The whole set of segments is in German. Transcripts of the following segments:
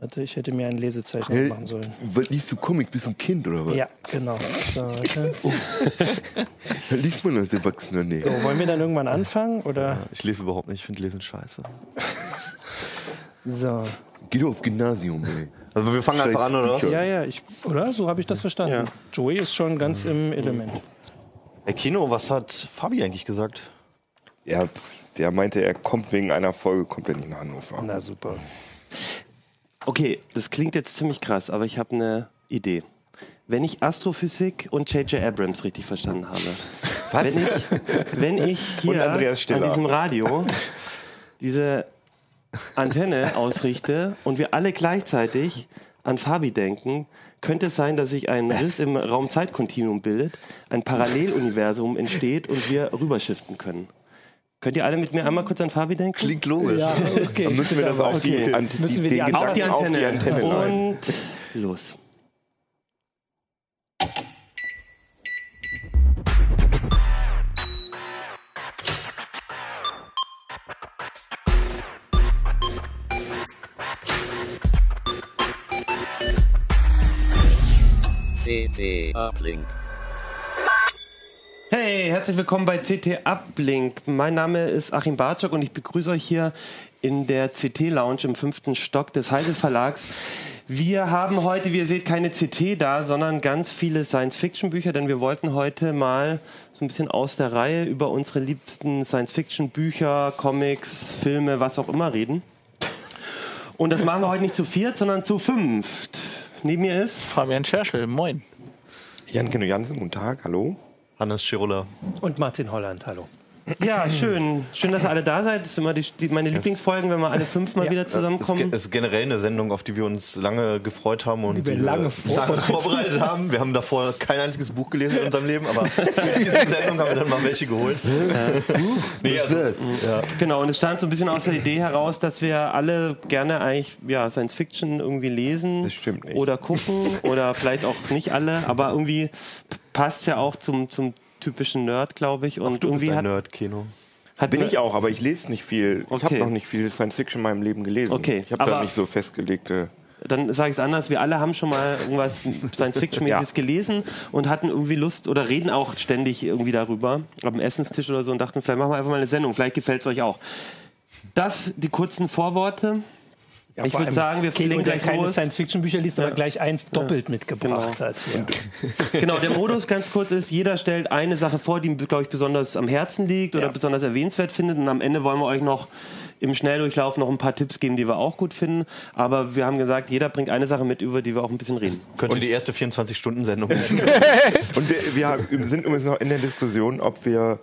Warte, ich hätte mir ein Lesezeichen Hä? machen sollen. Liest du Comics bis ein Kind oder was? Ja, genau. So, warte. Liest man als Erwachsener nicht. so, wollen wir dann irgendwann anfangen? Oder? Ich lese überhaupt nicht, ich finde Lesen scheiße. So. Geh doch auf Gymnasium, ey. Also wir fangen einfach an, oder was? Ja, ja, ich, oder? So habe ich das verstanden. Ja. Joey ist schon ganz im Element. Herr Kino, was hat Fabi eigentlich gesagt? Ja, der meinte, er kommt wegen einer Folge, kommt er nicht nach Hannover. Na super. Okay, das klingt jetzt ziemlich krass, aber ich habe eine Idee. Wenn ich Astrophysik und J.J. Abrams richtig verstanden habe, Was? wenn ich, wenn ich hier an diesem Radio diese Antenne ausrichte und wir alle gleichzeitig an Fabi denken, könnte es sein, dass sich ein Riss im Raum-Zeit-Kontinuum bildet, ein Paralleluniversum entsteht und wir rüberschiften können. Könnt ihr alle mit mir einmal kurz an Fabi denken? Klingt logisch. Ja, okay. Dann müssen wir das auf die, Okay. an, Müssen wir die Auf die Antenne. auf die Antenne sein. und los. CT Uplink. Hey, herzlich willkommen bei CT Uplink. Mein Name ist Achim Bartschok und ich begrüße euch hier in der CT Lounge im fünften Stock des Heidel Verlags. Wir haben heute, wie ihr seht, keine CT da, sondern ganz viele Science-Fiction-Bücher, denn wir wollten heute mal so ein bisschen aus der Reihe über unsere liebsten Science-Fiction-Bücher, Comics, Filme, was auch immer reden. Und das machen wir heute nicht zu viert, sondern zu fünft. Neben mir ist Fabian Scherschel, moin. Jan Keno Jansen, guten Tag, hallo. Hannes Schirulla. Und Martin Holland, hallo. Ja, schön. Schön, dass ihr alle da seid. Das sind immer die, die, meine Lieblingsfolgen, wenn wir alle fünf mal Ja. wieder zusammenkommen. es ist generell eine Sendung, auf die wir uns lange gefreut haben und Die wir lange vorbereitet vorbereitet haben. Wir haben davor kein einziges Buch gelesen in unserem Leben, aber für diese Sendung haben wir dann mal welche geholt. nee, also, ja. Genau, und es stand so ein bisschen aus der Idee heraus, dass wir alle gerne eigentlich ja, Science Fiction irgendwie lesen Das stimmt nicht. oder gucken oder vielleicht auch nicht alle, aber irgendwie passt ja auch zum, zum typischen Nerd, glaube ich. Und Du bist irgendwie ein hat, Nerd, Kino. hat Bin mir- ich auch, aber ich lese nicht viel. Ich habe Okay. noch nicht viel Science Fiction in meinem Leben gelesen. Okay, Ich habe da nicht so festgelegte. dann sage ich es anders, wir alle haben schon mal irgendwas Science-Fiction-mäßiges Ja. gelesen und hatten irgendwie Lust oder reden auch ständig irgendwie darüber am Essenstisch oder so und dachten, vielleicht machen wir einfach mal eine Sendung, vielleicht gefällt es euch auch. Das, die kurzen Vorworte. Ja, Ich vor würd allem sagen, wir fliegen der gleich keine los. Science-Fiction-Bücher liest, aber Ja. gleich eins doppelt mitgebracht Genau. hat. Ja. Genau, der Modus ganz kurz ist, jeder stellt eine Sache vor, die ihm, glaube ich, besonders am Herzen liegt oder Ja. besonders erwähnenswert findet und am Ende wollen wir euch noch im Schnelldurchlauf noch ein paar Tipps geben, die wir auch gut finden. Aber wir haben gesagt, jeder bringt eine Sache mit, über die wir auch ein bisschen reden. Könnte die erste 24-Stunden-Sendung sein. Und wir, wir haben- sind übrigens noch in der Diskussion, ob wir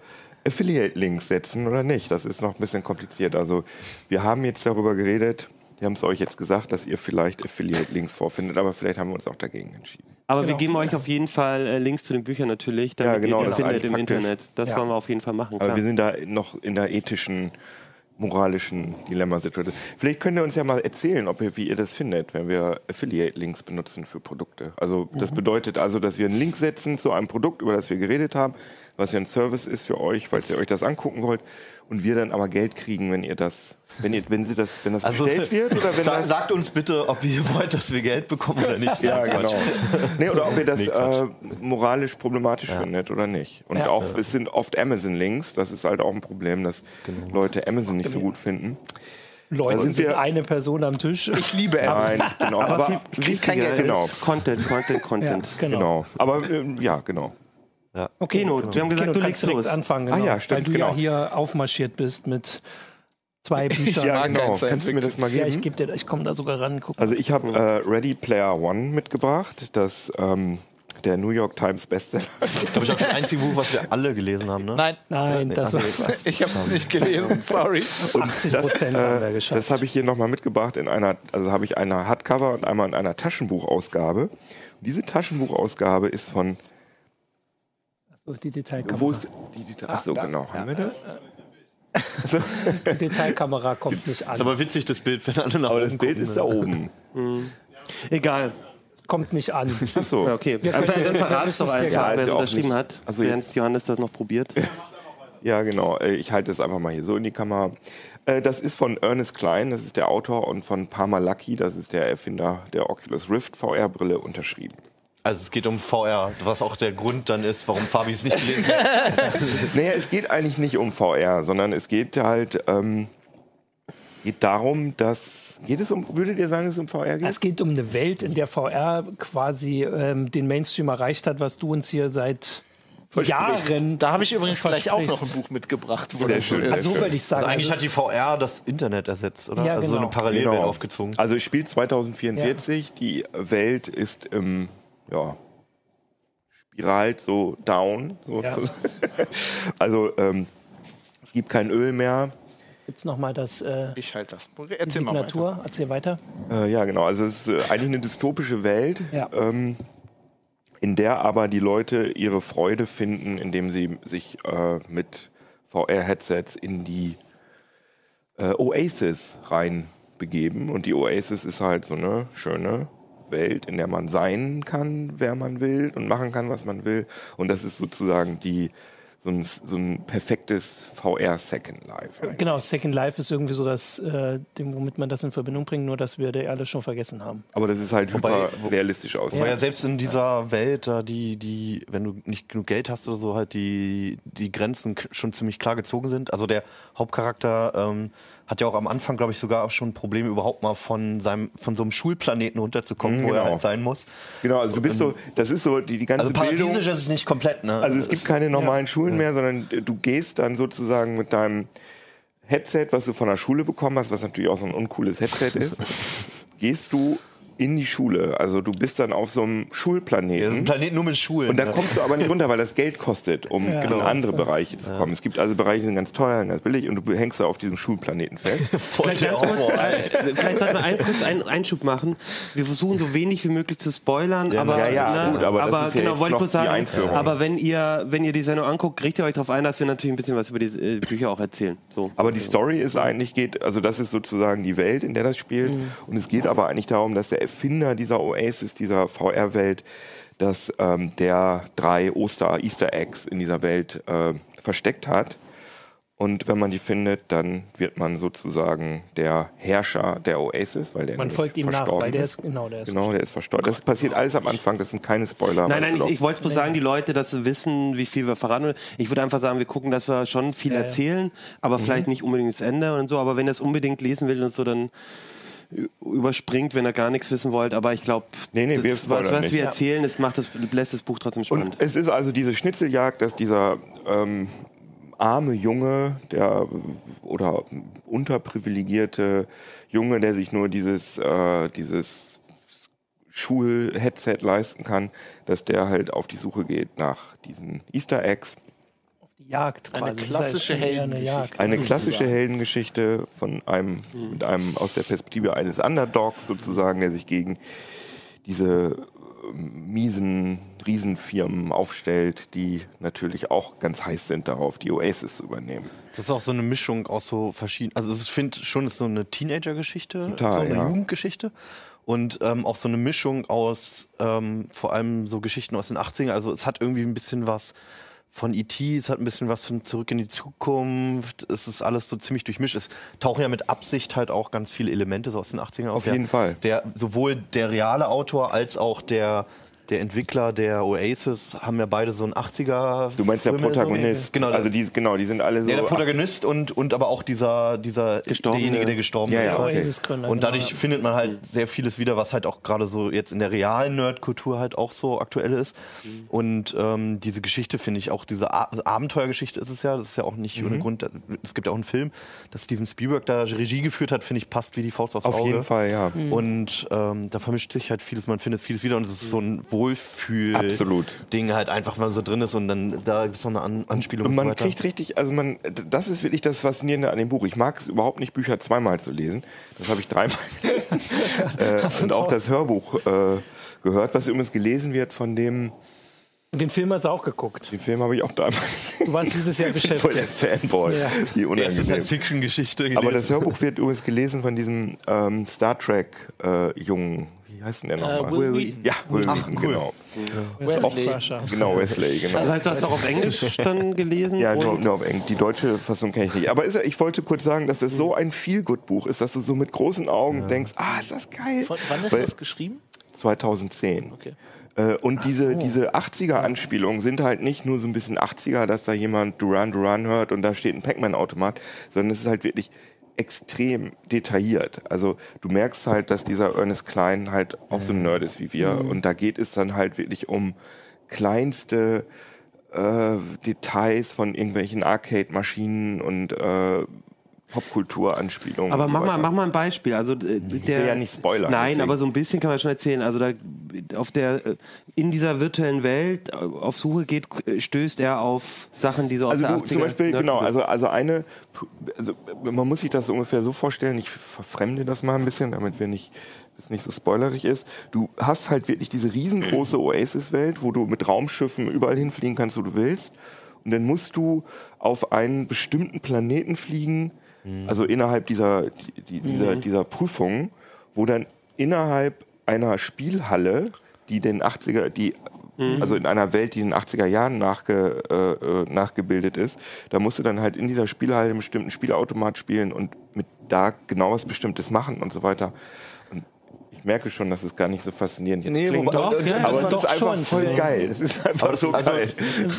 Affiliate-Links setzen oder nicht. Das ist noch ein bisschen kompliziert. Also wir haben jetzt darüber geredet, wir haben es euch jetzt gesagt, dass ihr vielleicht Affiliate-Links vorfindet, aber vielleicht haben wir uns auch dagegen entschieden. Aber wir Genau. geben euch auf jeden Fall äh, Links zu den Büchern natürlich, damit Ja, genau, ihr die das findet im praktisch. Internet. Das Ja. wollen wir auf jeden Fall machen. Aber Klar. wir sind da noch in der ethischen, moralischen Dilemmasituation. Vielleicht könnt ihr uns ja mal erzählen, ob ihr, wie ihr das findet, wenn wir Affiliate-Links benutzen für Produkte. Also das Mhm. bedeutet also, dass wir einen Link setzen zu einem Produkt, über das wir geredet haben, was ja ein Service ist für euch, falls ihr euch das angucken wollt, und wir dann aber Geld kriegen, wenn ihr das, wenn ihr, wenn sie das, wenn das Also, bestellt wird oder wenn Sa das sagt uns bitte, ob ihr wollt, dass wir Geld bekommen oder nicht. ja, genau. Nee, oder ob ihr das Nee, äh, moralisch problematisch findet oder nicht. Und Ja. auch, es sind oft Amazon-Links. Das ist halt auch ein Problem, dass Leute Amazon nicht so gut finden. Leute sind sind wir- eine Person am Tisch. Ich liebe Apple. Nein, genau. Aber, viel kriegt kein Geld. Genau, ist Content, Content, Ja, Content. genau. genau. Aber ähm, ja, genau. Okay, Keno, wir haben gesagt, Keno, du kannst legst direkt los. anfangen, Ah genau. ja, stimmt, weil du genau. ja hier aufmarschiert bist mit zwei Büchern. Ja, mag genau. Kannst du mir das mal Ja, geben? ich gebe dir, ich komme da sogar ran. Guck also ich habe äh, Ready Player One mitgebracht. Das ähm, der New York Times Bestseller. Das ist, glaube ich, auch das einzige Buch, was wir alle gelesen haben. Ne? Nein, Nein, das war ich habe es nicht gelesen, sorry. 80 Das, Prozent haben wir äh, geschafft. das habe ich hier nochmal mitgebracht in einer, also habe ich eine Hardcover und einmal in einer Taschenbuchausgabe. Und diese Taschenbuchausgabe ist von, so, die Detailkamera. wo ist die, die ach so genau, haben wir das? Also, die Detailkamera kommt nicht Ist an. aber witzig, das Bild, wenn alle nach aber oben das Bild gucken, ist da oben. Egal. Kommt nicht an. Ach so. Ja, okay. Wir Also, dann verrat es doch einfach, ist wer es unterschrieben nicht- hat, Also während jetzt- Johannes das noch probiert. Ja, genau. Äh, Ich halte es einfach mal hier so in die Kamera. Äh, das ist von Ernest Klein, das ist der Autor, und von Parma Lucky, das ist der Erfinder der Oculus Rift VR-Brille, unterschrieben. Also es geht um VR, was auch der Grund dann ist, warum Fabi es nicht gelesen hat. Naja, es geht eigentlich nicht um VR, sondern es geht halt ähm, es geht darum, dass. Geht es um, würdet ihr sagen, dass es um VR geht? Es geht um eine Welt, in der VR quasi ähm, den Mainstream erreicht hat, was du uns hier seit Jahren. Da habe ich übrigens gleich auch noch ein. Buch mitgebracht, wo das so schön. ist. Also so würde ich sagen. Also eigentlich also, hat die VR das Internet ersetzt, oder? Ja, also so genau. eine Parallelwelt Genau. aufgezogen. Also es spielt 2044, die Welt ist im, ja, spiralt so down. sozusagen. Also ähm, es gibt kein Öl mehr. Jetzt gibt es nochmal das äh, Ich halte das. Erzähl mal weiter. Signatur. Erzähl weiter. Äh, ja, genau. Also es ist äh, eigentlich eine dystopische Welt, Ja. ähm, in der aber die Leute ihre Freude finden, indem sie sich äh, mit VR-Headsets in die äh, Oasis reinbegeben. Und die Oasis ist halt so eine schöne Welt, in der man sein kann, wer man will und machen kann, was man will. Und das ist sozusagen die so ein, so ein perfektes VR Second Life. eigentlich. Genau, Second Life ist irgendwie so das, äh, dem, womit man das in Verbindung bringt, nur dass wir da alle schon vergessen haben. Aber das ist halt Wobei- hyper wo- realistisch aus. Weil ja selbst in dieser Welt, da die, die, wenn du nicht genug Geld hast oder so, halt die, die Grenzen schon ziemlich klar gezogen sind. Also der Hauptcharakter ähm, hat ja auch am Anfang, glaube ich, sogar auch schon Probleme, überhaupt mal von seinem, von so einem Schulplaneten runterzukommen, Mhm, wo er genau. halt sein muss. Genau, also du bist so, das ist so die, die ganze Also Bildung. paradiesisch ist es nicht komplett, ne? Also es gibt keine normalen Schulen mehr, sondern du gehst dann sozusagen mit deinem Headset, was du von der Schule bekommen hast, was natürlich auch so ein uncooles Headset ist, gehst du in die Schule. Also du bist dann auf so einem Ja, das ist Schulplaneten. ein Planet nur mit Schulen. Und da ne? kommst du aber nicht runter, weil das Geld kostet, um Ja, in genau. andere Bereiche zu kommen. Es gibt also Bereiche, die sind ganz teuer und ganz billig und du hängst da auf diesem Schulplaneten fest. Voll Vielleicht, der kurz, äh, vielleicht sollten wir einen kurz einen Einschub machen. Wir versuchen so wenig wie möglich zu spoilern, aber, ja, ja, gut, aber das ist ja genau, wollte ich sagen. Einführung. Aber wenn ihr, wenn ihr die Sendung anguckt, kriegt ihr euch darauf ein, dass wir natürlich ein bisschen was über die äh, Bücher auch erzählen. So. Aber die Story ist eigentlich geht, also das ist sozusagen die Welt, in der das spielt. Und es geht aber eigentlich darum, dass der Erfinder dieser Oasis, dieser VR-Welt, dass ähm, der drei Oster, Easter Eggs in dieser Welt äh, versteckt hat. Und wenn man die findet, dann wird man sozusagen der Herrscher der Oasis, weil der Man folgt ihm nach, weil der ist, genau, der ist. Genau, der ist verstorben. Das passiert alles am Anfang, das sind keine Spoiler. Nein, nein, ich, ich wollte es bloß sagen, die Leute, dass sie wissen, wie viel wir verraten. Ich würde einfach sagen, wir gucken, dass wir schon viel Ja, ja. erzählen, aber vielleicht nicht unbedingt das Ende und so. Aber wenn ihr es unbedingt lesen will und so, dann überspringt, wenn ihr gar nichts wissen wollt. Aber ich glaube, Nee, nee, wir was, was wir erzählen, das macht das, lässt das Buch trotzdem Und spannend. es ist also diese Schnitzeljagd, dass dieser ähm, arme Junge, der oder unterprivilegierte Junge, der sich nur dieses, äh, dieses Schul-Headset leisten kann, dass der halt auf die Suche geht nach diesen Easter Eggs. Die Jagd quasi. Eine klassische Heldengeschichte. Eine klassische Heldengeschichte von einem, mit einem aus der Perspektive eines Underdogs sozusagen, der sich gegen diese ähm, miesen Riesenfirmen aufstellt, die natürlich auch ganz heiß sind darauf, die Oasis zu übernehmen. Das ist auch so eine Mischung aus so verschiedenen. Also ich finde schon, es ist so eine Teenager-Geschichte, so eine ja. Jugendgeschichte. Und ähm, auch so eine Mischung aus ähm, vor allem so Geschichten aus den 80ern. Also es hat irgendwie ein bisschen was von E.T., es hat ein bisschen was von Zurück in die Zukunft. Es ist alles so ziemlich durchmischt. Es tauchen ja mit Absicht halt auch ganz viele Elemente so aus den 80ern auf. Auf jeden der, Fall. Der, sowohl der reale Autor als auch der, der Entwickler der Oasis haben ja beide so ein 80er. Du meinst der Filme so. Protagonist. Genau, also die, genau, die sind alle so. ja, der Protagonist und, und aber auch dieser, dieser derjenige, der gestorben Ja, ist. ja, okay. Oasis-Gründer, Und dadurch genau. findet man halt sehr vieles wieder, was halt auch gerade so jetzt in der realen Nerdkultur halt auch so aktuell ist. Und ähm, diese Geschichte finde ich auch, diese A Abenteuergeschichte ist es ja, das ist ja auch nicht Mhm. ohne Grund. Es gibt ja auch einen Film, dass Steven Spielberg da Regie geführt hat, finde ich, passt wie die Faust aufs Auf Auge. jeden Fall, ja. Und ähm, da vermischt sich halt vieles, man findet vieles wieder und es ist so ein Wohlfühl. Absolut. Ding halt einfach, wenn man so drin ist und dann da gibt es noch eine An Anspielung Und und, man so weiter. kriegt richtig, also man, das ist wirklich das Faszinierende an dem Buch. Ich mag es überhaupt nicht, Bücher zweimal zu lesen. Das habe ich dreimal. äh, und auch das Hörbuch äh, gehört, was übrigens gelesen wird von dem Und den Film hast du auch geguckt. Den Film habe ich auch damals. Du warst dieses Jahr Voll der beschäftigt. Fanboy. Ja. Wie Erste unangenehm. Science-Fiction-Geschichte Aber gelesen. das Hörbuch wird übrigens gelesen von diesem ähm, Star Trek-Jungen. Wie heißt denn der nochmal? Will Wheaton. Ja, Will Ach, Wheaton, cool. genau. Wesley. Crusher. Genau, Wesley, genau. Das heißt, du hast auch auf Englisch dann gelesen? Ja, nur, nur auf Englisch. Die deutsche Fassung kenne ich nicht. Aber ist, ja- ich wollte kurz sagen, dass es so ein Feelgood-Buch ist, dass du so mit großen Augen denkst, ah, ist das geil. Von, wann ist Weil- das geschrieben? 2010. Okay. Äh, und diese, diese 80er-Anspielungen sind halt nicht nur so ein bisschen 80er, dass da jemand Duran Duran hört und da steht ein Pac-Man-Automat, sondern es ist halt wirklich extrem detailliert. Also du merkst halt, dass dieser Ernest Klein halt auch so ein Nerd ist wie wir. Und da geht es dann halt wirklich um kleinste äh, Details von irgendwelchen Arcade-Maschinen und äh, Popkultur-Anspielungen. Aber mach mal, mach mal ein Beispiel. Also der, will ja nicht spoilern, Nein, deswegen. aber so ein bisschen kann man schon erzählen. Also da auf der äh, in dieser virtuellen Welt äh, auf Suche geht, äh, stößt er auf Sachen, die so aus Also der du, 80er zum Beispiel, Nerd- genau, also, also eine, also man muss sich das ungefähr so vorstellen, ich verfremde das mal ein bisschen, damit wir nicht, das nicht so spoilerig ist. Du hast halt wirklich diese riesengroße Oasis-Welt, wo du mit Raumschiffen überall hinfliegen kannst, wo du willst. Und dann musst du auf einen bestimmten Planeten fliegen, also innerhalb dieser, die, die- dieser, dieser Prüfung, wo dann innerhalb einer Spielhalle, die den 80er, die also in einer Welt, die in den 80er Jahren nachge, äh, äh, nachgebildet ist, da musst du dann halt in dieser Spielhalle einen bestimmten Spielautomat spielen und mit da genau was Bestimmtes machen und so weiter. Und ich merke schon, dass es gar nicht so faszinierend jetzt Nee, klingt. wobei- Doch, ja, aber das es ist doch einfach schon. voll geil. Das ist einfach so also, geil.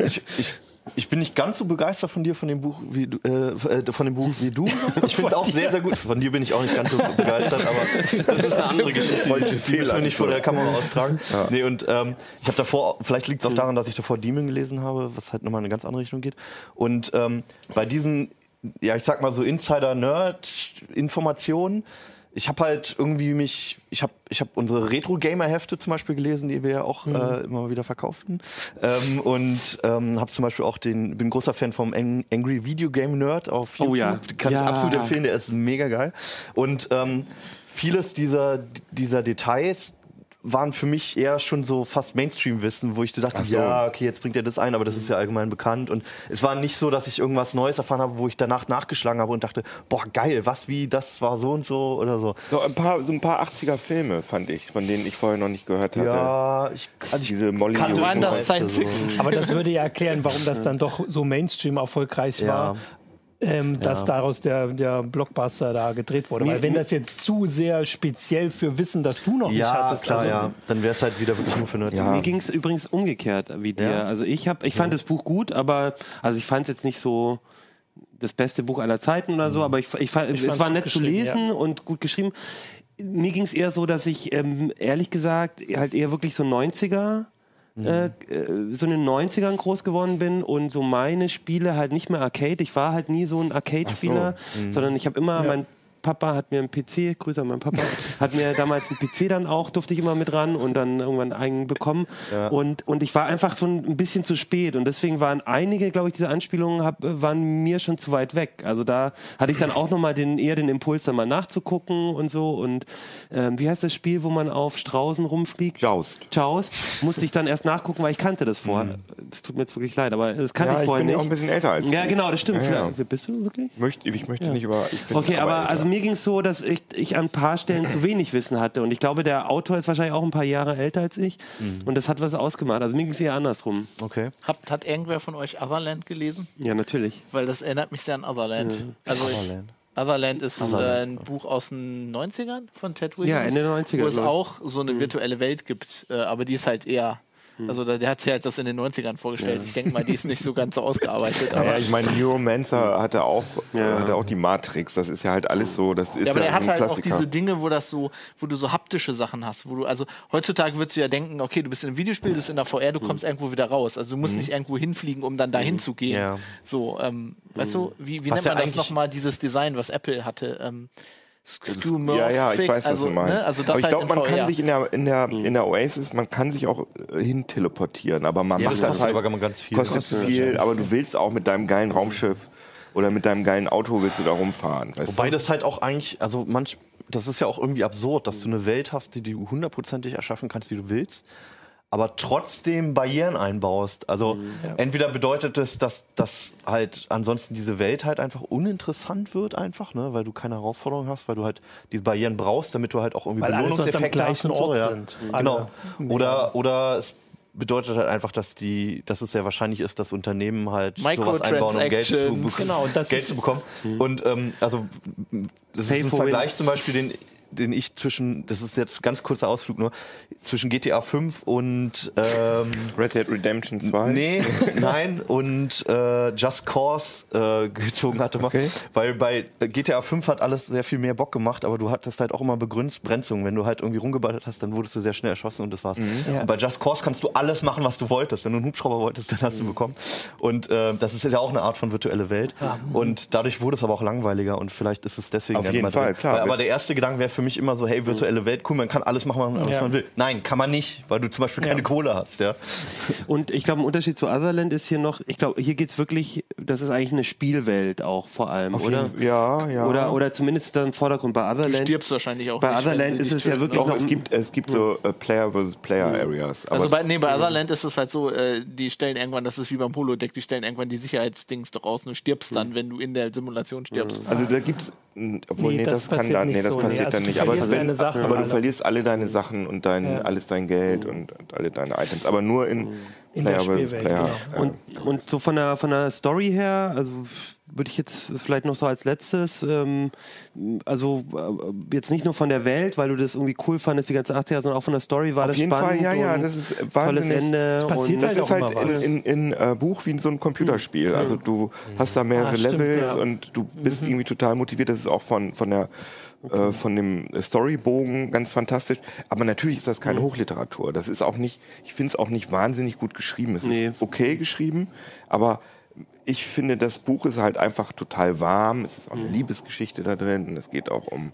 ich, ich, ich bin nicht ganz so begeistert von dir, von dem Buch wie du, äh, äh, von dem Buch wie du. Ich finde es auch sehr, sehr gut. Von dir bin ich auch nicht ganz so begeistert, aber das ist eine andere Geschichte. Die, die müssen wir nicht vor der Kamera austragen. Nee, und ähm, ich habe davor, vielleicht liegt es auch daran, dass ich davor Demon gelesen habe, was halt nochmal in eine ganz andere Richtung geht. Und ähm, bei diesen, ja, ich sag mal so Insider-Nerd-Informationen, ich habe halt irgendwie mich, ich habe ich hab unsere Retro-Gamer-Hefte zum Beispiel gelesen, die wir ja auch äh, immer wieder verkauften. Ähm, und ähm, habe zum Beispiel auch den, bin großer Fan vom Ang- Angry Video Game Nerd auf YouTube. Oh ja. Kann Ja. ich absolut empfehlen, der ist mega geil. Und ähm, vieles dieser, dieser Details waren für mich eher schon so fast Mainstream-Wissen, wo ich so dachte, Ach so. ja, okay, jetzt bringt er das ein, aber das ist ja allgemein bekannt. Und es war nicht so, dass ich irgendwas Neues erfahren habe, wo ich danach nachgeschlagen habe und dachte, boah, geil, was, wie, das war so und so oder so. So ein paar, so ein paar 80er Filme fand ich, von denen ich vorher noch nicht gehört hatte. Ja, ich, also ich Diese Molly kannte Waren das so. Aber das würde ja erklären, warum das dann doch so Mainstream erfolgreich Ja. war. Ähm, dass daraus der, der Blockbuster da gedreht wurde. Weil wenn das jetzt zu sehr speziell für Wissen, das du noch nicht Ja, hattest, klar, also, ja. Dann wäre es halt wieder wirklich nur für Nerds. Ja. Mir ging es übrigens umgekehrt wie dir. Ja? Also ich habe, ich fand das Buch gut, aber also ich fand es jetzt nicht so das beste Buch aller Zeiten oder so, aber ich, ich fand, es fand's war nett zu lesen und gut geschrieben. Mir ging es eher so, dass ich ähm, ehrlich gesagt halt eher wirklich so 90er äh, äh, so in den 90ern groß geworden bin und so meine Spiele halt nicht mehr Arcade. Ich war halt nie so ein Arcade-Spieler, sondern ich habe immer, mein Papa hat mir einen PC, Grüße an meinen Papa, hat mir damals einen PC dann auch, durfte ich immer mit ran und dann irgendwann einen bekommen. Und, und ich war einfach so ein bisschen zu spät und deswegen waren einige, glaube ich, diese Anspielungen hab, waren mir schon zu weit weg. Also da hatte ich dann auch nochmal den, eher den Impuls, dann mal nachzugucken und so. Und ähm, wie heißt das Spiel, wo man auf Straußen rumfliegt? Joust. Joust. Musste ich dann erst nachgucken, weil ich kannte das vorher. Das tut mir jetzt wirklich leid, aber das kannte Ja, ich ich vorher bin ja nicht. auch ein bisschen älter als ja, du. genau, das stimmt. Ja, ja. Bist du wirklich? Möchte, ich möchte nicht über. Ich Okay, aber älter. also mir ging es so, dass ich, ich an ein paar Stellen zu wenig Wissen hatte. Und ich glaube, der Autor ist wahrscheinlich auch ein paar Jahre älter als ich. Und das hat was ausgemacht. Also mir ging es eher andersrum. Okay. Hat, hat irgendwer von euch Otherland gelesen? Ja, natürlich. Weil das erinnert mich sehr an Otherland. Also ich, Otherland. Otherland ist Otherland. Äh, ein Buch aus den 90ern von Ted Ja, Williams. Ende der 90er, Wo es ich. auch so eine virtuelle Welt gibt, äh, aber die ist halt eher. Also da, der hat sich halt das in den 90ern vorgestellt. Ich denke mal, die ist nicht so ganz so ausgearbeitet. Aber, Ja, ich meine, Neuromancer hatte auch, hatte auch die Matrix. Das ist ja halt alles so. Das ist Ja, aber ja der hat halt auch diese Dinge, wo das so, wo du so haptische Sachen hast, wo du, also heutzutage würdest du ja denken, okay, du bist in einem Videospiel, du bist in der VR, du kommst irgendwo wieder raus. Also du musst nicht irgendwo hinfliegen, um dann dahin zu gehen. Ja. So, ähm, weißt du, wie, wie Was nennt ja man das nochmal, dieses Design, was Apple hatte? Ähm, Screw ja, ja, ich weiß, was also, du meinst. Ne? Also das aber ich halt glaube, man VR. kann sich in der, in, der, in der Oasis, man kann sich auch äh, hin teleportieren, aber man Ja, macht das das kostet halt, aber ganz viel. kostet Kostet viel, aber du willst auch mit deinem geilen Raumschiff oder mit deinem geilen Auto willst du da rumfahren. Weißt Wobei du? das halt auch eigentlich, also manch, das ist ja auch irgendwie absurd, dass du eine Welt hast, die du hundertprozentig erschaffen kannst, wie du willst. Aber trotzdem Barrieren einbaust. Also Mhm. entweder bedeutet es, dass, dass halt ansonsten diese Welt halt einfach uninteressant wird, einfach, ne? weil du keine Herausforderung hast, weil du halt diese Barrieren brauchst, damit du halt auch irgendwie Weil Belohnungseffekte hast gleichen und so, Ort ja. sind. Genau. Alle. Oder, oder es bedeutet halt einfach, dass die, dass es sehr wahrscheinlich ist, dass Unternehmen halt sowas einbauen, um Geld zu. Genau, das Geld ist- zu bekommen. Und ähm, also das ist ein. Vergleich zum Beispiel, den, den ich zwischen, das ist jetzt ein ganz kurzer Ausflug nur, zwischen GTA 5 und ähm, Red Dead Redemption 2. Nee, nein, und äh, Just Cause äh, gezogen hatte. Okay. Weil bei GTA 5 hat alles sehr viel mehr Bock gemacht, aber du hattest halt auch immer Begrenzung. Wenn du halt irgendwie rumgeballert hast, dann wurdest du sehr schnell erschossen und das war's. Ja. Und bei Just Cause kannst du alles machen, was du wolltest. Wenn du einen Hubschrauber wolltest, dann hast du bekommen. Und äh, das ist ja auch eine Art von virtuelle Welt. Und dadurch wurde es aber auch langweiliger und vielleicht ist es deswegen Auf jeden Fall, drin. klar. Weil, aber der erste Gedanke wäre für mich immer so, hey, virtuelle Welt, cool, man kann alles machen, was Ja. man will. Nein, kann man nicht, weil du zum Beispiel keine Kohle hast. Ja. Und ich glaube, ein Unterschied zu Otherland ist hier noch, ich glaube, hier geht es wirklich, das ist eigentlich eine Spielwelt auch vor allem, Auf oder? jeden- ja, ja. Oder, oder zumindest dann im Vordergrund. Bei Du Otherland, stirbst wahrscheinlich auch bei nicht. Otherland ist es ja wirklich oder? Doch, es gibt, es gibt so äh, Player versus Player Areas. Aber Also bei, nee, bei Otherland ist es halt so, äh, die stellen irgendwann, das ist wie beim Holodeck, die stellen irgendwann die Sicherheitsdings doch raus und du stirbst dann, wenn du in der Simulation stirbst. Also da gibt's, mh, obwohl Nee, nee, das das, kann passiert da, nicht nee, das so. Nee, passiert also dann du nicht. Aber, deine Sachen aber du alle. verlierst alle deine Sachen und dein, Ja. alles dein Geld und, und alle deine Items. Aber nur in, In Player der versus Spielwelt, Player. genau. Ja. Und, und so von der, von der Story her, also würde ich jetzt vielleicht noch so als letztes, ähm, also äh, jetzt nicht nur von der Welt, weil du das irgendwie cool fandest, die ganze 80er, sondern auch von der Story war Auf das jeden Fall, spannend ja, ja, und das ist tolles wahnsinnig. Ende. Es passiert und Das halt ist auch halt in, in, in äh, Buch wie in so ein Computerspiel. Also du hast da mehrere Ah, stimmt, Levels ja. und du bist irgendwie total motiviert. Das ist auch von, von der äh, von dem Storybogen ganz fantastisch. Aber natürlich ist das keine Hochliteratur. Das ist auch nicht, ich finde es auch nicht wahnsinnig gut geschrieben. Es Nee. ist okay geschrieben, aber ich finde, das Buch ist halt einfach total warm. Es ist auch eine Liebesgeschichte da drin und es geht auch um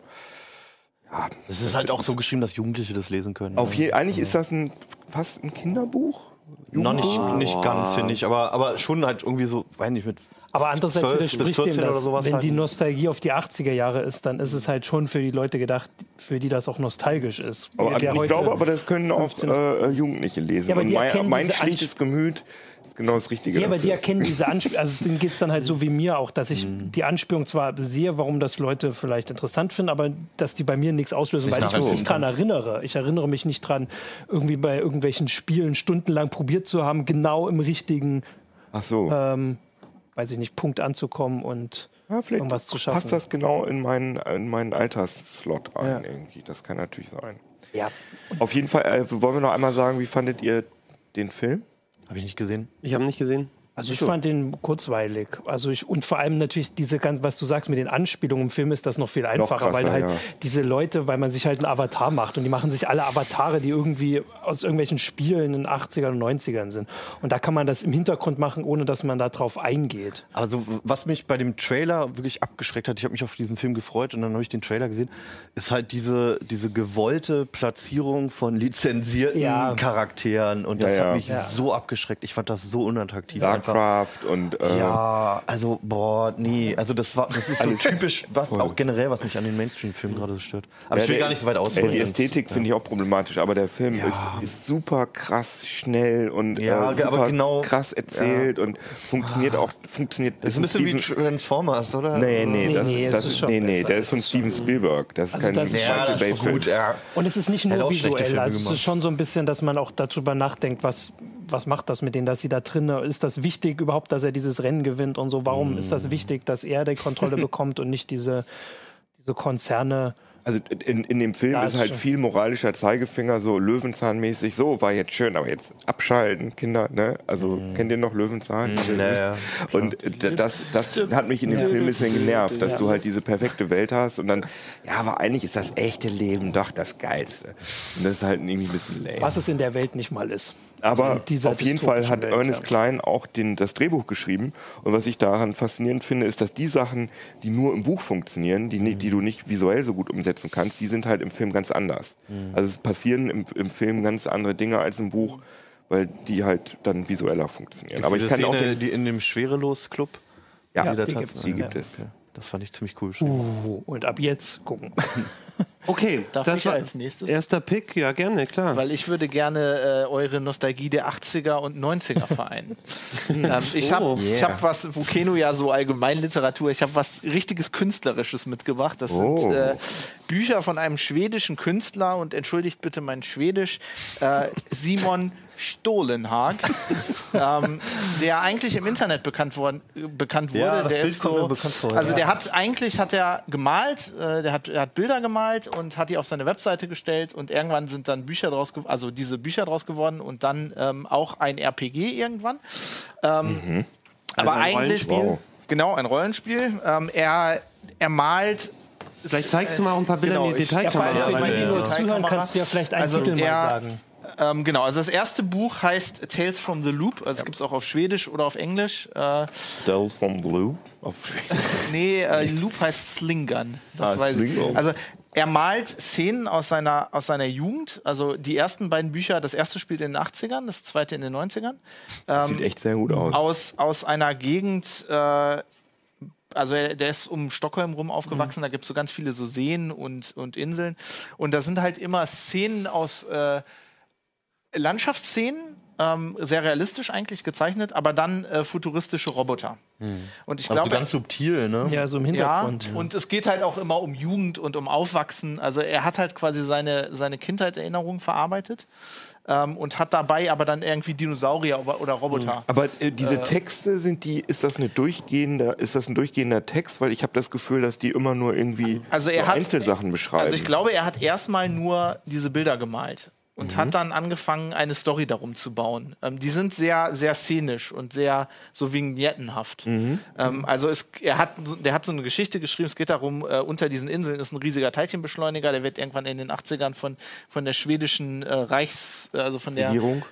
ja, Es ist halt auch so geschrieben, dass Jugendliche das lesen können. auf ne? je, eigentlich ist das ein fast ein Kinderbuch. Noch nicht, nicht ganz, finde ich, aber, aber schon halt irgendwie so, weiß nicht, mit Aber andererseits 12 bis widerspricht 14 dem das. sowas Wenn halt. die Nostalgie auf die 80er Jahre ist, dann ist es halt schon für die Leute gedacht, für die das auch nostalgisch ist. Aber Wer ich heute- glaube aber, das können auch 15 äh, Jugendliche lesen. Ja, aber Und die mein, mein schlichtes Gemüt ist genau das Richtige. Ja, aber die erkennen diese Anspielung, also denen geht es dann halt so wie mir auch, dass ich Mhm. die Anspielung zwar sehe, warum das Leute vielleicht interessant finden, aber dass die bei mir nichts auslösen, weil ich mich nicht dran erinnere. Ich erinnere mich nicht dran, irgendwie bei irgendwelchen Spielen stundenlang probiert zu haben, genau im richtigen, Ach so. ähm, weiß ich nicht, Punkt anzukommen und ja, vielleicht irgendwas zu schaffen. passt das genau in meinen, in meinen Altersslot rein Ja. irgendwie. Das kann natürlich sein. Ja, Auf jeden Fall, äh, wollen wir noch einmal sagen, wie fandet ihr den Film? habe ich nicht gesehen. Ich habe nicht gesehen. Also ich fand den kurzweilig. Also ich, und vor allem natürlich diese ganz, was du sagst mit den Anspielungen im Film ist das noch viel einfacher, krasser, weil halt ja. diese Leute, weil man sich halt einen Avatar macht und die machen sich alle Avatare, die irgendwie aus irgendwelchen Spielen in den 80ern und 90ern sind. Und da kann man das im Hintergrund machen, ohne dass man da drauf eingeht. Also was mich bei dem Trailer wirklich abgeschreckt hat, ich habe mich auf diesen Film gefreut und dann habe ich den Trailer gesehen, ist halt diese, diese gewollte Platzierung von lizenzierten Ja. Charakteren und das Ja, hat mich Ja. so abgeschreckt. Ich fand das so unattraktiv. einfach. Starcraft und äh, Ja, also boah, nee, also das war, das ist so typisch, was auch generell, was mich an den Mainstream-Filmen gerade so stört. Aber Ja, ich will der- gar nicht so weit ausholen. die Ästhetik finde ich auch problematisch, aber der Film Ja. ist, ist super krass schnell und Ja, äh, super aber genau- krass erzählt und funktioniert auch funktioniert. Das ist ein bisschen wie Steven- Transformers, oder? Nee, nee, Nee, das, nee, das ist nee, nee, der ist von Steven Spielberg. Das ist Also kein das Ja, Michael das Bay ist Film. gut, ja. Und es ist nicht nur visuell, also es ist schon so ein bisschen, dass man auch darüber nachdenkt, was, was macht das mit denen, dass sie da drinnen, ist das wichtig überhaupt, dass er dieses Rennen gewinnt und so, warum ist Mm. das wichtig, dass er die Kontrolle bekommt und nicht diese, diese Konzerne. Also in, in dem Film Ja, ist ist halt viel moralischer Zeigefinger, so Löwenzahnmäßig. So, war jetzt schön, aber jetzt abschalten, Kinder. Ne? Also kennt ihr noch Löwenzahn? Ja, ja. Und das, das hat mich in dem Film ein bisschen genervt, dass du halt diese perfekte Welt hast und dann, ja, aber eigentlich ist das echte Leben doch das Geilste. Und das ist halt irgendwie ein bisschen lame. Was es in der Welt nicht mal ist. Aber Also auf jeden Fall hat Welt, Ernest ja. Klein auch den, das Drehbuch geschrieben. Und was ich daran faszinierend finde, ist, dass die Sachen, die nur im Buch funktionieren, die, ni- die du nicht visuell so gut umsetzen kannst, die sind halt im Film ganz anders. Also es passieren im, im Film ganz andere Dinge als im Buch, weil die halt dann visueller funktionieren. Aber ich kann auch Szene, den, die in dem Schwerelos-Club. ja, Ja, die tanzen. gibt's. die gibt es. Okay. Das fand ich ziemlich cool. Uh, und ab jetzt gucken. Okay, Darf das ich war als nächstes? Erster Pick, ja gerne, klar. Weil ich würde gerne äh, eure Nostalgie der 80er und 90er vereinen. ähm, ich habe Oh. ich hab was, wo Keno ja so Allgemeinliteratur, ich habe was richtiges Künstlerisches mitgebracht. Das Oh. sind äh, Bücher von einem schwedischen Künstler und entschuldigt bitte mein Schwedisch, äh, Simon Stolenhag, ähm, der eigentlich im Internet bekannt, worden, bekannt wurde. Ja, der ist so, bekannt vor, Also ja. der hat eigentlich hat er gemalt, äh, der hat, er hat Bilder gemalt und hat die auf seine Webseite gestellt und irgendwann sind dann Bücher draus, also diese Bücher draus geworden und dann ähm, auch ein RPG irgendwann. Ähm, Aber ein eigentlich Rollenspiel? Wow. genau ein Rollenspiel. Ähm, er er malt Vielleicht zeigst du mal auch ein paar Bilder Genau, in die ich- Detailkamera. Ja, Für weil die, nur zuhören, kannst du ja vielleicht einen Also Titel mal sagen. Ähm, genau, also das erste Buch heißt Tales from the Loop. Also es gibt es auch auf Schwedisch oder auf Englisch. Äh, Tales from Blue. Auf nee, äh, Loop heißt Slingern. Das Ah, weiß ich. Also er malt Szenen aus seiner, aus seiner Jugend. Also die ersten beiden Bücher, das erste spielt in den 80ern, das zweite in den 90ern. Ähm, Sieht echt sehr gut aus. aus, aus einer Gegend, äh, also er, der ist um Stockholm rum aufgewachsen, da gibt es so ganz viele so Seen und, und Inseln. Und da sind halt immer Szenen aus äh, Landschaftsszenen, ähm, sehr realistisch eigentlich gezeichnet, aber dann äh, futuristische Roboter. Und ich Also glaube, ganz subtil, ne? Ja, so im ja, Hintergrund. und es geht halt auch immer um Jugend und um Aufwachsen. Also er hat halt quasi seine, seine Kindheitserinnerungen verarbeitet ähm, und hat dabei aber dann irgendwie Dinosaurier oder, oder Roboter. Aber äh, diese Texte sind die, ist das eine durchgehende, ist das ein durchgehender Text? Weil ich habe das Gefühl, dass die immer nur irgendwie Also er so hat- Einzelsachen beschreiben. Also ich glaube, er hat erstmal nur diese Bilder gemalt und hat dann angefangen, eine Story darum zu bauen. Ähm, die sind sehr, sehr szenisch und sehr so vignettenhaft. Ähm, also es, er hat, so- der hat so eine Geschichte geschrieben, es geht darum, äh, unter diesen Inseln ist ein riesiger Teilchenbeschleuniger, der wird irgendwann in den 80ern von, von der schwedischen äh, Reichs, also von der Regierung?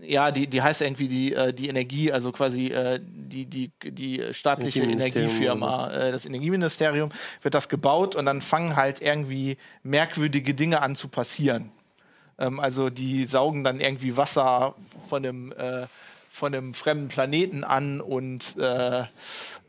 ja, die, die heißt irgendwie die, äh, die Energie, also quasi äh, die, die, die staatliche Energiefirma, äh, das Energieministerium, wird das gebaut und dann fangen halt irgendwie merkwürdige Dinge an zu passieren. Ähm, also die saugen dann irgendwie Wasser von einem, äh, von einem fremden Planeten an und, äh,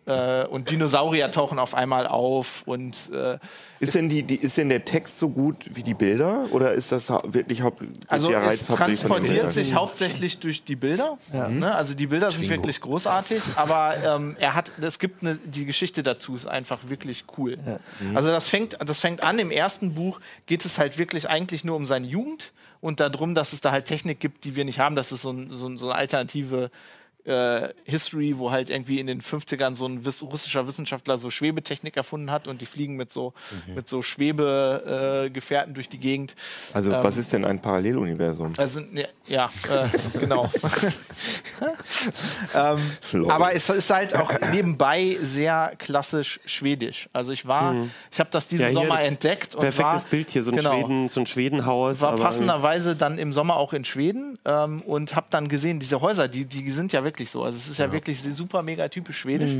äh, und Dinosaurier tauchen auf einmal auf und äh, ist, denn die, die, ist denn der Text so gut wie die Bilder? Oder ist das wirklich haupt, Also der es Reiz den transportiert sich hauptsächlich durch die Bilder. Ne? Also die Bilder sind wirklich großartig, aber ähm, er hat, es gibt eine, die Geschichte dazu ist einfach wirklich cool. Also das fängt, das fängt an. Im ersten Buch geht es halt wirklich eigentlich nur um seine Jugend und darum, dass es da halt Technik gibt, die wir nicht haben. Das ist so, ein, so, so eine alternative äh, History, wo halt irgendwie in den 50ern so ein wiss russischer Wissenschaftler so Schwebetechnik erfunden hat und die fliegen mit so, mit so Schwebegefährten äh, durch die Gegend. Also was ist denn ein Paralleluniversum? Also, ne, ja, äh, genau. ähm, aber es ist halt auch nebenbei sehr klassisch schwedisch. Also ich war, ich habe das diesen Ja, Sommer das entdeckt und Perfektes war, Bild hier, so ein, genau, Schweden, so ein Schwedenhaus. war aber- passenderweise dann im Sommer auch in Schweden ähm, und habe dann gesehen, diese Häuser, die, die sind ja wirklich so. Also es ist ja, wirklich super mega typisch schwedisch.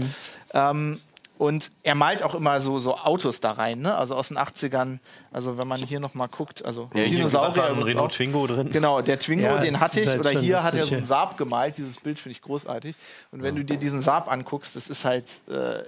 Ähm, und er malt auch immer so, so Autos da rein, ne? Also aus den 80ern. Also wenn man hier noch mal guckt, also Ja, hier Dinosaurier übrigens Renault auch. Twingo drin. Genau, der Twingo, Ja, den hatte ich. halt Oder hier hat er so einen ja. Saab gemalt. Dieses Bild finde ich großartig. Und wenn du dir diesen Saab anguckst, das ist halt. Äh,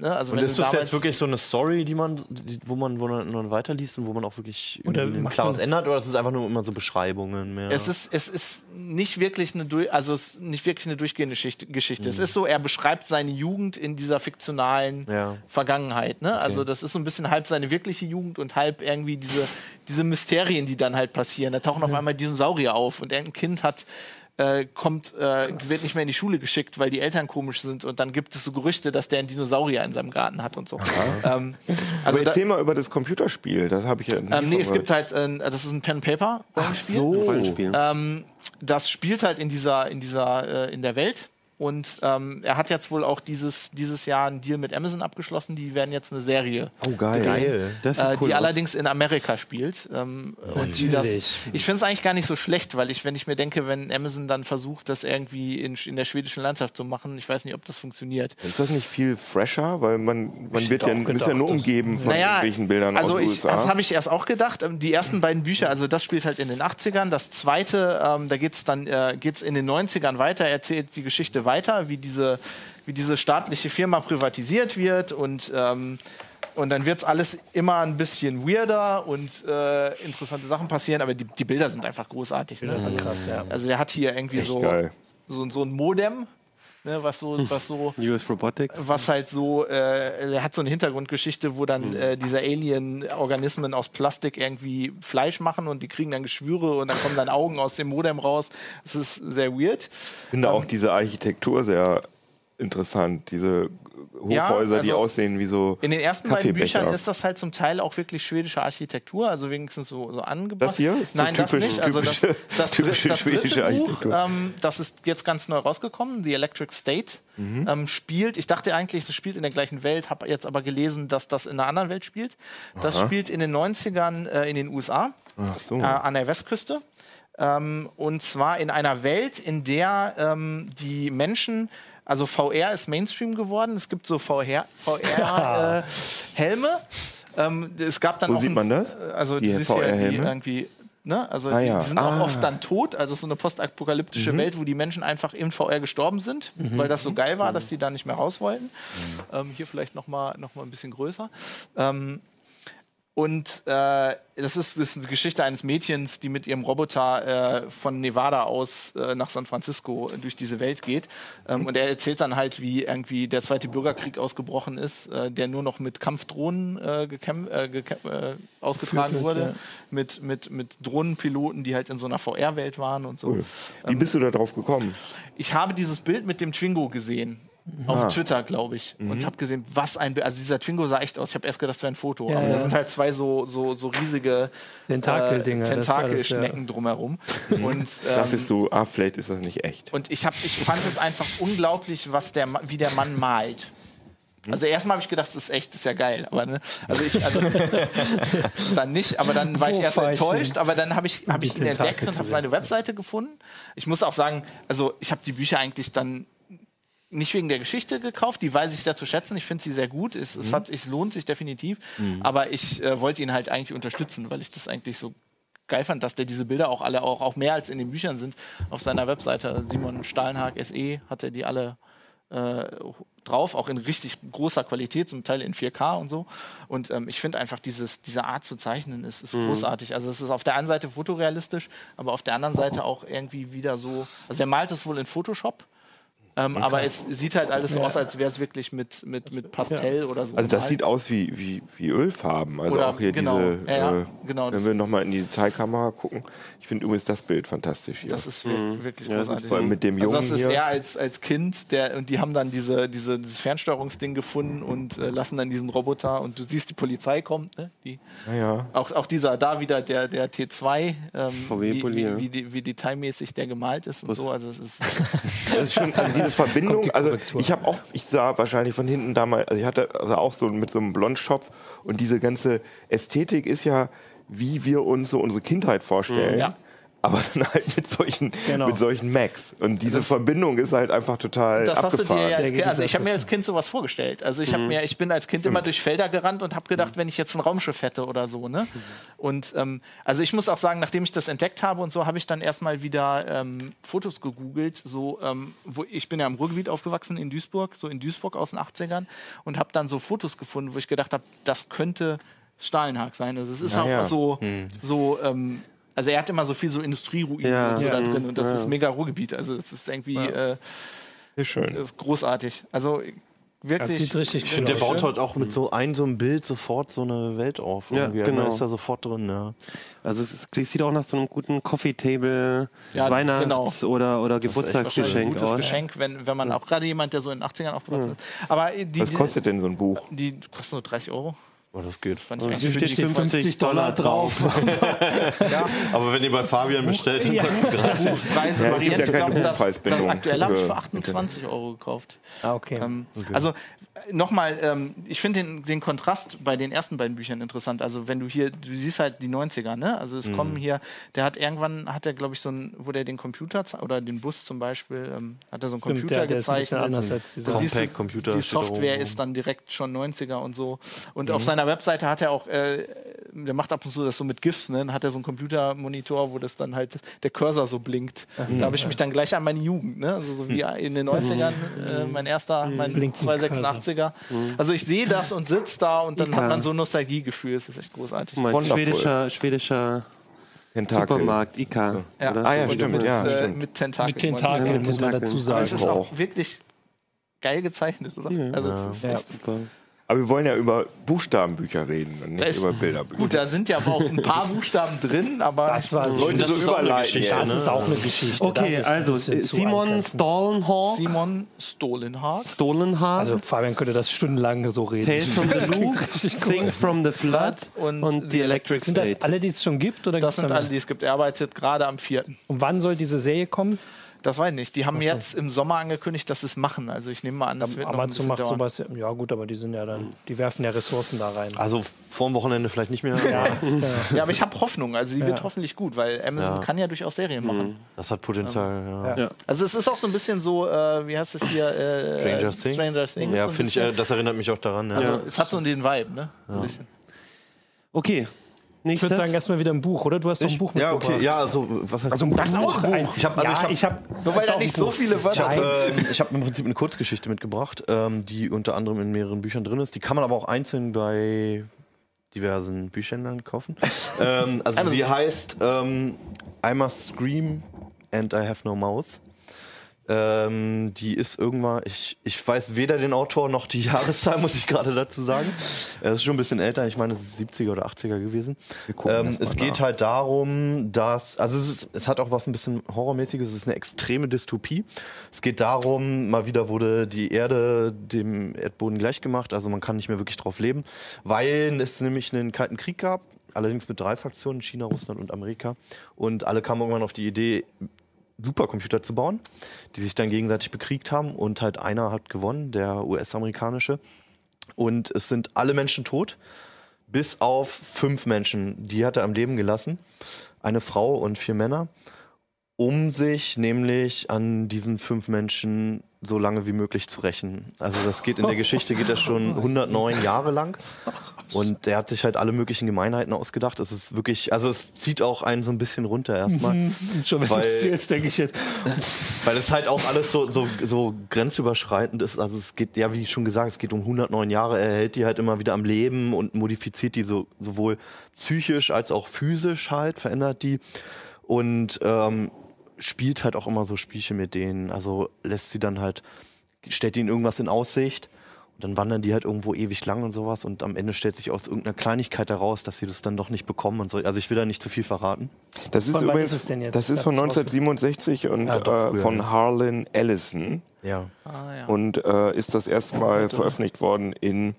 ne? Also Und wenn ist das jetzt wirklich so eine Story, die man, die, wo man, wo man weiterliest und wo man auch wirklich Oder ein klares ändert? Oder ist es einfach nur immer so Beschreibungen mehr? Es ist, es ist nicht wirklich eine, durch- also es ist nicht wirklich eine durchgehende Geschichte. Geschichte. Es ist so, er beschreibt seine Jugend in dieser fiktionalen Ja. Vergangenheit. Ne? Also das ist so ein bisschen halb seine wirkliche Jugend und halb irgendwie diese, diese Mysterien, die dann halt passieren. Da tauchen auf einmal Dinosaurier auf und irgendein Kind hat äh, kommt, äh, wird nicht mehr in die Schule geschickt, weil die Eltern komisch sind und dann gibt es so Gerüchte, dass der einen Dinosaurier in seinem Garten hat und so. Ähm, also Aber da, erzähl mal über das Computerspiel. Das habe ich ja. nie ähm, nee, es gibt halt, äh, das ist ein Pen-Paper-Rollenspiel. Rollenspiel. Ähm, das spielt halt in dieser, in dieser, äh, in der Welt. Und ähm, er hat jetzt wohl auch dieses, dieses Jahr einen Deal mit Amazon abgeschlossen. Die werden jetzt eine Serie, Oh, geil. Geil. Äh, cool die aus. allerdings in Amerika spielt. Ähm, und die das, ich finde es eigentlich gar nicht so schlecht, weil ich, wenn ich mir denke, wenn Amazon dann versucht, das irgendwie in, in der schwedischen Landschaft zu machen, ich weiß nicht, ob das funktioniert. Ist das nicht viel fresher? Weil man, man wird ja, bist ja nur umgeben von Naja, irgendwelchen Bildern also aus ich, USA. das habe ich erst auch gedacht. Ähm, Die ersten beiden Bücher, also das spielt halt in den 80ern. Das zweite, ähm, da geht es dann äh, geht's in den 90ern weiter, erzählt die Geschichte weiter, wie diese, wie diese staatliche Firma privatisiert wird und ähm, und dann wird es alles immer ein bisschen weirder und äh, interessante Sachen passieren, aber die, die Bilder sind einfach großartig. Ne? Also, krass, ja. also der hat hier irgendwie Echt so, geil. so, so ein Modem, ne, was so, was so US Robotics. was halt so, äh, er hat so eine Hintergrundgeschichte, wo dann äh, diese Alien-Organismen aus Plastik irgendwie Fleisch machen und die kriegen dann Geschwüre und dann kommen dann Augen aus dem Modem raus. Das ist sehr weird. Ich finde auch diese Architektur sehr interessant. Diese Ja, Hochhäuser, die also aussehen wie so. In den ersten beiden. Büchern ist das halt zum Teil auch wirklich schwedische Architektur, also wenigstens so, so angebracht. Das hier ist so Nein, das typisch- nicht. Also das, typische- das, typische das dritte schwedische Buch, Architektur. ähm, das ist jetzt ganz neu rausgekommen, The Electric State, Mhm. ähm, spielt, ich dachte eigentlich, das spielt in der gleichen Welt, habe jetzt aber gelesen, dass das in einer anderen Welt spielt. Das spielt in den 90ern äh, in den USA, Ach so. äh, an der Westküste. Ähm, und zwar in einer Welt, in der ähm, die Menschen, also VR ist Mainstream geworden. Es gibt so VR, VR äh, Helme. Ähm, es gab dann Wo auch sieht ein- man das? Also Die ja, die VR-Helme? irgendwie. Ne? Also Ah, die, ja. die sind Ah. Mhm. auch oft dann tot. Also es ist so eine postapokalyptische Welt, wo die Menschen einfach in VR gestorben sind, weil das so geil war, dass die da nicht mehr raus wollten. Ähm, hier vielleicht noch mal, noch mal ein bisschen größer. Ähm, und äh, das, ist, das ist eine Geschichte eines Mädchens, die mit ihrem Roboter äh, von Nevada aus äh, nach San Francisco durch diese Welt geht. Ähm, und er erzählt dann halt, wie irgendwie der zweite Bürgerkrieg ausgebrochen ist, äh, der nur noch mit Kampfdrohnen äh, äh, ausgetragen wurde. ja. Mit, mit, mit Drohnenpiloten, die halt in so einer VR-Welt waren und so. Wie bist du da drauf gekommen? Ich habe dieses Bild mit dem Twingo gesehen. Auf Twitter, glaube ich. Und habe gesehen, was ein Bild. Also dieser Twingo sah echt aus. Ich habe erst gedacht, das wäre ein Foto. Ja, aber ja. da sind halt zwei so, so, so riesige Tentakeldinger, ja. Tentakelschnecken drumherum. Und, ähm, Dachtest du, ah, vielleicht ist das nicht echt. und ich, hab, ich fand es einfach unglaublich, was der, wie der Mann malt. Also erstmal habe ich gedacht, das ist echt, das ist ja geil. Aber ne, also ich, also dann nicht, aber dann war ich erst enttäuscht, aber dann habe ich, hab ich ihn entdeckt und habe seine Webseite gefunden. Ich muss auch sagen, also ich habe die Bücher eigentlich dann nicht wegen der Geschichte gekauft, die weiß ich sehr zu schätzen. Ich finde sie sehr gut. Es, Mhm. es, hat, es lohnt sich definitiv. Aber ich äh, wollte ihn halt eigentlich unterstützen, weil ich das eigentlich so geil fand, dass der diese Bilder auch alle auch, auch mehr als in den Büchern sind. Auf seiner Webseite Simon Stahlenhag SE hat er die alle äh, drauf, auch in richtig großer Qualität, zum Teil in 4K und so. Und ähm, ich finde einfach dieses, diese Art zu zeichnen ist, ist großartig. Also es ist auf der einen Seite fotorealistisch, aber auf der anderen Seite auch irgendwie wieder so. Also er malt es wohl in Photoshop. Ähm, aber es sieht halt alles so aus, als wäre es wirklich mit, mit, mit Pastell oder so. Also das sieht aus wie, wie, wie Ölfarben. Also Oder- auch hier genau. diese, Ja, ja, äh, genau, wenn wir nochmal in die Detailkamera gucken. Ich finde übrigens das Bild fantastisch hier. Das ist wir- wirklich großartig. Vor allem mit dem also Jungen das ist hier. er als, als Kind, der, und die haben dann diese, diese, dieses Fernsteuerungsding gefunden und äh, lassen dann diesen Roboter und du siehst, die Polizei kommt, ne? Die, Naja. auch, auch dieser, da wieder der, der T2, ähm, VW wie, wie, ja. wie, die- wie detailmäßig der gemalt ist und so. Also es ist Das ist schon, also diese Verbindung, die also ich habe auch, ich sah wahrscheinlich von hinten damals, also ich hatte also auch so mit so einem Blondschopf und diese ganze Ästhetik ist ja, wie wir uns so unsere Kindheit vorstellen. Ja. Aber dann halt mit solchen, Genau. mit solchen Macs. Und diese Das- Verbindung ist halt einfach total Das hast du dir abgefahren. ja als Kind, also ich habe mir als Kind sowas vorgestellt. Also ich habe mir, ich bin als Kind immer durch Felder gerannt und habe gedacht, wenn ich jetzt ein Raumschiff hätte oder so, ne? Und ähm, also ich muss auch sagen, nachdem ich das entdeckt habe und so, habe ich dann erstmal wieder ähm, Fotos gegoogelt. So, ähm, wo ich bin ja im Ruhrgebiet aufgewachsen in Duisburg, so in Duisburg aus den 80ern und habe dann so Fotos gefunden, wo ich gedacht habe, das könnte Stahlenhag sein. Also es ist Ja, auch ja. so, so ähm, also er hat immer so viel so Industrieruinen Ja. und so Ja. da drin und das Ja. ist mega Ruhrgebiet. Also es ist irgendwie äh, Sehr schön. ist großartig. Also wirklich. Das sieht richtig Ich cool finde, Der aus. baut halt auch mit so einem so einem Bild sofort so eine Welt auf. Ja, irgendwie. genau. Man ist da sofort drin, ja. Also es, ist, es sieht auch nach so einem guten Coffee Table, Ja, Weihnachts- oder, oder wahrscheinlich ein Geburtstagsgeschenk gutes aus. Geschenk, wenn, wenn man auch gerade jemand, der so in den 80ern aufgewachsen ist. Aber die, Was kostet denn so ein Buch? die, die kostet nur 30 Euro. Oh, das geht. Fand ich steht die die 50 Dollar drauf. Aber wenn ihr bei Fabian bestellt, dann kostet es gratis. Preise Ja, variiert. ja ich glaube, das, das aktuelle habe ich für für 28 Euro gekauft. Ah, okay. Ähm, Also nochmal, ähm, ich finde den, den Kontrast bei den ersten beiden Büchern interessant. Also wenn du hier, du siehst halt die 90er, ne? Also es kommen hier, der hat irgendwann, hat er glaube ich so ein, wo der den Computer oder den Bus zum Beispiel, ähm, hat er so einen Stimmt, Computer der, der ist ein bisschen gezeichnet. anders als dieser. Du, Compact-Computer Die Software ist dann direkt schon 90er und so. Und auf seiner Webseite hat er auch äh, der macht ab und zu das so mit GIFs, ne? Dann hat er so einen Computermonitor, wo das dann halt der Cursor so blinkt. Da habe ich mich dann gleich an meine Jugend, ne? Also so wie in den 90ern, äh, mein erster, mein Blinkt ein 286er. Also ich sehe das und sitze da und dann Ja. hat man so ein Nostalgiegefühl. Das ist echt großartig. Mein schwedischer, schwedischer Tentakel. Supermarkt, Ika. Ja. oder? Ah ja, stimmt, mit, ja, äh, stimmt. mit Tentakeln. Mit Tentakeln, Ja, mit muss man dazu Aber es sagen. ist auch wirklich geil gezeichnet, oder? Also es ist Ja. echt Super. Aber wir wollen ja über Buchstabenbücher reden und nicht ist- über Bilderbücher. Gut, da sind ja aber auch ein paar Buchstaben drin, aber Das war so. Leute Das so ist auch eine überleiten. Geschichte, jetzt. Das ne? ist auch eine Geschichte. Okay, also Simon. Stallenhawk, Simon Stolenhardt. Stolenhawk, Also Fabian könnte das stundenlang so reden. Tales from the Loop, Things from the Flood und und, The Electric Sind das State. alle, die es schon gibt? Oder Das sind alle, die es gibt. Er arbeitet gerade am vierten. Und wann soll diese Serie kommen? Das weiß ich nicht. Die haben jetzt im Sommer angekündigt, dass sie es machen. Also ich nehme mal an, das wird noch ein Amazon macht dauern. sowas. ja- Ja, gut, aber die sind ja dann, die werfen ja Ressourcen da rein. Also vorm Wochenende vielleicht nicht mehr. Ja, aber ich habe Hoffnung. Also die wird Ja. hoffentlich gut, weil Amazon Ja. kann ja durchaus Serien machen. Das hat Potenzial, ja. Ja. Also es ist auch so ein bisschen so, äh, wie heißt es hier? Äh, Stranger Things. Stranger Things. Ja, finde ich, äh, das erinnert mich auch daran. Ja. Also es hat so den Vibe, ne? Ein bisschen. Okay, Ich würde sagen, erstmal wieder ein Buch, oder? Du hast doch ein Ich, Buch ja, mitgebracht. okay, ja, also was heißt Also das auch ein Ich hab- also ja, ich hab- ich habe Nur weil da nicht so viele Ich Wörter habe Nein. ähm, ich hab im Prinzip eine Kurzgeschichte mitgebracht, ähm, die unter anderem in mehreren Büchern drin ist. Die kann man aber auch einzeln bei diversen Büchhändlern kaufen. ähm, also sie heißt ähm, I Must Scream and I Have No Mouth. Ähm, die ist irgendwann, ich, ich weiß weder den Autor noch die Jahreszahl, muss ich gerade dazu sagen. Es ist schon ein bisschen älter, ich meine, es ist 70er oder 80er gewesen. Ähm, es geht nach. halt darum, dass, also es, ist, es hat auch was ein bisschen Horrormäßiges, es ist eine extreme Dystopie. Es geht darum, mal wieder wurde die Erde dem Erdboden gleichgemacht, also man kann nicht mehr wirklich drauf leben, weil es nämlich einen kalten Krieg gab, allerdings mit drei Fraktionen, China, Russland und Amerika. Und alle kamen irgendwann auf die Idee, Supercomputer zu bauen, die sich dann gegenseitig bekriegt haben und halt einer hat gewonnen, der US-amerikanische. Und es sind alle Menschen tot, bis auf fünf Menschen. Die hat er am Leben gelassen. Eine Frau und vier Männer, um sich nämlich an diesen fünf Menschen so lange wie möglich zu rächen. Also das geht in der Geschichte geht das schon 109 Jahre lang. Und der hat sich halt alle möglichen Gemeinheiten ausgedacht. Es ist wirklich, also es zieht auch einen so ein bisschen runter erstmal. Schon wenn Weil- jetzt denke ich jetzt. Weil es halt auch alles so, so, so grenzüberschreitend ist. Also es geht, ja, wie schon gesagt, es geht um 109 Jahre. Er hält die halt immer wieder am Leben und modifiziert die so, sowohl psychisch als auch physisch halt, verändert die. Und ähm, spielt halt auch immer so Spielchen mit denen. Also lässt sie dann halt, stellt ihnen irgendwas in Aussicht. Und dann wandern die halt irgendwo ewig lang und sowas. Und am Ende stellt sich aus irgendeiner Kleinigkeit heraus, dass sie das dann doch nicht bekommen und so. Also ich will da nicht zu viel verraten. Das ist Von wann übrigens, ist es denn jetzt? das ist von Gab's raus- 1967 und Ja, doch, äh, von. Harlan Ellison Ja. Ah, ja. und äh, ist das erste Mal veröffentlicht worden in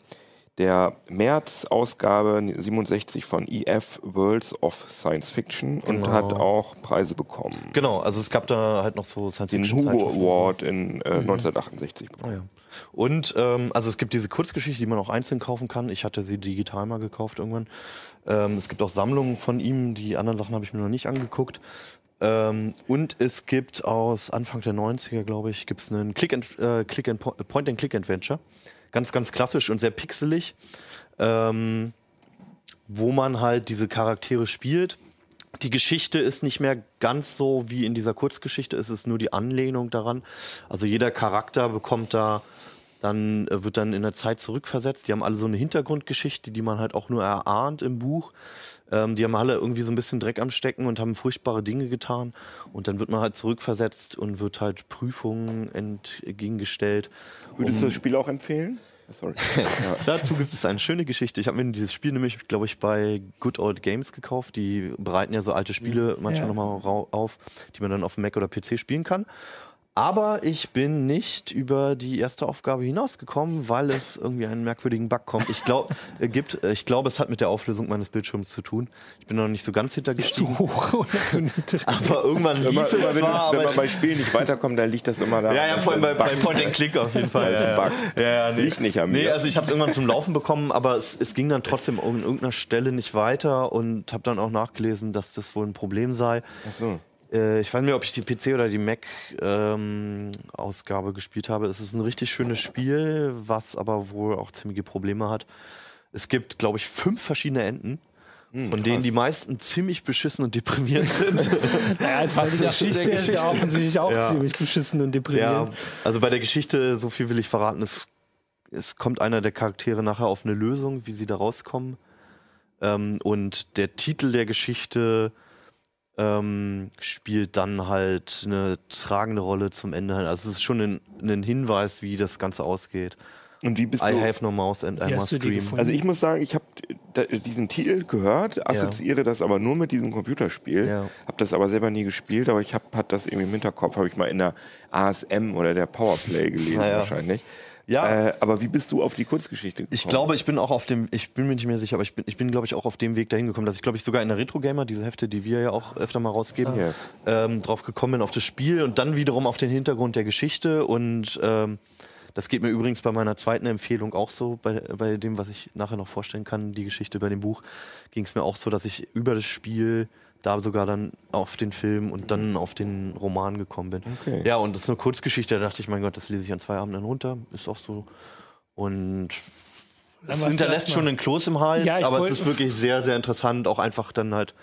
der März-Ausgabe 67 von EF Worlds of Science Fiction und Genau. hat auch Preise bekommen. Genau, also es gab da halt noch so Science Den Fiction Hugo Zeitschriften. Award in äh, 1968 Ah, bekommen. ja. Und ähm, also es gibt diese Kurzgeschichte, die man auch einzeln kaufen kann. Ich hatte sie digital mal gekauft irgendwann. Ähm, es gibt auch Sammlungen von ihm. Die anderen Sachen habe ich mir noch nicht angeguckt. Ähm, und es gibt aus Anfang der 90er, glaube ich, gibt es einen Click and, äh, Click and Po- Point-and-Click-Adventure. Ganz, ganz klassisch und sehr pixelig. Ähm, wo man halt diese Charaktere spielt. Die Geschichte ist nicht mehr ganz so wie in dieser Kurzgeschichte, es ist nur die Anlehnung daran. Also jeder Charakter bekommt da dann äh, wird dann in der Zeit zurückversetzt. Die haben alle so eine Hintergrundgeschichte, die man halt auch nur erahnt im Buch. Ähm, die haben alle irgendwie so ein bisschen Dreck am Stecken und haben furchtbare Dinge getan. Und dann wird man halt zurückversetzt und wird halt Prüfungen entgegengestellt. Würdest du das Spiel auch empfehlen? Sorry. Dazu gibt es eine schöne Geschichte. Ich habe mir dieses Spiel nämlich, glaube ich, bei Good Old Games gekauft. Die bereiten ja so alte Spiele manchmal Ja. nochmal rau- auf, die man dann auf dem Mac oder PC spielen kann. Aber ich bin nicht über die erste Aufgabe hinausgekommen, weil es irgendwie einen merkwürdigen Bug kommt. Ich glaube, gibt, äh, ich glaube, es hat mit der Auflösung meines Bildschirms zu tun. Ich bin noch nicht so ganz hintergestiegen. Zu hoch oder zu niedrig? Aber irgendwann lief Immer, es immer wenn, zwar, wenn aber man bei Spielen nicht weiterkommt, dann liegt das immer da. ja, ja, vor allem bei, bei Point and Click auf jeden Fall. Ja, ja. Bug. Ja, ja, nee. Liegt nicht an mir. Nee, also ich habe es irgendwann zum Laufen bekommen, aber es, es ging dann trotzdem an irgendeiner Stelle nicht weiter und habe dann auch nachgelesen, dass das wohl ein Problem sei. Ach so. Äh, ich weiß nicht, ob ich die PC oder die Mac-Ausgabe gespielt habe. Es ist ein richtig schönes Spiel, was aber wohl auch ziemliche Probleme hat. Es gibt, glaube ich, fünf verschiedene Enden. Von denen die meisten ziemlich beschissen und deprimierend sind. Ja, also bei der Geschichte, ist ja offensichtlich auch Ja. ziemlich beschissen und ja, deprimierend. also bei der Geschichte, so viel will ich verraten, es, es kommt einer der Charaktere nachher auf eine Lösung, wie sie da rauskommen. Ähm, und der Titel der Geschichte ähm, spielt dann halt eine tragende Rolle zum Ende. Also es ist schon ein, ein Hinweis, wie das Ganze ausgeht. Und wie bist I du? have no mouse and I must scream. Also ich muss sagen, ich habe diesen Titel gehört, assoziiere das aber nur mit diesem Computerspiel, Ja. habe das aber selber nie gespielt, aber ich habe hat das irgendwie im Hinterkopf, habe ich mal in der ASM oder der Powerplay gelesen Naja. wahrscheinlich. Ja. Äh, aber wie bist du auf die Kurzgeschichte gekommen? Ich glaube, ich bin auch auf dem, ich bin mir nicht mehr sicher, aber ich bin, ich bin glaube ich, auch auf dem Weg dahin gekommen, dass ich, glaube ich, sogar in der Retro Gamer, diese Hefte, die wir ja auch öfter mal rausgeben, Ja. ähm, drauf gekommen bin, auf das Spiel und dann wiederum auf den Hintergrund der Geschichte. Und ähm, das geht mir übrigens bei meiner zweiten Empfehlung auch so, bei, bei dem, was ich nachher noch vorstellen kann, die Geschichte bei dem Buch, ging es mir auch so, dass ich über das Spiel da sogar dann auf den Film und dann auf den Roman gekommen bin. Okay. Ja, und das ist eine Kurzgeschichte, da dachte ich, mein Gott, das lese ich an zwei Abenden runter. Ist auch so. Und es hinterlässt schon einen Kloß im Hals, Ja, aber es ist wirklich sehr, sehr interessant, auch einfach dann halt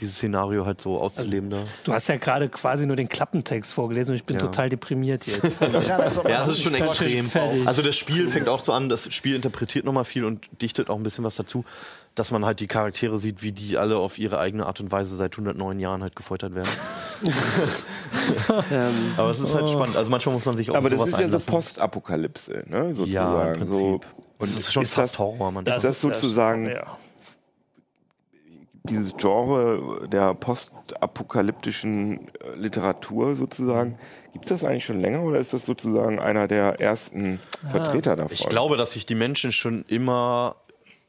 dieses Szenario halt so auszuleben da. Du hast ja gerade quasi nur den Klappentext vorgelesen und ich bin Ja. total deprimiert jetzt. Ja, es ist schon extrem. fertig. Also das Spiel fängt auch so an, das Spiel interpretiert nochmal viel und dichtet auch ein bisschen was dazu, dass man halt die Charaktere sieht, wie die alle auf ihre eigene Art und Weise seit 109 Jahren halt gefoltert werden. Ähm, Aber es ist halt spannend. Also manchmal muss man sich auch aber das ist ja so einlassen. Postapokalypse, ne? sozusagen. Ja, im Prinzip. So. Und es ist schon ist fast das, Horror. Man ist das sozusagen Ja. dieses Genre der postapokalyptischen äh, Literatur sozusagen, gibt es das eigentlich schon länger oder ist das sozusagen einer der ersten Vertreter davon? Ich glaube, dass sich die Menschen schon immer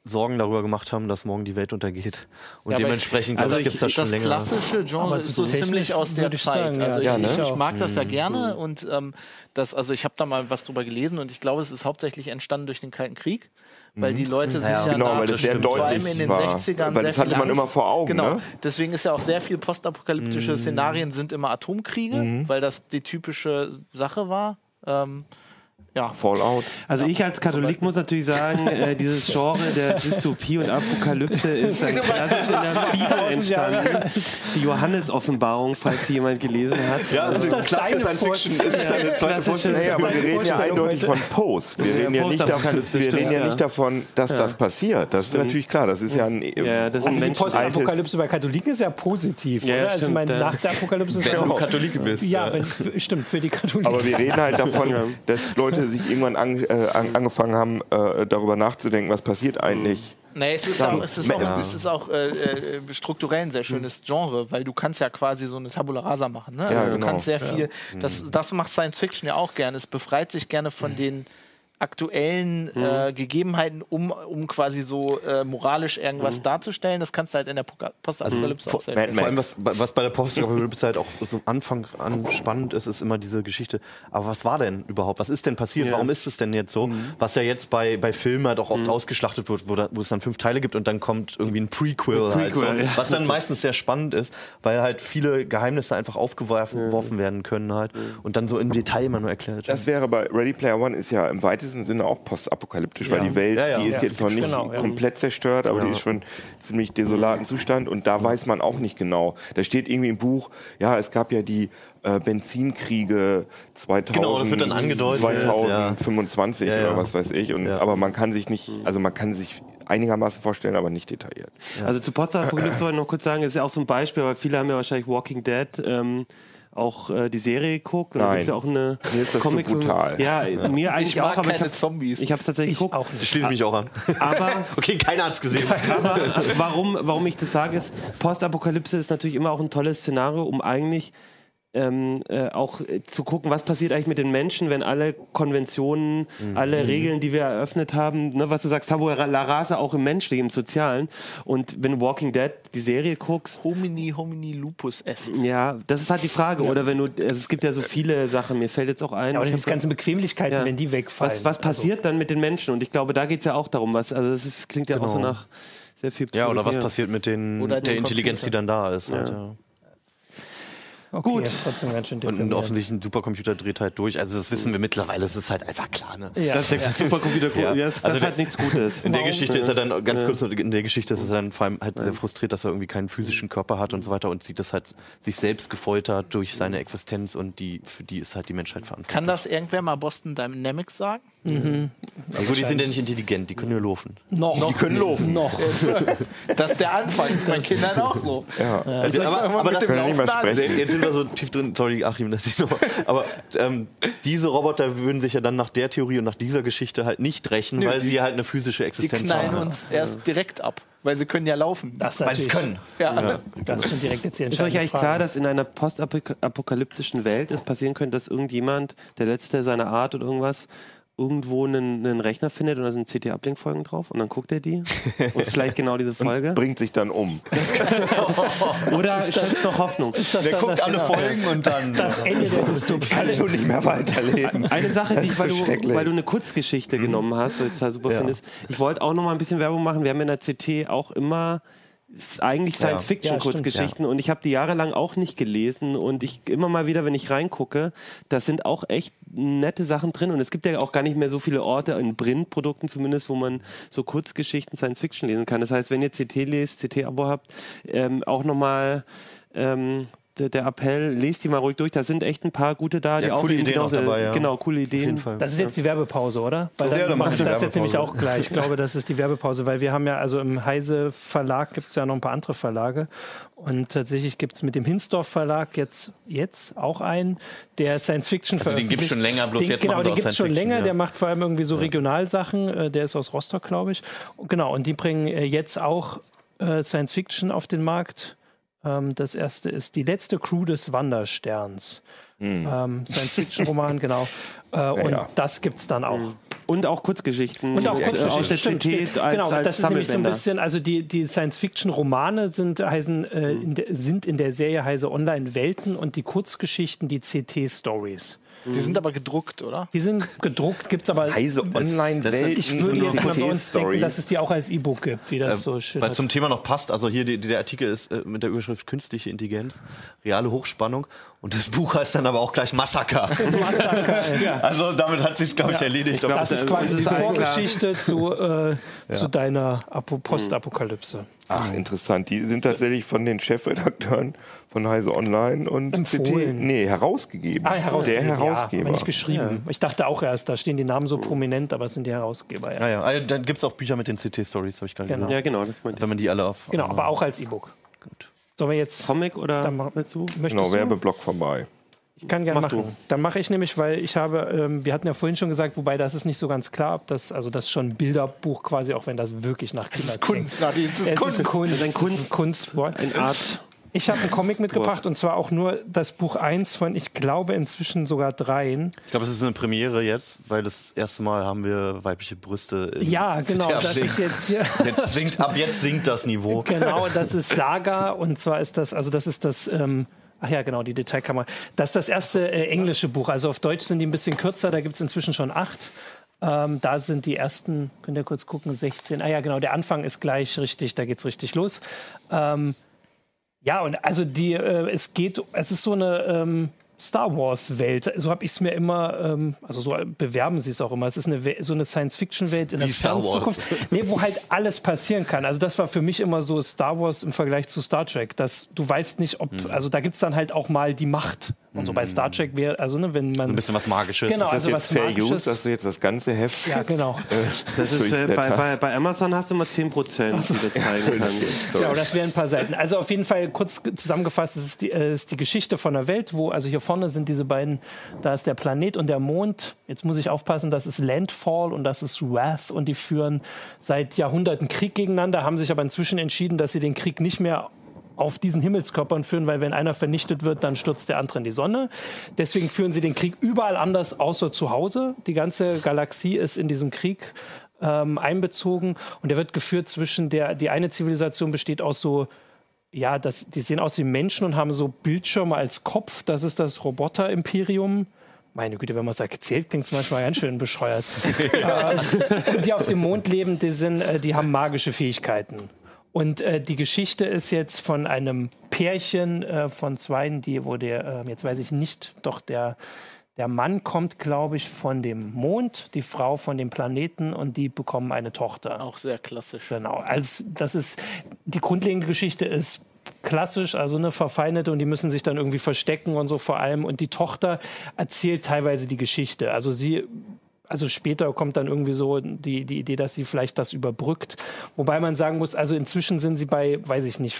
Sorgen darüber gemacht haben, dass morgen die Welt untergeht. Und Ja, dementsprechend, also ich, gibt es das schon länger. klassische Genre ist so ziemlich aus der ich Zeit. sagen, ja. also ich, Ja, ne? ich, ich mag das Mhm. ja gerne und ähm, das, also ich habe da mal was drüber gelesen und ich glaube, es ist hauptsächlich entstanden durch den Kalten Krieg. Weil die Leute sich ja Genau, nach, weil das sehr vor allem in den war. 60ern Weil sehr das hatte viel man Angst. immer vor Augen, Genau, ne? deswegen ist ja auch sehr viel postapokalyptische Szenarien sind immer Atomkriege, weil das die typische Sache war. Ähm, ja, Fallout. Also ich als Katholik muss natürlich sagen, äh, dieses Genre der Dystopie und Apokalypse ist ein klassisch in der Bibel entstanden. Die Johannes-Offenbarung, falls die jemand gelesen hat. Ja, also das klassische deine Science Fiction ist eine zweite Vorstellung. Naja, aber wir reden ja eindeutig von Post. Wir reden ja nicht davon, wir reden stimmt, ja ja. nicht davon dass das passiert. Das ist natürlich klar. Das ist ja ein Ja, das ist Also die Postapokalypse bei Katholiken ist ja positiv, Ja, oder? Also stimmt, meine, ja. nach der Apokalypse ist Wenn ja du. Katholik bist. Ja, stimmt, für die Katholiken. Aber wir reden halt davon, dass Leute sich irgendwann an, äh, an, angefangen haben, äh, darüber nachzudenken, was passiert eigentlich. Nee, es ist auch, es ist Ja. auch, es ist auch äh, äh, strukturell ein sehr schönes Genre, weil du kannst ja quasi so eine Tabula Rasa machen. Ne? Ja, also du genau. kannst sehr viel, das, das macht Science Fiction ja auch gerne. Es befreit sich gerne von den aktuellen äh, Gegebenheiten, um, um quasi so äh, moralisch irgendwas darzustellen. Das kannst du halt in der Poka- Postapokalypse auch sehr Mad schön. Vor allem, was, was bei der Postapokalypse halt auch so Anfang an spannend ist, ist immer diese Geschichte. Aber was war denn überhaupt? Was ist denn passiert? Warum ist es denn jetzt so? Was ja jetzt bei, bei Filmen halt auch oft ausgeschlachtet wird, wo, da, wo es dann fünf Teile gibt und dann kommt irgendwie ein Prequel, halt so, Prequel, ja. was dann meistens sehr spannend ist, weil halt viele Geheimnisse einfach aufgeworfen geworfen werden können halt und dann so im Detail immer nur erklärt. Das wäre bei Ready Player One ist ja im weitesten Sinne auch postapokalyptisch, weil Ja. die Welt, Ja, ja. die ist Ja, jetzt noch nicht genau, ja. komplett zerstört, aber die ist schon ziemlich desolaten Zustand und da weiß man auch nicht genau. Da steht irgendwie im Buch, ja, es gab ja die äh, Benzinkriege 2000, Genau, das wird dann angedeutet, 2025 ja. Ja, ja. oder was weiß ich. Und, Ja. Aber man kann sich nicht, also man kann sich einigermaßen vorstellen, aber nicht detailliert. Also zu Postapokalypse wollte ich noch kurz sagen, das ist ja auch so ein Beispiel, weil viele haben ja wahrscheinlich Walking Dead ähm, auch äh, die Serie geguckt. Da Nein. gibt's ja auch eine Mir ist das zu Comic brutal. Ja, mir eigentlich Ich mag auch, aber ich keine habe Zombies. ich hab's tatsächlich geguckt. auch Ich schließe mich auch an. Aber Okay, keiner hat's gesehen. Aber warum, warum ich das sage, ist, Postapokalypse ist natürlich immer auch ein tolles Szenario, um eigentlich ähm, äh, auch äh, zu gucken, was passiert eigentlich mit den Menschen, wenn alle Konventionen, alle Regeln, die wir eröffnet haben, ne, was du sagst, Tabula Rasa auch im Menschlichen, im Sozialen. Und wenn du Walking Dead die Serie guckst, Homini, homini, lupus est. ja, das ist halt die Frage. Oder wenn du, also es gibt ja so viele Sachen, mir fällt jetzt auch ein. Ja, aber diese ganzen Bequemlichkeiten, ja. wenn die wegfallen. was, was passiert dann mit den Menschen? Und ich glaube, da geht es ja auch darum, was, also es ist, klingt ja auch so Genau. nach sehr viel Ja, oder was Psychologie. passiert mit den, Oder der Intelligenz, die dann da ist. Halt, ja. Okay, Gut. Trotzdem ganz schön Und offensichtlich ein Supercomputer dreht halt durch. Also das wissen wir mittlerweile, es ist halt einfach klar. Ne? Ja. Das ist der Supercomputer, Ja. ja. das, das Also hat nichts Gutes. In der Geschichte ist er dann, ganz Ja. kurz, in der Geschichte ist er dann vor allem halt sehr frustriert, dass er irgendwie keinen physischen Körper hat und so weiter und sieht das halt sich selbst gefoltert durch seine Existenz und die, für die ist halt die Menschheit verantwortlich. Kann das irgendwer mal Boston Dynamics sagen? Aber gut, die sind ja nicht intelligent, die können nur laufen. Noch. Die können laufen. Noch. Das ist der Anfang, ist bei Kindern auch so. Also, ich aber, aber das können wir nicht mehr sprechen. Jetzt sind wir so tief drin, sorry Achim, dass ich nochmal. Aber ähm, diese Roboter würden sich ja dann nach der Theorie und nach dieser Geschichte halt nicht rächen, Nö, weil die- sie halt eine physische Die Existenz knallen haben. uns erst direkt ab, weil sie können ja laufen. Das Weil sie können. ja. Das ist schon direkt jetzt die Ist euch eigentlich Frage. klar, dass in einer postapokalyptischen Welt es passieren könnte, dass irgendjemand, der Letzte seiner Art oder irgendwas, irgendwo einen, einen Rechner findet und da sind CT-Uplink-Folgen drauf und dann guckt er die und vielleicht genau diese Folge. Bringt sich dann um. Oder ist noch Hoffnung. Der guckt alle Folgen und dann. das Ende der Dystopie. Kann ich nicht mehr weiterleben. Eine Sache, die ich, weil, so du, weil du eine Kurzgeschichte genommen hast, was ich total super Ja. findest. Ich wollte auch noch mal ein bisschen Werbung machen. Wir haben in der CT auch immer ist eigentlich Ja. Science-Fiction-Kurzgeschichten und ich habe die jahrelang auch nicht gelesen und ich immer mal wieder, wenn ich reingucke, da sind auch echt nette Sachen drin und es gibt ja auch gar nicht mehr so viele Orte, in Print-Produkten zumindest, wo man so Kurzgeschichten Science-Fiction lesen kann. Das heißt, wenn ihr CT lest, CT-Abo habt, ähm, auch nochmal ähm, der, Appell, lest die mal ruhig durch. Da sind echt ein paar gute da, die Ja, auch coole eben Ideen auch genauso- dabei, ja. Genau, coole Auf Ideen. jeden Fall. Das ist jetzt die Werbepause, oder? Weil Ja, dann machen wir die das jetzt nämlich auch gleich. Ich glaube, das ist die Werbepause, weil wir haben ja, also im Heise Verlag gibt es ja noch ein paar andere Verlage. Und tatsächlich gibt es mit dem Hinsdorf Verlag jetzt, jetzt auch einen, der Science Fiction Also den gibt's schon veröffentlicht. länger, bloß den, jetzt Genau, den auch gibt es schon Fiction, länger. ja. Der macht vor allem irgendwie so Regionalsachen. Äh, Der ist aus Rostock, glaube ich. Und Genau, und die bringen äh, jetzt auch äh, Science Fiction auf den Markt. Ähm, das erste ist die letzte Crew des Wandersterns. Ähm, Science-Fiction-Roman, genau. Äh, und ja. das gibt es dann auch. Und auch Kurzgeschichten. Und auch äh, Kurzgeschichten. aus der stimmt, als, genau, als das ist nämlich so ein bisschen, also die, die Science-Fiction-Romane sind, heißen, äh, in der, sind in der Serie Heise Online-Welten und die Kurzgeschichten die CT-Stories. Die sind aber gedruckt, oder? Die sind gedruckt, gibt es aber. Heise Online-Welten. Ich würde jetzt mal bei uns denken, dass es die auch als E-Book gibt, wie das so schön Weil zum Thema noch passt, also hier die, der Artikel ist äh, mit der Überschrift Künstliche Intelligenz, reale Hochspannung und das Buch heißt dann aber auch gleich Massaker. Also damit hat sich glaube ich, erledigt. Das ist quasi die ist allen klar. Vorgeschichte zu, äh, zu deiner Apo Postapokalypse. Ach, interessant. Die sind tatsächlich von den Chefredakteuren von Heise Online und Empfohlen. CT, nee, herausgegeben. Ah, Herausgeber. Der Herausgeber. Ja, nicht geschrieben. Ich dachte auch erst, da stehen die Namen so prominent, aber es sind die Herausgeber. Ja. ja, ja. Also, dann gibt es auch Bücher mit den CT-Stories, habe ich gerade Genau. gesagt. Ja, genau, das ich. Wenn man die alle auf. Genau, aber auch als E-Book. Sollen wir jetzt. Comic oder Dann mach- dazu? Möchtest genau, du? Werbeblock vorbei. Ich kann gerne Mach machen. du. Dann mache ich nämlich, weil ich habe, ähm, wir hatten ja vorhin schon gesagt, wobei das ist nicht so ganz klar, ob das, also das ist schon ein Bilderbuch quasi, auch wenn das wirklich nach Das Kinder ist Kunst, Nadine, das ist Es Kunst. ist Kunst. Das ist ein Kunst- Es ist ein Kunstwort. Eine Art. Ich habe einen Comic mitgebracht und zwar auch nur das Buch 1 von, ich glaube, inzwischen sogar dreien. Ich glaube, es ist eine Premiere jetzt, weil das erste Mal haben wir weibliche Brüste. im Ja, genau, CT das ist jetzt hier. Jetzt sinkt, ab jetzt sinkt das Niveau. Genau, das ist Saga und zwar ist das, also das ist das, ähm, ach ja, genau, die Detailkammer. Das ist das erste äh, englische Buch. Also auf Deutsch sind die ein bisschen kürzer, da gibt es inzwischen schon acht. Ähm, da sind die ersten, könnt ihr kurz gucken, 16. Ah ja, genau, der Anfang ist gleich richtig, da geht es richtig los. Ähm, ja, und also die, äh, es geht, es ist so eine ähm, Star Wars-Welt. So habe ich es mir immer, ähm, also so bewerben sie es auch immer. Es ist eine, We- so eine Science-Fiction-Welt in der Wie Star fernen Wars. Zukunft. Nee, wo halt alles passieren kann. Also das war für mich immer so Star Wars im Vergleich zu Star Trek. Dass du weißt nicht, ob, Mhm. also da gibt es dann halt auch mal die Macht. Und so bei Star Trek wäre, also ne, wenn man. So ein bisschen was Magisches. Genau. Ist das also jetzt was Fair Magisches. Use, dass du jetzt das ganze Heft ja, genau. Das ist, äh, bei, bei, bei Amazon hast du immer 10 Prozent, die du zeigen kannst. Genau, das wären ein paar Seiten. Also auf jeden Fall kurz ge- zusammengefasst, es ist die, äh, ist die Geschichte von der Welt, wo, also hier vorne sind diese beiden, da ist der Planet und der Mond. Jetzt muss ich aufpassen, das ist Landfall und das ist Wrath und die führen seit Jahrhunderten Krieg gegeneinander, haben sich aber inzwischen entschieden, dass sie den Krieg nicht mehr auf diesen Himmelskörpern führen, weil wenn einer vernichtet wird, dann stürzt der andere in die Sonne. Deswegen führen sie den Krieg überall anders, außer zu Hause. Die ganze Galaxie ist in diesem Krieg ähm, einbezogen und der wird geführt zwischen der, die eine Zivilisation besteht aus so ja, das, die sehen aus wie Menschen und haben so Bildschirme als Kopf. Das ist das Roboter-Imperium. Meine Güte, wenn man es erzählt, klingt es manchmal ganz schön bescheuert. die auf dem Mond leben, die, sind, äh, die haben magische Fähigkeiten. Und äh, die Geschichte ist jetzt von einem Pärchen äh, von Zweien, die, wo der, äh, jetzt weiß ich nicht, doch der, der Mann kommt, glaube ich, von dem Mond, die Frau von dem Planeten und die bekommen eine Tochter. Auch sehr klassisch. Genau. Also das ist die grundlegende Geschichte ist klassisch, also eine verfeindete und die müssen sich dann irgendwie verstecken und so vor allem. Und die Tochter erzählt teilweise die Geschichte. Also sie also später kommt dann irgendwie so die, die Idee, dass sie vielleicht das überbrückt. Wobei man sagen muss, also inzwischen sind sie bei, weiß ich nicht,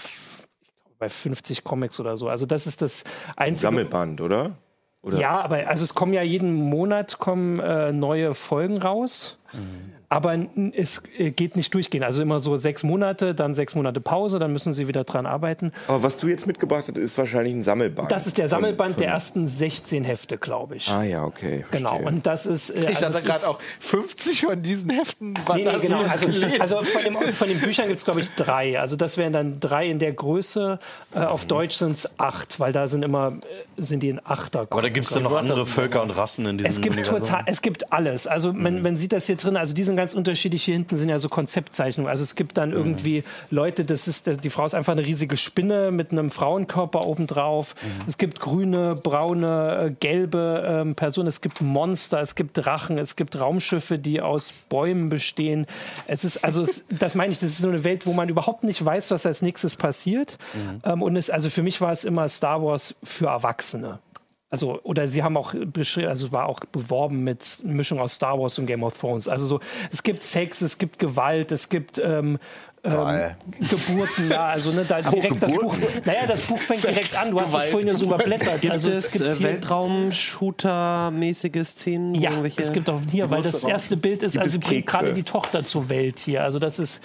bei 50 Comics oder so. Also das ist das einzige. Sammelband, oder? Oder? Ja, aber also es kommen ja jeden Monat kommen äh, neue Folgen raus. Aber es äh, geht nicht durchgehen. Also immer so sechs Monate, dann sechs Monate Pause, dann müssen sie wieder dran arbeiten. Aber was du jetzt mitgebracht hast, ist wahrscheinlich ein Sammelband. Das ist der Von- Sammelband von- der ersten 16 Hefte, glaube ich. Ah ja, okay. Genau. verstehe. Und das ist. Äh, Ich also hatte gerade auch 50 von diesen Heften. Nee, nee, genau. Also, also von, dem, von den Büchern gibt es, glaube ich, drei. Also das wären dann drei in der Größe. Äh, auf Deutsch sind es acht, weil da sind immer äh, sind die in Achter. Aber da gibt es dann noch andere Völker und Rassen in diesem Es gibt Universum. total, es gibt alles. Also man, man sieht das hier drin. Also die sind ganz unterschiedlich. Hier hinten sind ja so Konzeptzeichnungen. Also es gibt dann irgendwie Leute. Das ist die Frau ist einfach eine riesige Spinne mit einem Frauenkörper obendrauf. Es gibt grüne, braune, äh, gelbe ähm, Personen. Es gibt Monster. Es gibt Drachen. Es gibt Raumschiffe, die aus Bäumen bestehen. Es ist also es, das meine ich. Das ist so eine Welt, wo man überhaupt nicht weiß, was als nächstes passiert. Ähm, und es also für mich war es immer Star Wars für Erwachsene. Also, oder sie haben auch beschrieben, also war auch beworben mit Mischung aus Star Wars und Game of Thrones. Also so, es gibt Sex, es gibt Gewalt, es gibt ähm, ähm. Geburten, ja, also ne, da direkt das Buch. Naja, das Buch fängt direkt an. Du hast das Gewalt, vorhin ja so überblättert. Gibt Also es es gibt äh, Weltraum-Shooter-mäßige Szenen? ja, es gibt auch hier, weil das erste Bild ist, also bringt gerade die Tochter zur Welt hier. Also das ist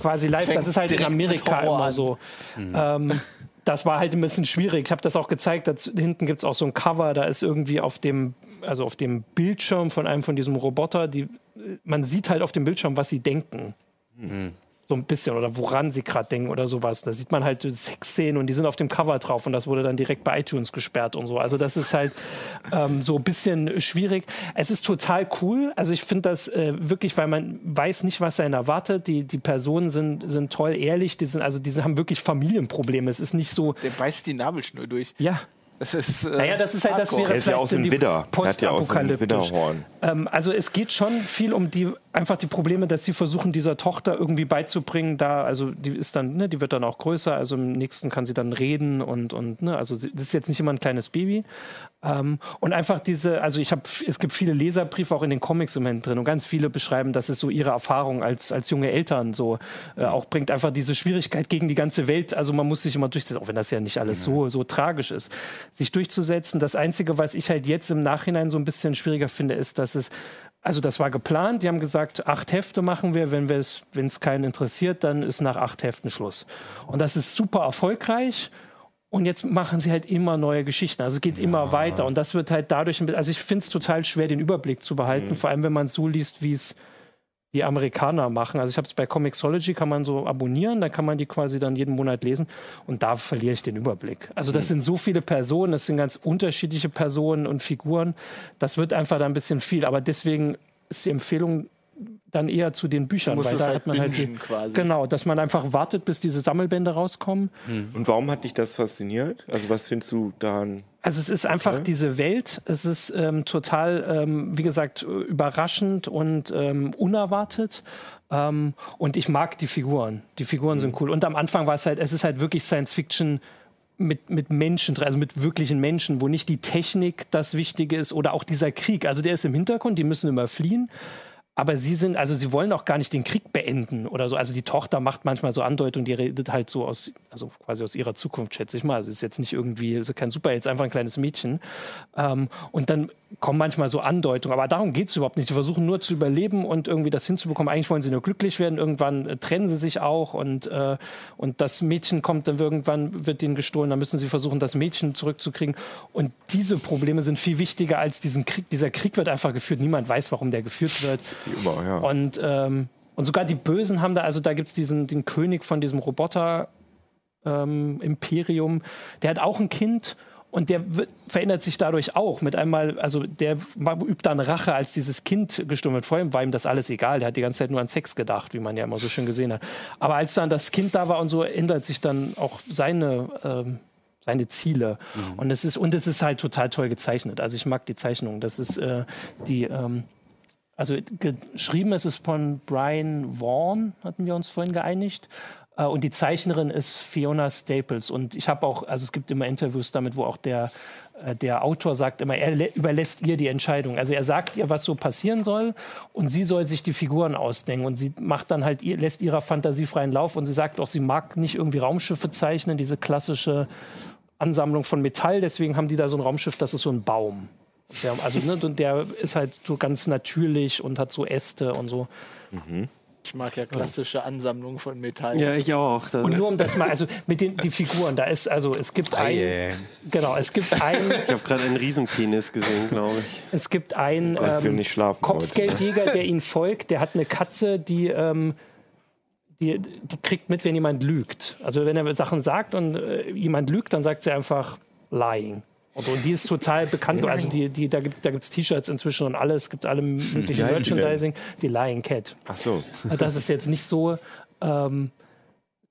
quasi live. Das ist halt in Amerika immer an. so. Ähm, das war halt ein bisschen schwierig. Ich habe das auch gezeigt. Das, hinten gibt es auch so ein Cover. Da ist irgendwie auf dem, also auf dem Bildschirm von einem von diesem Roboter, die, man sieht halt auf dem Bildschirm, was sie denken. So ein bisschen oder woran sie gerade denken oder sowas. Da sieht man halt Sexszenen und die sind auf dem Cover drauf und das wurde dann direkt bei iTunes gesperrt und so. Also das ist halt ähm, so ein bisschen schwierig. Es ist total cool. Also ich finde das äh, wirklich, weil man weiß nicht, was einen erwartet. Die, die Personen sind, sind toll, ehrlich. Die sind, also die haben wirklich Familienprobleme. Es ist nicht so, Der beißt die Nabelschnur durch. ja, Das ist, äh, naja, das ist halt, das wäre ist ja vielleicht aus dem Widder. Er hat ja aus dem postapokalyptisch. Ähm, also es geht schon viel um die einfach die Probleme, dass sie versuchen, dieser Tochter irgendwie beizubringen. Da, also die ist dann, ne, die wird dann auch größer. Also im nächsten kann sie dann reden und und ne, also sie, das ist jetzt nicht immer ein kleines Baby. Ähm, und einfach diese, also ich habe, es gibt viele Leserbriefe auch in den Comics im Moment drin und ganz viele beschreiben, dass es so ihre Erfahrung als als junge Eltern so äh, auch bringt. Einfach diese Schwierigkeit gegen die ganze Welt. Also man muss sich immer durchsetzen, auch wenn das ja nicht alles so so tragisch ist, sich durchzusetzen. Das einzige, was ich halt jetzt im Nachhinein so ein bisschen schwieriger finde, ist, dass es also das war geplant. Die haben gesagt, acht Hefte machen wir. Wenn es, wenn es keinen interessiert, dann ist nach acht Heften Schluss. Und das ist super erfolgreich. Und jetzt machen sie halt immer neue Geschichten. Also es geht immer weiter. Und das wird halt dadurch, ein bisschen- also ich finde es total schwer, den Überblick zu behalten. Vor allem, wenn man es so liest, wie es die Amerikaner machen. Also ich habe es bei Comixology, kann man so abonnieren, dann kann man die quasi dann jeden Monat lesen und da verliere ich den Überblick. Also das sind so viele Personen, das sind ganz unterschiedliche Personen und Figuren. Das wird einfach da ein bisschen viel, aber deswegen ist die Empfehlung dann eher zu den Büchern, weil da halt hat man halt die, quasi. genau, dass man einfach wartet, bis diese Sammelbände rauskommen. Und warum hat dich das fasziniert? Also was findest du daran? Also es ist einfach diese Welt, es ist ähm, total, ähm, wie gesagt, überraschend und ähm, unerwartet. Ähm, und ich mag die Figuren. Die Figuren sind cool. Und am Anfang war es halt, es ist halt wirklich Science Fiction mit, mit Menschen, drin, also mit wirklichen Menschen, wo nicht die Technik das Wichtige ist oder auch dieser Krieg. Also der ist im Hintergrund, die müssen immer fliehen. Aber sie sind, also sie wollen auch gar nicht den Krieg beenden oder so. Also die Tochter macht manchmal so Andeutungen, die redet halt so aus, also quasi aus ihrer Zukunft, schätze ich mal. Also ist jetzt nicht irgendwie, ist kein Superheld, ist einfach ein kleines Mädchen. Ähm, und dann kommen manchmal so Andeutungen, aber darum geht es überhaupt nicht. Die versuchen nur zu überleben und irgendwie das hinzubekommen. Eigentlich wollen sie nur glücklich werden. Irgendwann äh, trennen sie sich auch und, äh, und das Mädchen kommt dann irgendwann, wird ihnen gestohlen. Dann müssen sie versuchen, das Mädchen zurückzukriegen. Und diese Probleme sind viel wichtiger als diesen Krieg. Dieser Krieg wird einfach geführt. Niemand weiß, warum der geführt wird. Immer, ja. Und, ähm, und sogar die Bösen haben da, also da gibt es diesen den König von diesem Roboter-Imperium, der hat auch ein Kind. Und der verändert sich dadurch auch. Mit einmal, also der übt dann Rache, als dieses Kind gestorben wird. Vorher war ihm das alles egal. Der hat die ganze Zeit nur an Sex gedacht, wie man ja immer so schön gesehen hat. Aber als dann das Kind da war und so, ändert sich dann auch seine. Ähm, seine Ziele. Mhm. Und es ist und es ist halt total toll gezeichnet. Also ich mag die Zeichnung. Das ist äh, die ähm, also geschrieben ist es von Brian Vaughan, hatten wir uns vorhin geeinigt. Äh, und die Zeichnerin ist Fiona Staples. Und ich habe auch, also es gibt immer Interviews damit, wo auch der, äh, der Autor sagt immer, er überlässt ihr die Entscheidung. Also er sagt ihr, was so passieren soll und sie soll sich die Figuren ausdenken. Und sie macht dann halt, lässt ihrer Fantasie freien Lauf und sie sagt auch, sie mag nicht irgendwie Raumschiffe zeichnen, diese klassische Ansammlung von Metall. Deswegen haben die da so ein Raumschiff, das ist so ein Baum. Der, also ne, der ist halt so ganz natürlich und hat so Äste und so. Mhm. Ich mag ja klassische Ansammlungen von Metall. Ja, ich auch. Das und nur um das mal, also mit den die Figuren, da ist also es gibt ein, genau, es gibt ein. Ich habe gerade einen Riesenpenis gesehen, glaube ich. Es gibt einen ähm, Kopfgeldjäger, der ihn folgt. Der hat eine Katze, die ähm, die, die kriegt mit, wenn jemand lügt. Also wenn er Sachen sagt und äh, jemand lügt, dann sagt sie einfach lying. Und, und die ist total bekannt. Also die, die, da gibt es da gibt's T-Shirts inzwischen und alles. Es gibt alle möglichen Merchandising. Die Lion Cat. Ach so. Das ist jetzt nicht so ähm,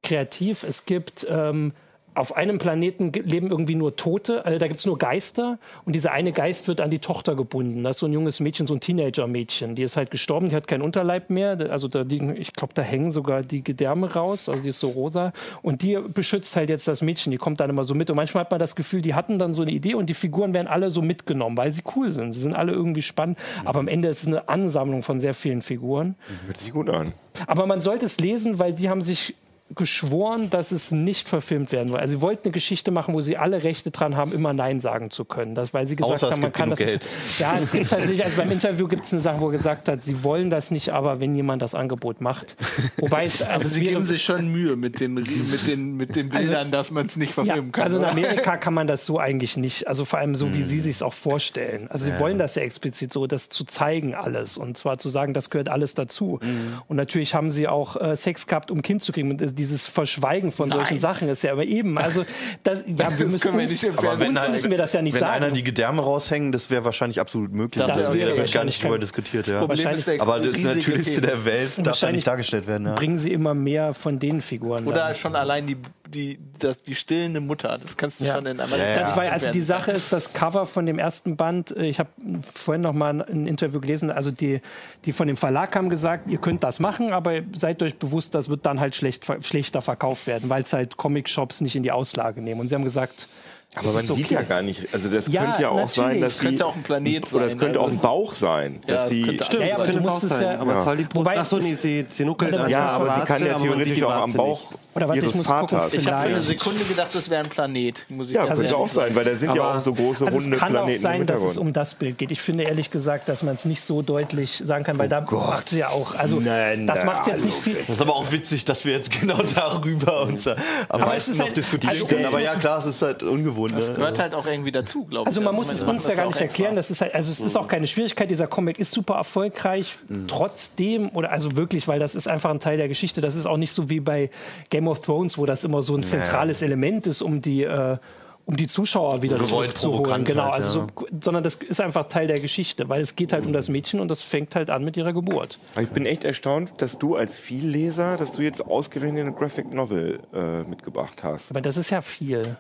kreativ. Es gibt ähm, auf einem Planeten leben irgendwie nur Tote, also da gibt es nur Geister und dieser eine Geist wird an die Tochter gebunden. Das ist so ein junges Mädchen, so ein Teenager-Mädchen. Die ist halt gestorben, die hat keinen Unterleib mehr. Also da liegen, ich glaube, da hängen sogar die Gedärme raus, also die ist so rosa. Und die beschützt halt jetzt das Mädchen, die kommt dann immer so mit. Und manchmal hat man das Gefühl, die hatten dann so eine Idee und die Figuren werden alle so mitgenommen, weil sie cool sind. Sie sind alle irgendwie spannend. Aber am Ende ist es eine Ansammlung von sehr vielen Figuren. Hört sich gut an. Aber man sollte es lesen, weil die haben sich geschworen, dass es nicht verfilmt werden soll. Also sie wollten eine Geschichte machen, wo sie alle Rechte dran haben, immer Nein sagen zu können. Das, weil sie gesagt Außer haben, man kann das. Geld. Ja, es gibt tatsächlich, also beim Interview gibt es eine Sache, wo er gesagt hat, sie wollen das nicht, aber wenn jemand das Angebot macht. Wobei es, also, also sie geben sich schon Mühe mit den, mit den, mit den Bildern, also, dass man es nicht verfilmen ja, kann. Also in Amerika kann man das so eigentlich nicht. Also vor allem so, wie hm. sie sich es auch vorstellen. Also sie ja. wollen das ja explizit so, das zu zeigen alles. Und zwar zu sagen, das gehört alles dazu. Mhm. Und natürlich haben sie auch äh, Sex gehabt, um Kind zu kriegen. Dieses Verschweigen Schweigen von Nein. solchen Sachen ist ja aber eben. Also das, ja, wir müssen, wir uns, aber wenn, uns müssen wir das ja nicht wenn sagen. Wenn einer die Gedärme raushängen, das wäre wahrscheinlich absolut möglich. Das, das wäre, wird gar nicht drüber diskutiert. Ja. Aber das Natürlichste der Welt darf da nicht dargestellt werden. Ja. Bringen sie immer mehr von den Figuren. Oder dann. schon allein die, die, das, die stillende Mutter. Das kannst du ja. schon in Amerika. Ja, das war also die Sache ist das Cover von dem ersten Band. Äh, ich habe vorhin noch mal ein Interview gelesen. Also die, die von dem Verlag haben gesagt, ihr könnt das machen, aber seid euch bewusst, das wird dann halt schlecht, schlechter verkauft werden, weil es halt Comic-Shops nicht in die Auslage nehmen. Und sie haben gesagt, aber man okay. sieht ja gar nicht, also das ja, könnte ja auch natürlich. sein, dass das könnte auch ein Planet sein. Oder es könnte auch ein Bauch sein. Ja, dass sie, stimmt, ja, ja, aber du musst es ja, aber ja. die Brust, Wobei, ach so, nee, sie, sie nuckelt Ja, aber sie kann ja theoretisch auch am Bauch oder warte, ich muss Vaters. gucken. Ich habe für eine Sekunde gedacht, das wäre ein Planet. Muss ich ja, könnte auch sein, weil da sind ja auch so große also runde Planeten. Es kann auch sein, dass es um das Bild geht. Ich finde ehrlich gesagt, dass man es nicht so deutlich sagen kann, weil oh da Gott. macht sie ja auch. Also Nein, das macht jetzt nicht viel. Das ist aber auch witzig, dass wir jetzt genau darüber uns am aber meisten noch halt, diskutieren also können. Aber ja, klar, es ist halt ungewohnt. Das ne? gehört halt auch irgendwie dazu, glaube ich. Also man muss es uns ja gar nicht erklären. Das ist halt, also es ist auch keine Schwierigkeit. Dieser Comic ist super erfolgreich. Mhm. Trotzdem, oder also wirklich, weil das ist einfach ein Teil der Geschichte. Das ist auch nicht so wie bei Game of Thrones, wo das immer so ein zentrales ja. Element ist, um die äh, um die Zuschauer wieder zurückzuholen. Genau, also ja. so, sondern das ist einfach Teil der Geschichte, weil es geht halt um das Mädchen und das fängt halt an mit ihrer Geburt. Ich bin echt erstaunt, dass du als Vielleser, dass du jetzt ausgerechnet eine Graphic Novel äh, mitgebracht hast. Aber das ist ja viel.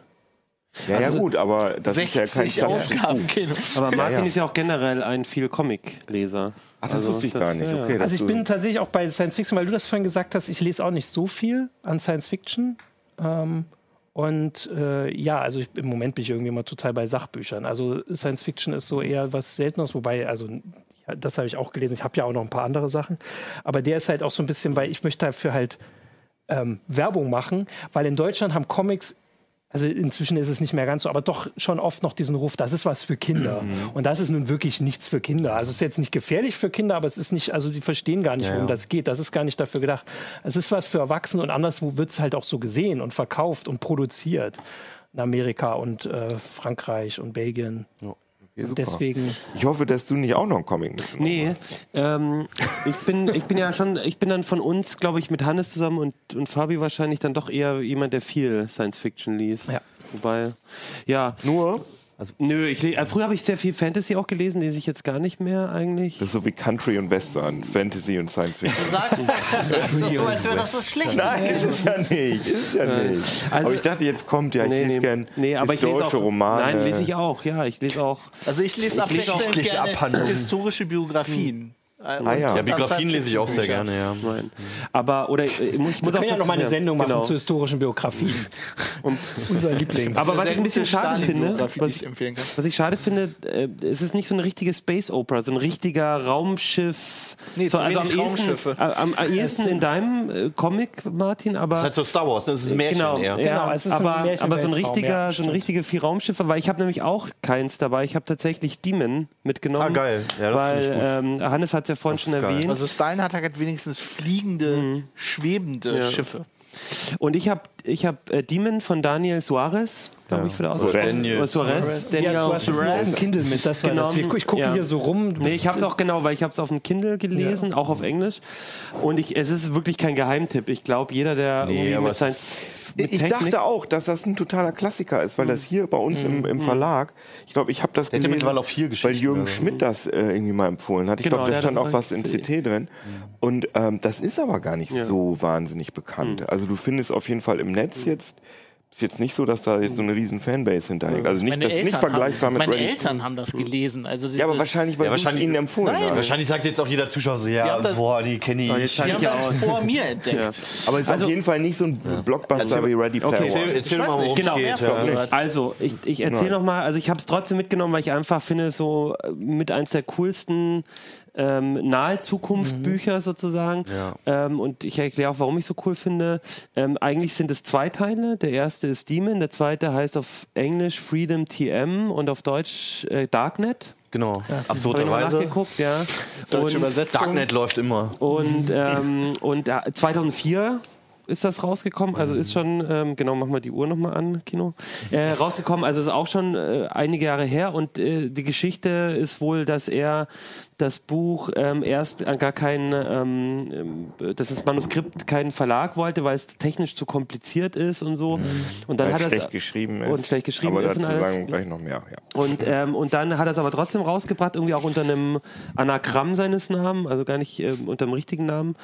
Ja, also ja gut, aber das ist ja kein Ausgaben. Aber Martin ja, ja. ist ja auch generell ein viel Comic-Leser. Ach, das also, wusste ich das, gar nicht. Okay, also ich bin tatsächlich auch bei Science Fiction, weil du das vorhin gesagt hast, ich lese auch nicht so viel an Science Fiction. Ähm, und äh, ja, also ich, im Moment bin ich irgendwie immer total bei Sachbüchern. Also Science Fiction ist so eher was Seltenes, wobei, also das habe ich auch gelesen. Ich habe ja auch noch ein paar andere Sachen. Aber der ist halt auch so ein bisschen, weil ich möchte dafür halt ähm, Werbung machen, weil in Deutschland haben Comics also inzwischen ist es nicht mehr ganz so, aber doch schon oft noch diesen Ruf, das ist was für Kinder. Mhm. Und das ist nun wirklich nichts für Kinder. Also es ist jetzt nicht gefährlich für Kinder, aber es ist nicht, also die verstehen gar nicht, ja, worum ja. das geht. Das ist gar nicht dafür gedacht. Es ist was für Erwachsene und anderswo wird es halt auch so gesehen und verkauft und produziert. In Amerika und äh, Frankreich und Belgien. Ja. Okay, deswegen. Ich hoffe, dass du nicht auch noch einen Comic mitmachst. Nee, ähm, ich, bin, ich bin ja schon, ich bin dann von uns, glaube ich, mit Hannes zusammen und, und Fabi wahrscheinlich dann doch eher jemand, der viel Science Fiction liest. Ja. Wobei, ja. Nur, Also, nö, ich, le- äh, früher habe ich sehr viel Fantasy auch gelesen, lese ich jetzt gar nicht mehr eigentlich. das ist so wie Country und Western, Fantasy und Science Fiction. Du sagst das, du sagst das so, als wäre das was Schlechtes. Nein, ist es ja nicht. Ist es ja nicht. Also- aber ich dachte, jetzt kommt ja, ich Nee, lese nee, gern nee, aber ich lese historische auch, Romane. Nein, lese ich auch, ja, ich lese auch. Also ich lese Ich lese auch abwechselnd gerne Abhandlungen. historische Biografien. Äh, Ah, ja. Ja, Biografien lese ich auch sehr gerne, ja. Nein. Aber, oder äh, ich muss, ich muss auch ja noch mal eine Sendung machen genau. zu historischen Biografien. Und, Unser Lieblings. aber was ich ein bisschen schade finde, was ich empfehlen kann. Was ich schade finde, äh, es ist nicht so eine richtige Space Opera, so ein richtiger Raumschiff. Nee, so, also am ehesten, Raumschiffe. äh, am, am ehesten in deinem äh, Comic, Martin, aber. Das ist halt so Star Wars, ne? das ist ein Märchen Genau, eher. ja, Genau, es ist ein aber, Märchen- aber so ein richtiger, ja, so ein stimmt. richtige vier Raumschiffe, weil ich habe nämlich auch keins dabei. Ich habe tatsächlich Demon mitgenommen. Ah, geil. Ja, das weil ich gut. ähm, Hannes hat es ja vorhin schon erwähnt. Also Stalin hat halt wenigstens fliegende, schwebende Ja. Schiffe. Und ich habe ich hab, äh, Demon von Daniel Suarez, glaube ich, für der Suarez. Daniel. Suarez. ja, Daniel du hast es auf dem Kindle mit. Das war Genau. das. Ich gucke Ja. hier so rum. Nee, ich habe es auch genau, weil ich habe es auf dem Kindle gelesen, auch auf Englisch. Und ich, es ist wirklich kein Geheimtipp. Ich glaube, jeder, der Nee, irgendwie Science mit Ich Technik- dachte auch, dass das ein totaler Klassiker ist, weil das hier bei uns im, im Verlag, ich glaube, ich habe das Der ja gelesen, mittlerweile auch vier weil Jürgen also. Schmidt das äh, irgendwie mal empfohlen hat. Ich Genau, glaube, da stand auch auch- was in CT drin. Und ähm, das ist aber gar nicht so wahnsinnig bekannt. Also du findest auf jeden Fall im Netz jetzt, ist jetzt nicht so, dass da jetzt so eine riesen Fanbase hinterhängt. Also nicht, Meine das nicht Eltern vergleichbar haben, mit Meine Ready- Eltern haben das gelesen. Also Ja, aber wahrscheinlich, weil Ja, wahrscheinlich- ihnen empfohlen Nein. Wahrscheinlich sagt jetzt auch jeder Zuschauer so, ja, das- boah, die kenne ich. Jetzt Die haben Ja, das vor mir entdeckt. Aber es ist Also- auf jeden Fall nicht so ein Blockbuster wie Ready Player Okay. One. Erzähl, erzähl Ich mal, worum genau, es geht. Ja. Also, ich, ich erzähle nochmal, also ich habe es trotzdem mitgenommen, weil ich einfach finde, so mit eins der coolsten ähm, nahe Zukunftsbücher sozusagen. Ja. Ähm, und ich erkläre auch, warum ich so cool finde. Ähm, eigentlich sind es zwei Teile. Der erste ist Demon, der zweite heißt auf Englisch Freedom TM und auf Deutsch äh, Darknet. Genau, noch absurderweise. nachgeguckt, ja. Deutsche Und- Übersetzung. Darknet läuft immer. Und, ähm, und äh, 2004 ist das rausgekommen, also ist schon, ähm, genau, mach mal die Uhr nochmal an, Kino, äh, rausgekommen, also ist auch schon äh, einige Jahre her und äh, die Geschichte ist wohl, dass er das Buch ähm, erst an gar keinen, ähm, ähm, dass das Manuskript keinen Verlag wollte, weil es technisch zu kompliziert ist und so. Und dann Weil hat es er schlecht geschrieben ist. und schlecht geschrieben aber ist dazu sagen gleich noch mehr. Ja. Und, ähm, und dann hat er es aber trotzdem rausgebracht, irgendwie auch unter einem Anagramm seines Namens, also gar nicht ähm, unter dem richtigen Namen.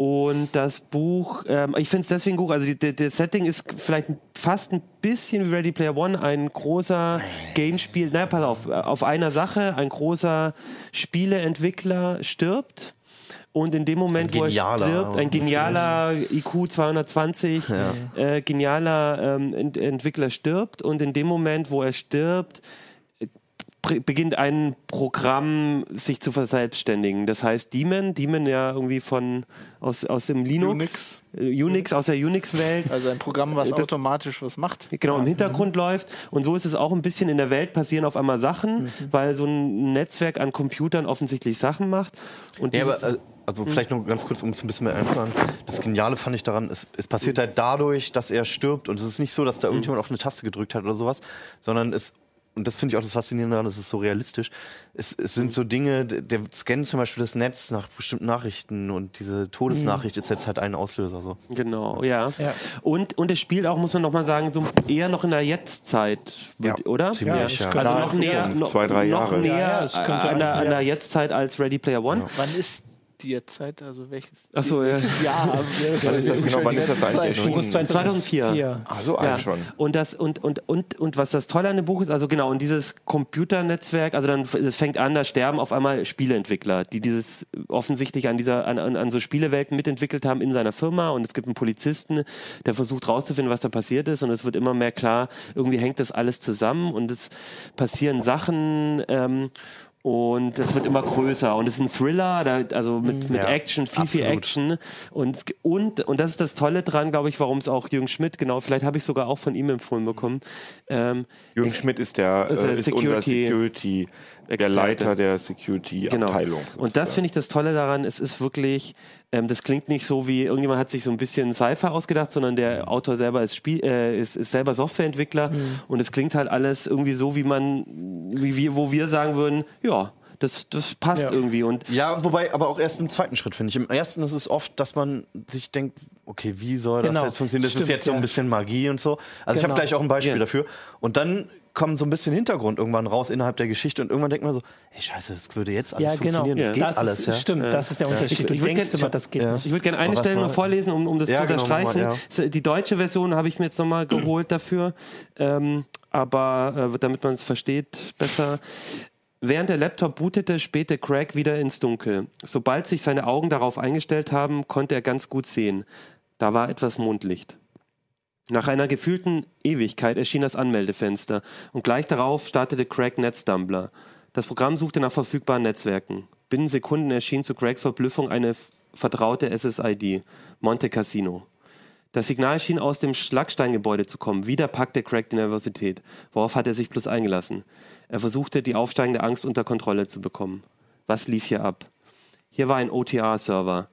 Und das Buch, ähm, ich finde es deswegen gut, also das Setting ist vielleicht fast ein bisschen wie Ready Player One, ein großer Gamespiel, naja, pass auf, auf einer Sache, ein großer Spieleentwickler stirbt. Und in dem Moment, wo er stirbt, ein genialer IQ 220, äh, genialer ähm, Ent Entwickler stirbt. Und in dem Moment, wo er stirbt, beginnt ein Programm sich zu verselbstständigen. Das heißt Daemon, Daemon ja irgendwie von aus, aus dem Linux, Unix. Äh, Unix aus der Unix-Welt. Also ein Programm, was Das- automatisch was macht. Genau, im Hintergrund läuft. Und so ist es auch ein bisschen in der Welt passieren auf einmal Sachen, weil so ein Netzwerk an Computern offensichtlich Sachen macht. Und Ja, aber also vielleicht noch ganz kurz, um es ein bisschen mehr einzusagen. Das Geniale fand ich daran, es, es passiert halt dadurch, dass er stirbt. Und es ist nicht so, dass da irgendjemand auf eine Taste gedrückt hat oder sowas, sondern es und das finde ich auch das Faszinierende daran, es ist so realistisch. Es, es sind so Dinge, der scannt zum Beispiel das Netz nach bestimmten Nachrichten und diese Todesnachricht ist jetzt halt ein Auslöser. So. Genau, ja. Ja. Und, und es spielt auch, muss man nochmal sagen, so eher noch in der Jetztzeit, Ja, oder? ziemlich, ja. Also Nahe noch näher, noch, zwei, drei noch Jahre. näher Ja, ja, es könnte äh, an, der, an der. Jetztzeit als Ready Player One. Wann ist die Jetztzeit? Also welches? Ach so, ja. Jahr haben wir? Wann ist das genau? Wann ist das eigentlich erschienen? August 2004. 2004. Ah, so alt schon. Und das und, und, und, und was das Tolle an dem Buch ist, also genau, und dieses Computernetzwerk, also dann es fängt an, da sterben auf einmal Spieleentwickler, die dieses offensichtlich an dieser, an, an, an so Spielewelten mitentwickelt haben in seiner Firma und es gibt einen Polizisten, der versucht rauszufinden, was da passiert ist und es wird immer mehr klar, irgendwie hängt das alles zusammen und es passieren Sachen ähm, und es wird immer größer und es ist ein Thriller, da, also mit, mit Ja, Action, viel, viel absolut. Action und, und, und das ist das Tolle dran, glaube ich, warum es auch Jürgen Schmidt, genau, vielleicht habe ich sogar auch von ihm empfohlen bekommen. Ähm, Jürgen Schmidt ist der Also äh, ist unser Security- Security, der Experte. Leiter der Security-Abteilung. Genau. Und das finde ich das Tolle daran. Es ist wirklich, ähm, das klingt nicht so wie irgendjemand hat sich so ein bisschen Cypher ausgedacht, sondern der Autor selber ist, Spiel, äh, ist, ist selber Softwareentwickler und es klingt halt alles irgendwie so, wie man, wie wir, wo wir sagen würden, ja. Das, das passt Ja. irgendwie. Und Ja, wobei, aber auch erst im zweiten Schritt, finde ich. Im ersten ist es oft, dass man sich denkt, okay, wie soll das Genau. jetzt funktionieren? Das ist Stimmt, jetzt so ein ja. bisschen Magie und so. Also ich Genau. habe gleich auch ein Beispiel Ja. dafür. Und dann kommt so ein bisschen Hintergrund irgendwann raus innerhalb der Geschichte und irgendwann denkt man so, hey scheiße, das würde jetzt alles Ja, genau. funktionieren. Das geht das alles, ist, ja. Stimmt, das ist der Unterschied. Ich- du ich denkst gern- immer, das geht ja. nicht. Ich würde gerne eine Stelle war- noch vorlesen, um, um das Ja, zu genau, unterstreichen. mach mal, Die deutsche Version habe ich mir jetzt nochmal geholt dafür, ähm, aber äh, damit man es versteht besser. Während der Laptop bootete, spähte Craig wieder ins Dunkel. Sobald sich seine Augen darauf eingestellt haben, konnte er ganz gut sehen. Da war etwas Mondlicht. Nach einer gefühlten Ewigkeit erschien das Anmeldefenster und gleich darauf startete Craig Netzdumbler. Das Programm suchte nach verfügbaren Netzwerken. Binnen Sekunden erschien zu Craigs Verblüffung eine vertraute SSID, Monte Cassino. Das Signal schien aus dem Schlagsteingebäude zu kommen. Wieder packte Craig die Nervosität. Worauf hat er sich bloß eingelassen? Er versuchte, die aufsteigende Angst unter Kontrolle zu bekommen. Was lief hier ab? Hier war ein OTA-Server.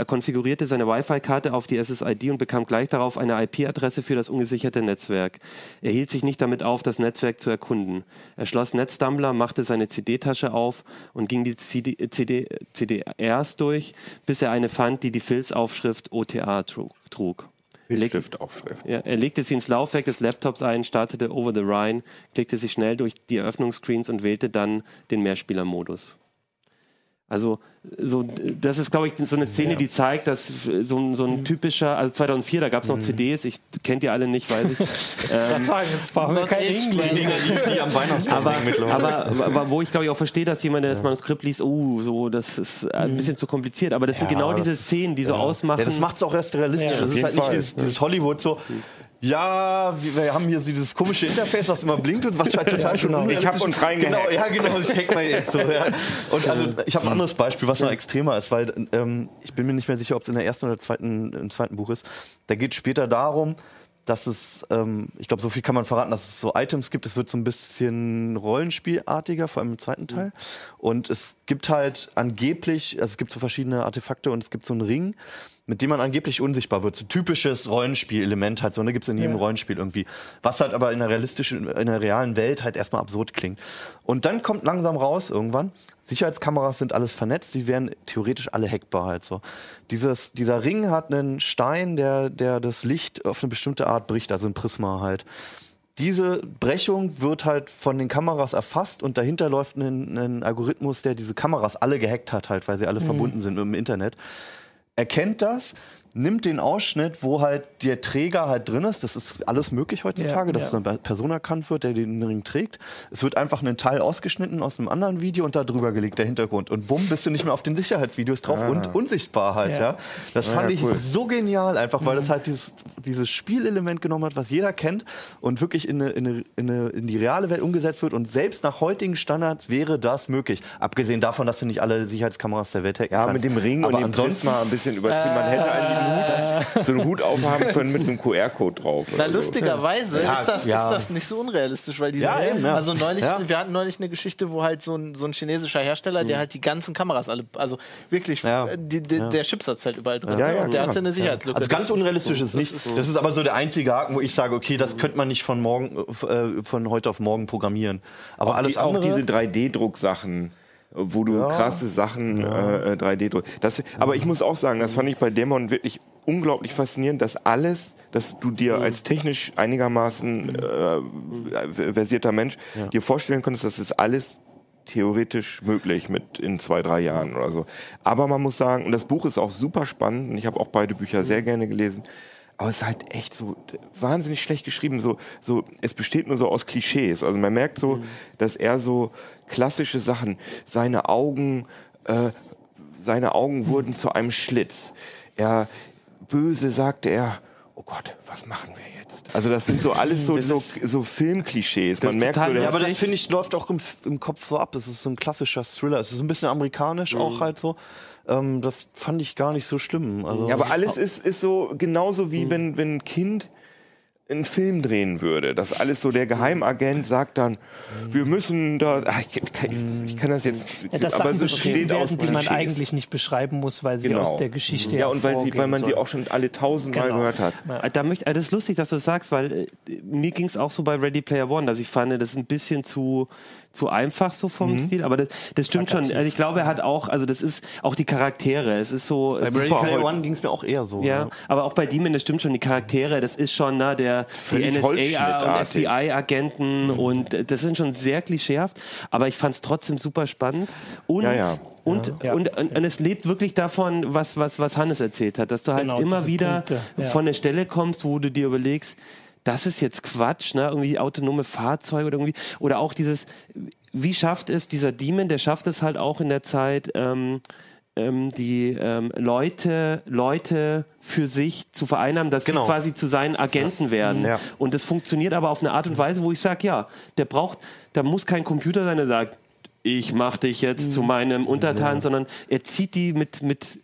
Er konfigurierte seine Wi-Fi-Karte auf die SSID und bekam gleich darauf eine IP-Adresse für das ungesicherte Netzwerk. Er hielt sich nicht damit auf, das Netzwerk zu erkunden. Er schloss Netzdumbler, machte seine CD-Tasche auf und ging die CD, CD, CDRs durch, bis er eine fand, die die Filzaufschrift OTA trug. trug. Er er legte sie ins Laufwerk des Laptops ein, startete Over the Rhine, klickte sich schnell durch die Eröffnungsscreens und wählte dann den Mehrspielermodus. Also, so, das ist, glaube ich, so eine Szene, die zeigt, dass so, ein- so ein typischer, also 2004, da gab es noch CDs, ich kennt ihr alle nicht, weiß ich. ähm, sagen, jetzt brauchen wir Not kein aged Englisch. well. Dinge, die, die am Weihnachtsbaum aber, mittlerweile. aber, aber wo ich glaube ich auch verstehe, dass jemand, der das Manuskript liest, oh, so, das ist ein bisschen zu kompliziert. Aber das sind Ja, genau das diese Szenen, die so ausmachen. Ja, das macht es auch erst realistisch. Ja, das ist halt nicht dieses, dieses Hollywood so. Ja, wir, haben hier dieses komische Interface, was immer blinkt und was halt total schon genau. Ich unrealistisch hab uns reingehackt. Genau, ja, genau, ich hack mal jetzt so. Ja. Und also, ich habe ein anderes Beispiel, was noch extremer ist, weil ähm, ich bin mir nicht mehr sicher, ob es in der ersten oder zweiten, im zweiten Buch ist. Da geht später darum, dass es, ähm, ich glaube, so viel kann man verraten, dass es so Items gibt. Es wird so ein bisschen rollenspielartiger, vor allem im zweiten Teil. Und es gibt halt angeblich, also es gibt so verschiedene Artefakte und es gibt so einen Ring, mit dem man angeblich unsichtbar wird. So typisches Rollenspielelement halt so, ne, gibt's in jedem Rollenspiel irgendwie. Was halt aber in der realistischen, in der realen Welt halt erstmal absurd klingt. Und dann kommt langsam raus irgendwann, Sicherheitskameras sind alles vernetzt, die wären theoretisch alle hackbar halt so. Dieses, dieser Ring hat einen Stein, der, der das Licht auf eine bestimmte Art bricht, also ein Prisma halt. Diese Brechung wird halt von den Kameras erfasst und dahinter läuft ein, ein Algorithmus, der diese Kameras alle gehackt hat, halt, weil sie alle verbunden sind im Internet erkennt das, nimmt den Ausschnitt, wo halt der Träger halt drin ist. Das ist alles möglich heutzutage, Ja, dass ja. eine Person erkannt wird, der den Ring trägt. Es wird einfach ein Teil ausgeschnitten aus einem anderen Video und da drüber gelegt, der Hintergrund. Und bumm, bist du nicht mehr auf den Sicherheitsvideos drauf und unsichtbar halt, ja. Ja. Das fand ja, ich cool. so genial, einfach weil das halt dieses, dieses Spielelement genommen hat, was jeder kennt und wirklich in, eine, in, eine, in, eine, in die reale Welt umgesetzt wird. Und selbst nach heutigen Standards wäre das möglich. Abgesehen davon, dass du nicht alle Sicherheitskameras der Welt hacken Ja, kannst. mit dem Ring Aber und dem ansonsten Prisma ein bisschen übertrieben. Man hätte eigentlich einen Hut, so einen Hut aufhaben können mit so einem QR-Code drauf. Na, so. lustigerweise Ja, ist, das, ja. ist das nicht so unrealistisch, weil diese, Ja, eben, ja. also neulich, Ja. wir hatten neulich eine Geschichte, wo halt so ein, so ein chinesischer Hersteller, der halt die ganzen Kameras alle, also wirklich, Mhm. Ja. äh, die, die, der Chipsatz halt überall drin. Ja, ja, und der hatte eine Sicherheitslücke. Also ganz unrealistisch ist es nicht. das Das ist- aber so der einzige Haken, wo ich sage, okay, das könnte man nicht von morgen, äh, von heute auf morgen programmieren. Aber alles die, auch andere. diese 3D-Drucksachen, wo du krasse Sachen äh, 3D-Druck. Das, aber ich muss auch sagen, das fand ich bei Dämon wirklich unglaublich faszinierend, dass alles, dass du dir als technisch einigermaßen äh, versierter Mensch dir vorstellen konntest, dass es alles theoretisch möglich mit in zwei, drei Jahren oder so. Aber man muss sagen, und das Buch ist auch super spannend, und ich habe auch beide Bücher sehr gerne gelesen, aber es ist halt echt so wahnsinnig schlecht geschrieben. So, so, es besteht nur so aus Klischees. Also man merkt so, dass er so klassische Sachen, seine Augen, äh, seine Augen wurden zu einem Schlitz. Er böse sagte er, oh Gott, was machen wir jetzt? Also das sind so alles so, so, so Filmklischees. Man merkt so, total der, ja, aber das finde ich läuft auch im, im Kopf so ab. Es ist so ein klassischer Thriller. Es ist ein bisschen amerikanisch auch halt so. Ähm, das fand ich gar nicht so schlimm. Also, Ja, aber alles ist, ist so genauso wie wenn, wenn ein Kind einen Film drehen würde. Das alles so, der Geheimagent sagt dann, wir müssen da, ach, ich, kann, ich kann das jetzt, Ja, dass aber Sachen so steht aus die man Klischees. eigentlich nicht beschreiben muss, weil sie Genau. aus der Geschichte Ja, und weil, sie, weil man sie sollen. auch schon alle tausendmal Genau. gehört hat. Äh, Da möcht, äh, das ist lustig, dass du das sagst, weil äh, mir ging es auch so bei Ready Player One, dass ich fand, das ist ein bisschen zu, zu einfach so vom Stil, aber das, das stimmt schon. Also ich glaube, er hat auch, also das ist auch die Charaktere. Es ist so. Bei es- Ready Player One ging es mir auch eher so. ja, ne? aber auch bei Demon, das stimmt schon, die Charaktere, das ist schon na, der die Völlig NSA und holzschnittartig. FBI-Agenten und äh, das sind schon sehr klischeehaft, aber ich fand es trotzdem super spannend. Und, Ja, ja. Und, Ja. Und, und, und es lebt wirklich davon, was, was, was Hannes erzählt hat, dass du halt Genau, immer wieder Punkte, ja. von der Stelle kommst, wo du dir überlegst, das ist jetzt Quatsch, ne? irgendwie autonome Fahrzeuge oder irgendwie, oder auch dieses, wie schafft es dieser Demon, der schafft es halt auch in der Zeit, ähm, ähm, die ähm, Leute, Leute für sich zu vereinnahmen, dass Genau. sie quasi zu seinen Agenten werden. Ja. Und das funktioniert aber auf eine Art und Weise, wo ich sage, ja, der braucht, da muss kein Computer sein, der sagt, ich mache dich jetzt zu meinem Untertan, sondern er zieht die mit, mit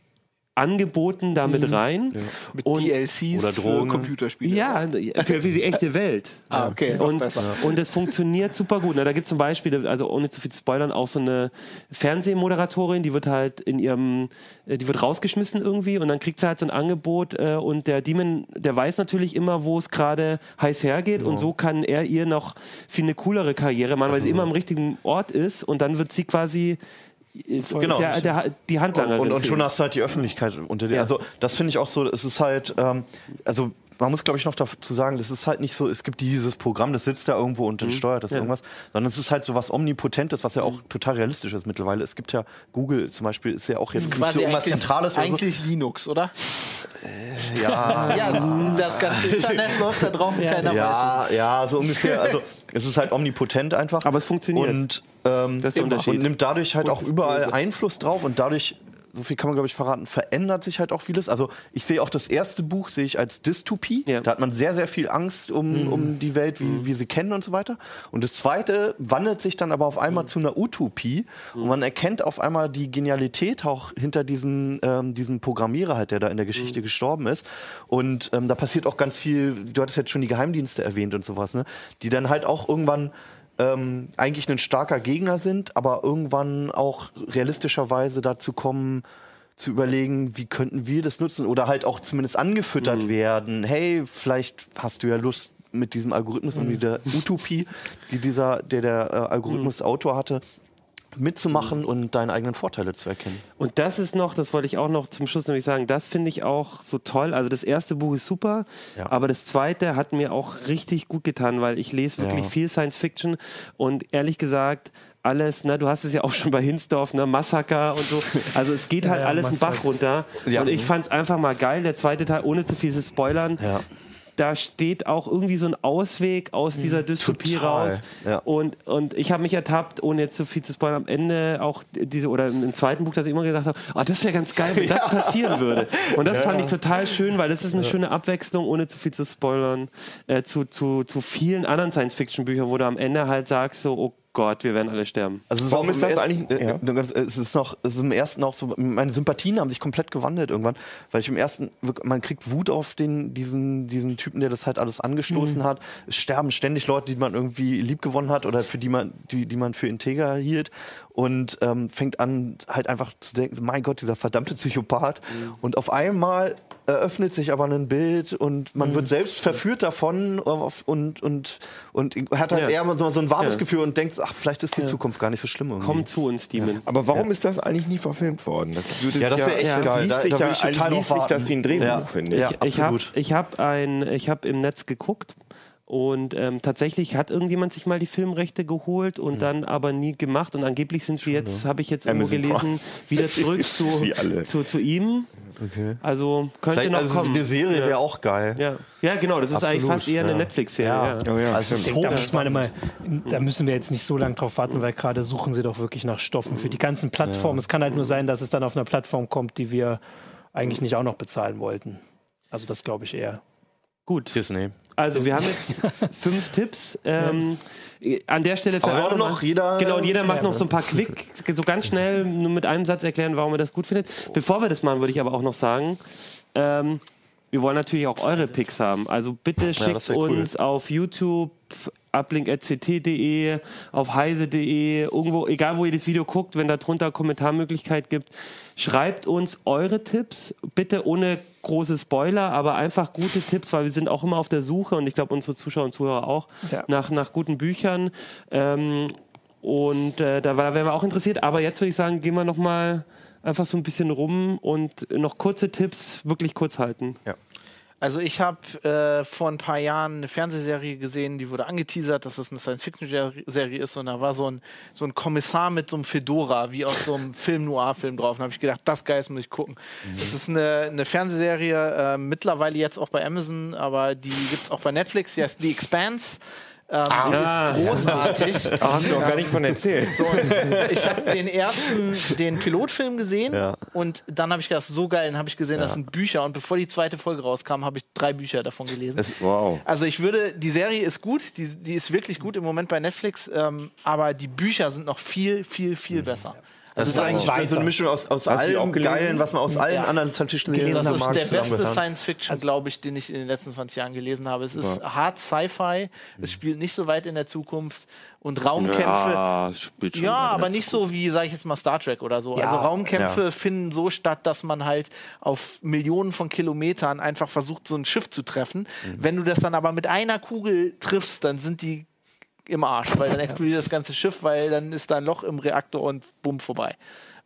Angeboten damit rein. Mit Und- DLCs Oder für Drogen. Computerspiele. Ja, für, für die echte Welt. Ah, okay, Und, und es funktioniert super gut. Na, da gibt es zum Beispiel, also ohne zu viel zu spoilern, auch so eine Fernsehmoderatorin, die wird halt in ihrem, äh, die wird rausgeschmissen irgendwie und dann kriegt sie halt so ein Angebot äh, und der Demon, der weiß natürlich immer, wo es gerade heiß hergeht und so kann er ihr noch viel eine coolere Karriere machen, weil sie immer am richtigen Ort ist und dann wird sie quasi Genau. der, der, die Handlangerin. Und, und für schon hast du halt die Öffentlichkeit unter dir. Ja. Also das finde ich auch so, es ist halt, ähm, also man muss glaube ich noch dazu sagen, das ist halt nicht so, es gibt dieses Programm, das sitzt da irgendwo und steuert das Mhm. Ja. irgendwas, sondern es ist halt so was Omnipotentes, was ja auch total realistisch ist mittlerweile. Es gibt ja Google zum Beispiel, ist ja auch jetzt nicht so Quasi irgendwas eigentlich, Zentrales oder so. eigentlich Linux, oder? Ja, Ja, das ganze Internet läuft da drauf und keiner weiß ja, ja, so ungefähr. Also es ist halt omnipotent einfach. Aber es funktioniert. Und, ähm, Das ist der. Unterschied. und nimmt dadurch halt Und auch überall. Einfluss drauf und dadurch, so viel kann man glaube ich verraten, verändert sich halt auch vieles. Also ich sehe auch das erste Buch sehe ich als Dystopie. Ja. Da hat man sehr, sehr viel Angst um, um die Welt, wie wir sie kennen und so weiter. Und das zweite wandelt sich dann aber auf einmal zu einer Utopie und man erkennt auf einmal die Genialität auch hinter diesem, ähm, diesem Programmierer halt, der da in der Geschichte gestorben ist. Und ähm, da passiert auch ganz viel, du hattest jetzt schon die Geheimdienste erwähnt und sowas, ne? Die dann halt auch irgendwann ähm, eigentlich ein starker Gegner sind, aber irgendwann auch realistischerweise dazu kommen, zu überlegen, wie könnten wir das nutzen oder halt auch zumindest angefüttert werden. Hey, vielleicht hast du ja Lust mit diesem Algorithmus und mit der Utopie, die dieser, der der äh, Algorithmus-Autor hatte, mitzumachen und deine eigenen Vorteile zu erkennen. Und das ist noch, das wollte ich auch noch zum Schluss nämlich sagen, das finde ich auch so toll. Also das erste Buch ist super, Ja. aber das zweite hat mir auch richtig gut getan, weil ich lese wirklich Ja. viel Science Fiction und ehrlich gesagt, alles, ne, du hast es ja auch schon bei Hinsdorf, ne, Massaker und so. Also es geht halt ja, alles einen Massaker. Bach runter. Ja. Und ich fand es einfach mal geil. Der zweite Teil, ohne zu viel zu spoilern, Ja. Da steht auch irgendwie so ein Ausweg aus dieser Dystopie Total, raus. ja. Und, und ich habe mich ertappt, ohne jetzt zu viel zu spoilern, am Ende auch diese, oder im zweiten Buch, dass ich immer gesagt habe, oh, das wäre ganz geil, wenn das passieren würde. Und das fand ich total schön, weil das ist eine schöne Abwechslung, ohne zu viel zu spoilern, äh, zu, zu, zu vielen anderen Science-Fiction-Büchern, wo du am Ende halt sagst, so, oh Gott, wir werden alle sterben. Also es Warum ist das ersten- eigentlich- äh, ja. ganz- Es ist noch, es ist im ersten auch so, meine Sympathien haben sich komplett gewandelt irgendwann, weil ich im ersten, man kriegt Wut auf den, diesen, diesen Typen, der das halt alles angestoßen hat. Es sterben ständig Leute, die man irgendwie lieb gewonnen hat oder für die man, die, die man für integer hielt und ähm, fängt an, halt einfach zu denken, mein Gott, dieser verdammte Psychopath. Und auf einmal eröffnet sich aber ein Bild und man wird selbst verführt davon und, und, und hat halt Ja. eher so, so ein warmes Ja. Gefühl und denkt, ach, vielleicht ist die Zukunft gar nicht so schlimm. Irgendwie. Komm zu uns, Demon. Aber warum ist das eigentlich nie verfilmt worden? Das, würde Ja, das wäre echt geil. Da- sich da ja, will ich total sich das wie ein Drehbuch, Ja. finde ich. Ja. ich habe absolut. ich hab ein, ich habe im Netz geguckt und ähm, tatsächlich hat irgendjemand sich mal die Filmrechte geholt und dann aber nie gemacht und angeblich sind sie jetzt, habe ich jetzt irgendwo Amazon gelesen, wieder zurück zu, zu, zu ihm. Okay. Also könnte Vielleicht noch also kommen. eine Serie ja. wäre auch geil. Ja. ja, genau, das ist eigentlich Absolut, fast eher eine ja. Netflix-Serie. Ja. Ja. Oh ja, Also stimmt. so Da, muss man immer, da müssen wir jetzt nicht so lange drauf warten, weil gerade suchen sie doch wirklich nach Stoffen für die ganzen Plattformen. Es kann halt nur sein, dass es dann auf einer Plattform kommt, die wir eigentlich nicht auch noch bezahlen wollten. Also das glaube ich eher. Gut, Disney. Also wir haben jetzt fünf Tipps. Ähm, An der Stelle Aber wir auch noch jeder- Genau, und jeder macht noch so ein paar Quick, so ganz schnell nur mit einem Satz erklären, warum er das gut findet. Bevor wir das machen, würde ich aber auch noch sagen, ähm, wir wollen natürlich auch eure Picks haben. Also bitte schickt cool. uns auf YouTube uplink.ct.de, auf heise.de, irgendwo, egal wo ihr das Video guckt, wenn da drunter Kommentarmöglichkeit gibt, schreibt uns eure Tipps, bitte ohne große Spoiler, aber einfach gute Tipps, weil wir sind auch immer auf der Suche und ich glaube unsere Zuschauer und Zuhörer auch Ja. nach, nach guten Büchern. Ähm, Und äh, da war- wären wir auch interessiert. Aber jetzt würde ich sagen, gehen wir noch mal einfach so ein bisschen rum und noch kurze Tipps, wirklich kurz halten. Also ich habe äh, vor ein paar Jahren eine Fernsehserie gesehen, die wurde angeteasert, dass es eine Science-Fiction-Serie ist und da war so ein, so ein Kommissar mit so einem Fedora, wie aus so einem Film-Noir-Film drauf. Und habe ich gedacht, das das muss ich gucken. Das ist eine, eine Fernsehserie, äh, mittlerweile jetzt auch bei Amazon, aber die gibt es auch bei Netflix, die heißt The Expanse. Ähm, die ist großartig. Hast du auch gar nicht von erzählt. So, ich habe den ersten, den Pilotfilm gesehen Ja. und dann habe ich gedacht, so geil, dann habe ich gesehen, das sind Bücher und bevor die zweite Folge rauskam, habe ich drei Bücher davon gelesen. Das, wow. also ich würde, die Serie ist gut, die, die ist wirklich gut im Moment bei Netflix, ähm, aber die Bücher sind noch viel, viel, viel besser. Das ist eigentlich weiter. so eine Mischung aus, aus allem gelesen? Geilen, was man aus allen Ja. anderen Science-Fiction-Serien Das ist der beste zusammengetan. Science-Fiction, glaube ich, den ich in den letzten 20 Jahren gelesen habe. Es ist hart Sci-Fi, es spielt nicht so weit in der Zukunft und Raumkämpfe. Ja, spielt schon Ja, aber nicht so wie, sage ich jetzt mal, Star Trek oder so. Ja, also Raumkämpfe finden so statt, dass man halt auf Millionen von Kilometern einfach versucht, so ein Schiff zu treffen. Wenn du das dann aber mit einer Kugel triffst, dann sind die im Arsch, weil dann explodiert das ganze Schiff, weil dann ist da ein Loch im Reaktor und bumm vorbei.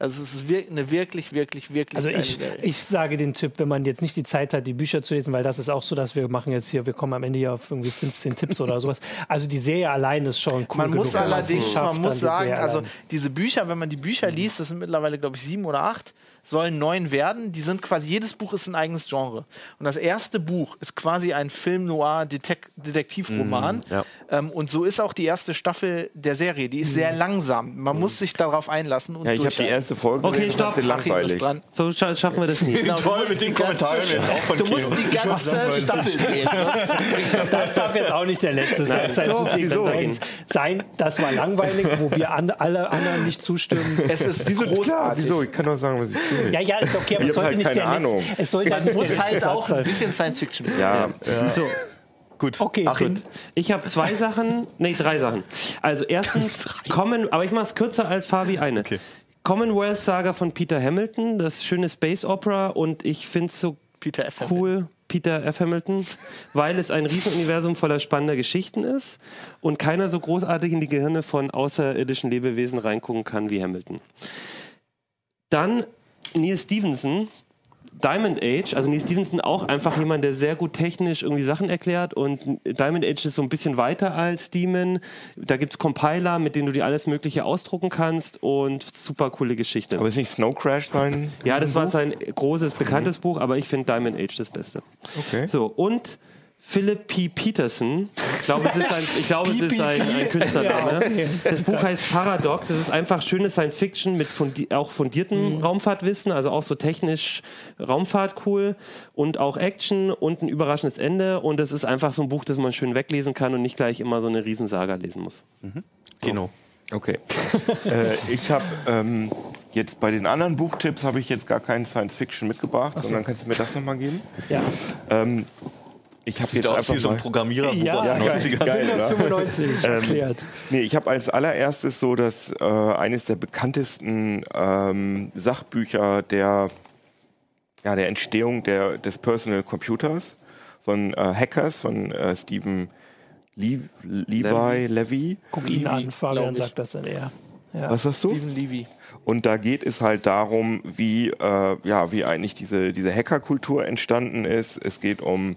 Also es ist wir eine wirklich, wirklich, wirklich Also ich, Serie. ich sage den Tipp, wenn man jetzt nicht die Zeit hat, die Bücher zu lesen, weil das ist auch so, dass wir machen jetzt hier, wir kommen am Ende hier auf irgendwie 15 Tipps oder sowas. Also die Serie allein ist schon cool. man muss allerdings, schafft, man muss die sagen, Serie also diese Bücher, wenn man die Bücher liest, das sind mittlerweile, glaube ich, sieben oder acht, sollen neun werden. Die sind quasi, jedes Buch ist ein eigenes Genre. Und das erste Buch ist quasi ein Film-Noir-Detektivroman. ja. ähm, und so ist auch die erste Staffel der Serie. Die ist sehr langsam. Man muss sich darauf einlassen und Ja, ich habe die erste Folge Okay, gesehen, stopp. Achim ist langweilig. dran. So scha schaffen wir das nie. Genau, Toll du musst mit den die ganze- Kommentaren jetzt auch von Du musst die ganze Staffel sehen. Das darf jetzt auch nicht der letzte sein. Sein doch, wieso? sein, sein, das war langweilig, wo wir an, alle anderen nicht zustimmen. Es ist Wieso, klar, großartig. wieso? Ich kann doch sagen, was ich will. Ja, ja, ist okay, aber Ich es sollte halt nicht keine der Ahnung. letzte. Es sollte Man nicht muss der halt auch ein bisschen Science Fiction. Ja, So, Gut, Okay, Achim. gut. ich habe zwei Sachen, nee, drei Sachen. Also erstens, Common, aber ich mache es kürzer als Fabi eine. Okay. Commonwealth Saga von Peter Hamilton, das schöne Space Opera und ich finde es so Peter F. cool, Peter F. Hamilton, weil es ein Riesenuniversum voller spannender Geschichten ist und keiner so großartig in die Gehirne von außerirdischen Lebewesen reingucken kann wie Hamilton. Dann Neil Stevenson, Diamond Age, also Neil Stevenson auch einfach jemand, der sehr gut technisch irgendwie Sachen erklärt und Diamond Age ist so ein bisschen weiter als Demon. Da gibt es Compiler, mit denen du dir alles Mögliche ausdrucken kannst und super coole Geschichte. aber ist nicht Snow Crash sein? Ja, das war sein großes, bekanntes Buch, aber ich finde Diamond Age das Beste. Okay. So, und Philip P. Peterson, ich glaube, es ist ein, ich glaube, es ist ein, ein Künstlername. Das Buch heißt Paradox. Es ist einfach schöne Science Fiction mit fundi auch fundiertem Raumfahrtwissen, also auch so technisch Raumfahrt cool und auch Action und ein überraschendes Ende. Und es ist einfach so ein Buch, das man schön weglesen kann und nicht gleich immer so eine Riesensaga lesen muss. Kino. Okay. äh, ich habe ähm, jetzt bei den anderen Buchtipps habe ich jetzt gar keinen Science Fiction mitgebracht, sondern kannst du mir das nochmal geben? Ja. Ähm, ich habe Sieht jetzt aus einfach wie so ein mal- Programmierer Ja, aus den geil, 90ern. geil, ne? 95 erklärt. Nee, ich habe als allererstes so das äh, eines der bekanntesten ähm, Sachbücher der, ja, der Entstehung der, des Personal Computers von äh, Hackers von äh, Stephen Le Levi, Levy. Guck ihn an, Fabian sagt das dann eher. Ja. Was sagst du? Stephen Levy. Und da geht es halt darum, wie, äh, ja, wie eigentlich diese, diese Hackerkultur entstanden ist. Es geht um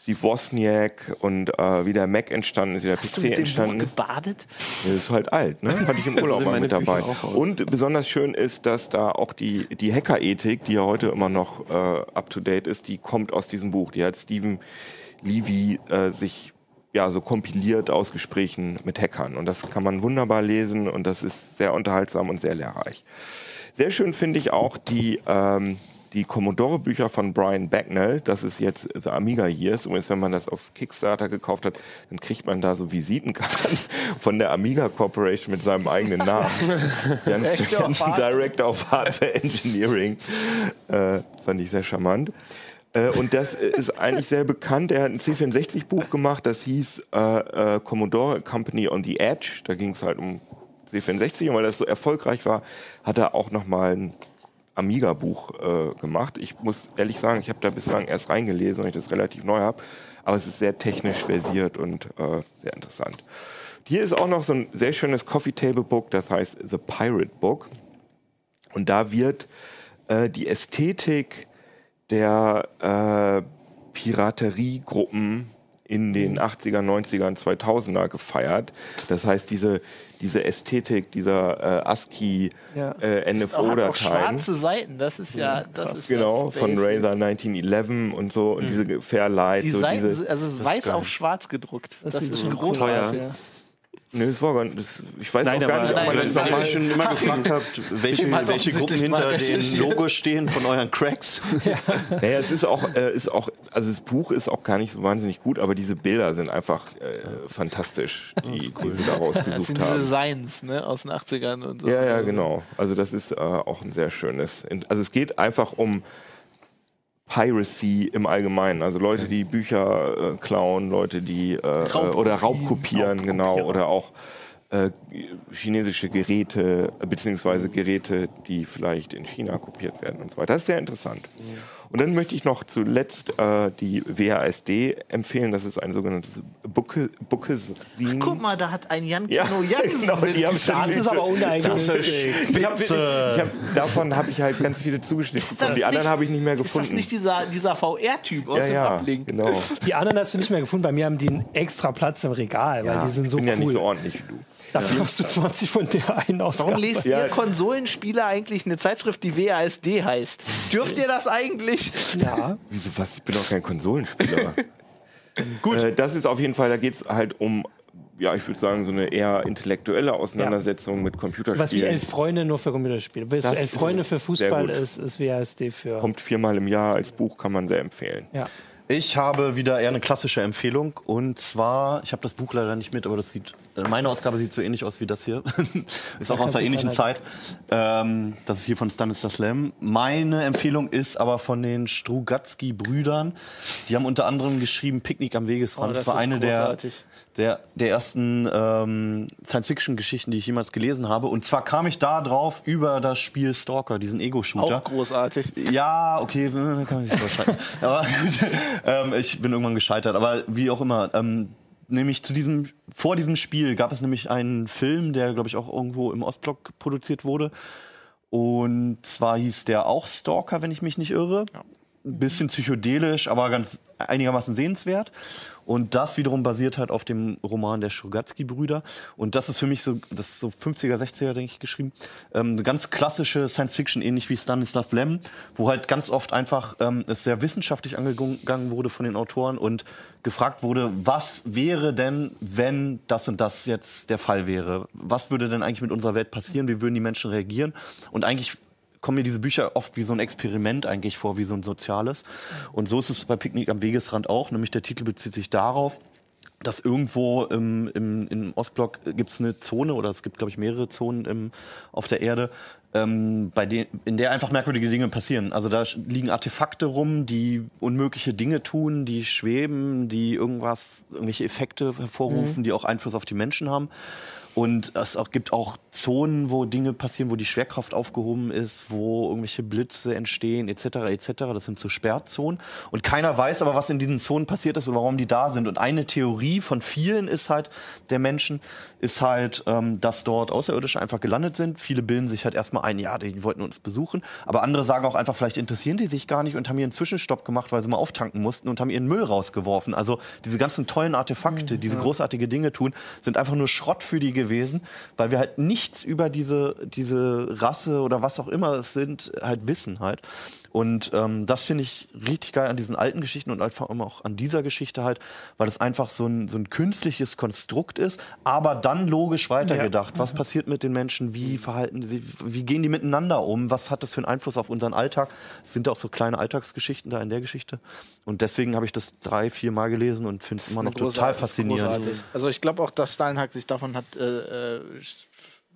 Steve Wozniak und äh, wie der Mac entstanden ist, wie der Hast du PC mit dem Buch entstanden ist. gebadet? Das ist halt alt, ne? Hatte ich im Urlaub mal mit dabei. Und besonders schön ist, dass da auch die, die Hackerethik, die ja heute immer noch äh, up to date ist, die kommt aus diesem Buch. Die hat Stephen Levy äh, sich ja so kompiliert aus Gesprächen mit Hackern. Und das kann man wunderbar lesen und das ist sehr unterhaltsam und sehr lehrreich. Sehr schön finde ich auch die, ähm, die Commodore-Bücher von Brian Bagnall. Das ist jetzt The Amiga Years. Übrigens, wenn man das auf Kickstarter gekauft hat, dann kriegt man da so Visitenkarten von der Amiga Corporation mit seinem eigenen Namen. Jan Director of Jensen, Director of Hardware Engineering. Äh, fand ich sehr charmant. Äh, und das ist eigentlich sehr bekannt. Er hat ein C64-Buch gemacht, das hieß äh, äh, Commodore Company on the Edge. Da ging es halt um C64 und weil das so erfolgreich war, hat er auch nochmal ein Amiga-Buch äh, gemacht. Ich muss ehrlich sagen, ich habe da bislang erst reingelesen, weil ich das relativ neu habe. Aber es ist sehr technisch versiert und äh, sehr interessant. Hier ist auch noch so ein sehr schönes Coffee Table Book, das heißt The Pirate Book. Und da wird äh, die Ästhetik der äh, Pirateriegruppen in den 80er, 90er, 2000er gefeiert. Das heißt, diese, diese Ästhetik dieser äh, ASCII Ja. äh, NFO-Dateien. schwarze Seiten, das ist ja, das ist Genau, das von. Razer 1911 und so und diese Fairlight. Die so Seiten, diese, sind- also es ist weiß auf schwarz gedruckt. Das, sieht ist aus, großartig. ja. Nö, das war gar nicht, das, ich weiß Nein, auch gar nicht, ob man Nein, das nochmal... schon immer gefragt habt, welche, welche Gruppen hinter den. Logos stehen von euren Cracks. Naja, es ist auch, äh, ist auch, also das Buch ist auch gar nicht so wahnsinnig gut, aber diese Bilder sind einfach äh, fantastisch, die, die sie da Das rausgesucht sind diese haben. Designs ne, aus den 80ern und so. Ja, ja, genau. Also das ist äh, auch ein sehr schönes. Also es geht einfach um Piracy im Allgemeinen. Also Leute, die Bücher äh, klauen, Leute, die äh, Raubkopien. oder Raubkopieren, genau, oder auch äh, chinesische Geräte, äh, beziehungsweise Geräte, die vielleicht in China kopiert werden und so weiter. Das ist sehr interessant. Und dann möchte ich noch zuletzt äh, die WASD empfehlen. Das ist ein sogenanntes Bucke, Buckesin. Guck mal, da hat ein Jan Ja, Kino Jansen genau, die haben Das ist aber uneigennützig. ich hab, ich hab, davon habe ich halt ganz viele zugeschnitten bekommen. Die anderen habe ich nicht mehr Ist das gefunden. nicht dieser, dieser VR-Typ aus ja, dem ja, Uplink? genau. Die anderen hast du nicht mehr gefunden. Bei mir haben die einen extra Platz im Regal, weil Ja, die sind so ich bin ja cool. nicht so ordentlich wie du. Dafür hast du 20 von der einen Ausgabe. Warum lest Ja. ihr Konsolenspieler eigentlich eine Zeitschrift, die WASD heißt? Dürft ihr das eigentlich? Ja. Wieso was? Ich bin doch kein Konsolenspieler. Gut. Äh, das ist auf jeden Fall, da geht es halt um, ja, ich würde sagen, so eine eher intellektuelle Auseinandersetzung mit Was wie Computerspielen. elf Freunde nur für Computerspiele. Das elf Freunde für Fußball ist, ist WASD für. Kommt viermal im Jahr als Buch, kann man sehr empfehlen. Ja. Ich habe wieder eher eine klassische Empfehlung und zwar, ich habe das Buch leider nicht mit, aber das sieht, meine Ausgabe sieht so ähnlich aus wie das hier. ist auch aus der ähnlichen Zeit. Ähm, das ist hier von Stanislav Lem. Meine Empfehlung ist aber von den Strugatsky-Brüdern. Die haben unter anderem geschrieben Picknick am Wegesrand. Oh, das das war ist eine der, großartig. der, der ersten ähm, Science-Fiction-Geschichten, die ich jemals gelesen habe. Und zwar kam ich da drauf über das Spiel Stalker, diesen Ego-Shooter. Auch großartig. Ja, okay, äh, da kann man sich. Aber gut, ähm, ich bin irgendwann gescheitert. Aber wie auch immer, ähm, nämlich zu diesem, vor diesem Spiel gab es nämlich einen Film, der, glaube ich, auch irgendwo im Ostblock produziert wurde. Und zwar hieß der auch Stalker, wenn ich mich nicht irre. Ein bisschen psychedelisch, aber ganz einigermaßen sehenswert. Und das wiederum basiert halt auf dem Roman der Strugatsky-Brüder. Und das ist für mich so, das ist so 50er, 60er, denke ich, geschrieben. Ähm, eine ganz klassische Science-Fiction, ähnlich wie Stanislav Lem, wo halt ganz oft einfach ähm, es sehr wissenschaftlich angegangen wurde von den Autoren und gefragt wurde, was wäre denn, wenn das und das jetzt der Fall wäre? Was würde denn eigentlich mit unserer Welt passieren? Wie würden die Menschen reagieren? Und eigentlich kommen mir diese Bücher oft wie so ein Experiment eigentlich vor, wie so ein soziales. Und so ist es bei Picknick am Wegesrand auch. Nämlich der Titel bezieht sich darauf, dass irgendwo im, im, im Ostblock gibt es eine Zone oder es gibt, glaube ich, mehrere Zonen im, auf der Erde, ähm, bei den, in der einfach merkwürdige Dinge passieren. Also da liegen Artefakte rum, die unmögliche Dinge tun, die schweben, die irgendwas, irgendwelche Effekte hervorrufen, die auch Einfluss auf die Menschen haben. Und es gibt auch Zonen, wo Dinge passieren, wo die Schwerkraft aufgehoben ist, wo irgendwelche Blitze entstehen, etc. etc. Das sind so Sperrzonen. Und keiner weiß aber, was in diesen Zonen passiert ist und warum die da sind. Und eine Theorie von vielen ist halt, der Menschen, ist halt, ähm, dass dort Außerirdische einfach gelandet sind. Viele bilden sich halt erstmal ein, ja, die wollten uns besuchen. Aber andere sagen auch einfach, vielleicht interessieren die sich gar nicht und haben ihren Zwischenstopp gemacht, weil sie mal auftanken mussten und haben ihren Müll rausgeworfen. Also diese ganzen tollen Artefakte, diese großartige Dinge tun, sind einfach nur Schrott für die gewesen, weil wir halt nichts über diese, diese Rasse oder was auch immer es sind, halt wissen halt. Und ähm, das finde ich richtig geil an diesen alten Geschichten und einfach immer auch an dieser Geschichte halt, weil es einfach so ein, so ein künstliches Konstrukt ist, aber dann logisch weitergedacht. Was passiert mit den Menschen? Wie verhalten sie? Wie gehen die miteinander um? Was hat das für einen Einfluss auf unseren Alltag? Es sind auch so kleine Alltagsgeschichten da in der Geschichte. Und deswegen habe ich das drei, vier Mal gelesen und finde es immer noch total faszinierend. großartig. Also ich glaube auch, dass Steinhack sich davon hat äh, äh,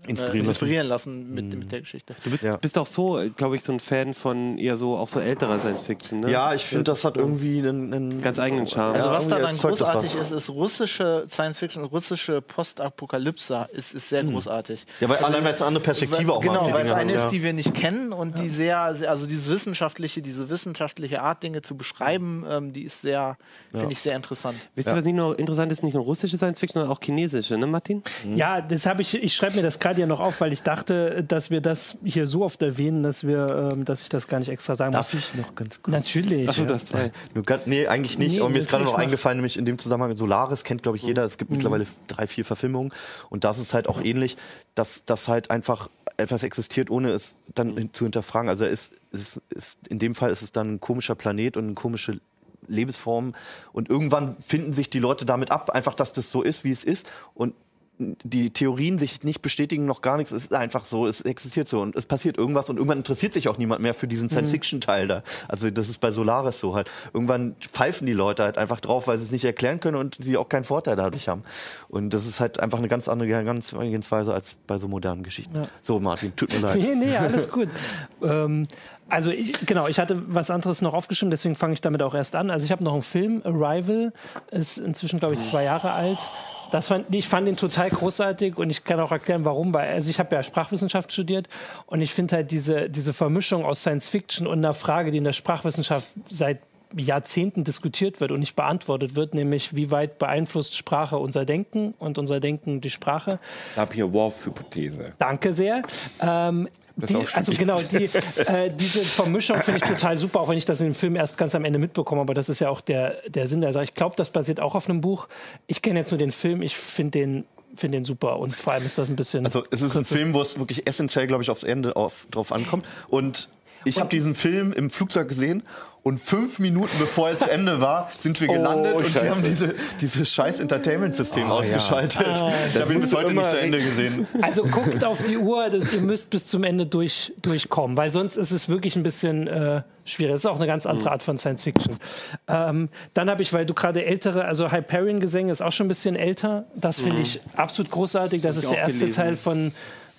Inspirieren äh, lassen. inspirieren lassen mit, mit der Geschichte. Du bist, Ja. bist auch so, glaube ich, so ein Fan von eher so auch so älterer Science Fiction, ne? Ja, ich finde, das hat irgendwie einen, einen Ganz eigenen Charme. Also Ja, was da irgendwie dann großartig ist, ist russische Science Fiction, russische Postapokalypse ist, ist sehr großartig. Ja, weil allein weil es eine andere Perspektive auch mal Genau, weil es eine ist, ja. die wir nicht kennen und die sehr, sehr, also dieses wissenschaftliche, diese wissenschaftliche Art, Dinge zu beschreiben, ähm, die ist sehr, finde ich sehr interessant. Wisst ihr, was nicht nur interessant ist, nicht nur russische Science Fiction, sondern auch chinesische, ne, Martin? Ja, das habe ich, ich schreibe mir das gerade ja noch auf, weil ich dachte, dass wir das hier so oft erwähnen, dass wir, ähm, dass ich das gar nicht extra sagen Darf muss. ich noch ganz kurz? Natürlich. Achso, ja. hast zwei. Nur nee, eigentlich nicht. Nee, aber mir ist gerade noch eingefallen, nämlich in dem Zusammenhang Solaris kennt, glaube ich, jeder. Es gibt mittlerweile drei, vier Verfilmungen. Und das ist halt auch ähnlich, dass das halt einfach etwas existiert, ohne es dann hin- zu hinterfragen. Also ist, ist, ist, in dem Fall ist es dann ein komischer Planet und eine komische Lebensform. Und irgendwann finden sich die Leute damit ab, einfach, dass das so ist, wie es ist. Und die Theorien sich nicht bestätigen, noch gar nichts. Es ist einfach so, es existiert so und es passiert irgendwas und irgendwann interessiert sich auch niemand mehr für diesen Science-Fiction-Teil da. Also das ist bei Solaris so halt. Irgendwann pfeifen die Leute halt einfach drauf, weil sie es nicht erklären können und sie auch keinen Vorteil dadurch haben. Und das ist halt einfach eine ganz andere Herangehensweise als bei so modernen Geschichten. So, Martin, tut mir leid. Nee, nee, alles gut. ähm, also ich, genau, ich hatte was anderes noch aufgeschrieben, deswegen fange ich damit auch erst an. Also ich habe noch einen Film, Arrival, ist inzwischen, glaube ich, zwei Jahre alt. Das fand, ich fand ihn total großartig und ich kann auch erklären, warum. Weil, also ich habe ja Sprachwissenschaft studiert und ich finde halt diese, diese Vermischung aus Science Fiction und einer Frage, die in der Sprachwissenschaft seit Jahrzehnten diskutiert wird und nicht beantwortet wird, nämlich wie weit beeinflusst Sprache unser Denken und unser Denken die Sprache. Sapir-Whorf-Hypothese. Danke sehr. Ähm, die, also genau, die, äh, diese Vermischung finde ich total super, auch wenn ich das in dem Film erst ganz am Ende mitbekomme, aber das ist ja auch der, der Sinn der Sache. Ich glaube, das basiert auch auf einem Buch. Ich kenne jetzt nur den Film, ich finde den, find den super und vor allem ist das ein bisschen... Also es ist ein Film, wo es wirklich essentiell, glaube ich, aufs Ende auf, drauf ankommt. Und ich habe diesen Film im Flugzeug gesehen und fünf Minuten bevor er zu Ende war, sind wir gelandet und die haben diese, dieses scheiß Entertainment-System ausgeschaltet. Ich habe ihn bis heute nicht zu Ende gesehen. Also guckt auf die Uhr, das, ihr müsst bis zum Ende durch, durchkommen, weil sonst ist es wirklich ein bisschen äh, schwierig. Das ist auch eine ganz andere Art von Science Fiction. Ähm, dann habe ich, weil du gerade ältere, also Hyperion-Gesänge ist auch schon ein bisschen älter. Das finde ich absolut großartig. Das ist der erste gelesen. Teil von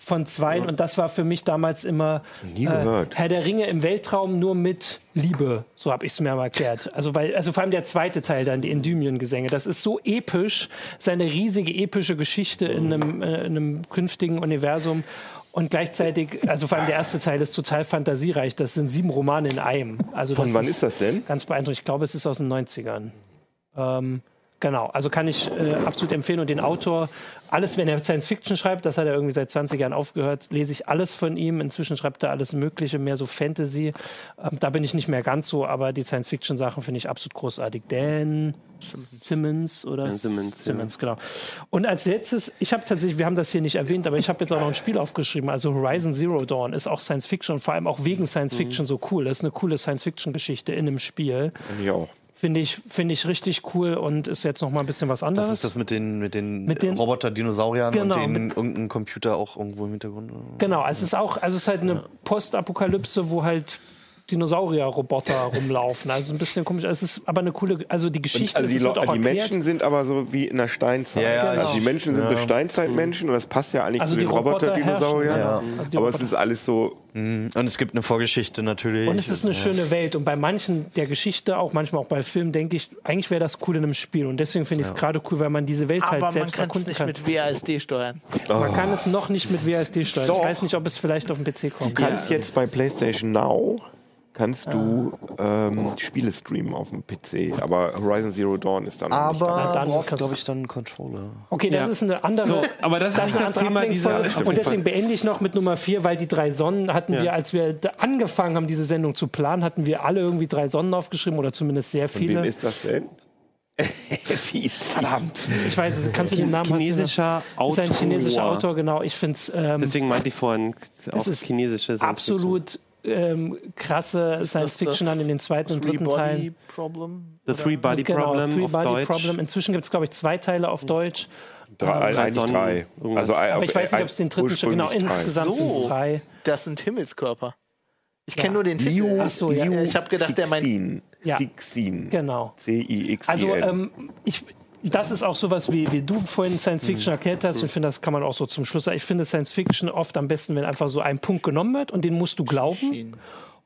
von zwei und das war für mich damals immer äh, Nie gehört. Herr der Ringe im Weltraum nur mit Liebe, so habe ich es mir mal erklärt. Also weil also vor allem der zweite Teil dann die Endymion-Gesänge, das ist so episch, seine riesige epische Geschichte in einem, äh, in einem künftigen Universum und gleichzeitig, also vor allem der erste Teil ist total fantasiereich. Das sind sieben Romane in einem. Also Von wann ist das denn? Ganz beeindruckend. Ich glaube, es ist aus den 90ern. Ähm, genau, also kann ich äh, absolut empfehlen. Und den Autor, alles, wenn er Science Fiction schreibt, das hat er irgendwie seit 20 Jahren aufgehört, lese ich alles von ihm. Inzwischen schreibt er alles Mögliche, mehr so Fantasy. Ähm, da bin ich nicht mehr ganz so, aber die Science Fiction Sachen finde ich absolut großartig. Dan Simmons oder Dan Simmons, Simmons genau. Und als letztes, ich habe tatsächlich, wir haben das hier nicht erwähnt, aber ich habe jetzt auch noch ein Spiel aufgeschrieben. Also Horizon Zero Dawn ist auch Science Fiction und vor allem auch wegen Science Fiction so cool. Das ist eine coole Science Fiction Geschichte in einem Spiel. Ich auch. Finde ich, finde ich richtig cool und ist jetzt noch mal ein bisschen was anderes. Das ist das mit den, mit den, Mit den- Roboter-Dinosauriern Genau, und den mit- irgendein Computer auch irgendwo im Hintergrund. Genau, es ist auch, also es ist halt eine Postapokalypse, wo halt Dinosaurier-Roboter rumlaufen. Also ein bisschen komisch. Es ist aber eine coole, also die Geschichte also die, ist, es auch die erklärt. Menschen sind aber so wie in der Steinzeit. Ja, ja, also genau. die Menschen sind so Steinzeitmenschen und das passt ja eigentlich Also zu die den Roboter Roboter-Dinosauriern. ja. Also aber es Roboter- ist alles so, Und es gibt eine Vorgeschichte natürlich. Und es ist eine schöne Welt. Und bei manchen der Geschichte, auch manchmal auch bei Filmen, denke ich, eigentlich wäre das cool in einem Spiel. Und deswegen finde ich es gerade cool, weil man diese Welt halt Aber man selbst kann es erkunden nicht kann. mit WASD steuern. Man kann es noch nicht mit WASD steuern. Doch. Ich weiß nicht, ob es vielleicht auf dem PC kommt. du kannst jetzt bei PlayStation Now kannst du ähm, Spiele streamen auf dem PC, aber Horizon Zero Dawn ist dann noch nicht aber dann brauchst, glaube ich, dann einen Controller. Okay, das Ja. ist eine andere. So, aber das ist das ist das andere Thema dieser- Und deswegen beende ich noch mit Nummer vier, weil die drei Sonnen hatten wir, als wir angefangen haben, diese Sendung zu planen, hatten wir alle irgendwie drei Sonnen aufgeschrieben oder zumindest sehr Von wem viele. ist das denn? Fies. Verdammt. Ich weiß es. Kannst du den Namen Chinesischer Autor. Ist ein chinesischer Autor, genau. Ich finde es ähm, Deswegen meinte ich vorhin auch Es ist chinesische absolut ähm, krasse Science Fiction dann in den zweiten und dritten Teilen. Problem. The Three Body Genau, Problem Three auf Body Deutsch. Problem. Inzwischen gibt es, glaube ich, zwei Teile auf Deutsch. Drei, drei eigentlich Sonnen, drei. irgendwas. Also, Aber ich weiß nicht, ob es den dritten schon. Genau, insgesamt sind es So. drei. Das sind Himmelskörper. Ich kenne nur den Liu, Titel. Ach so, ja. Ich habe gedacht, der meint. Ja. Cixin. Genau. C-I-X-I-N. Also ähm, ich, das ist auch sowas, wie, wie du vorhin Science Fiction erklärt hast. Und ich finde, das kann man auch so zum Schluss sagen. Ich finde Science Fiction oft am besten, wenn einfach so ein Punkt genommen wird und den musst du glauben.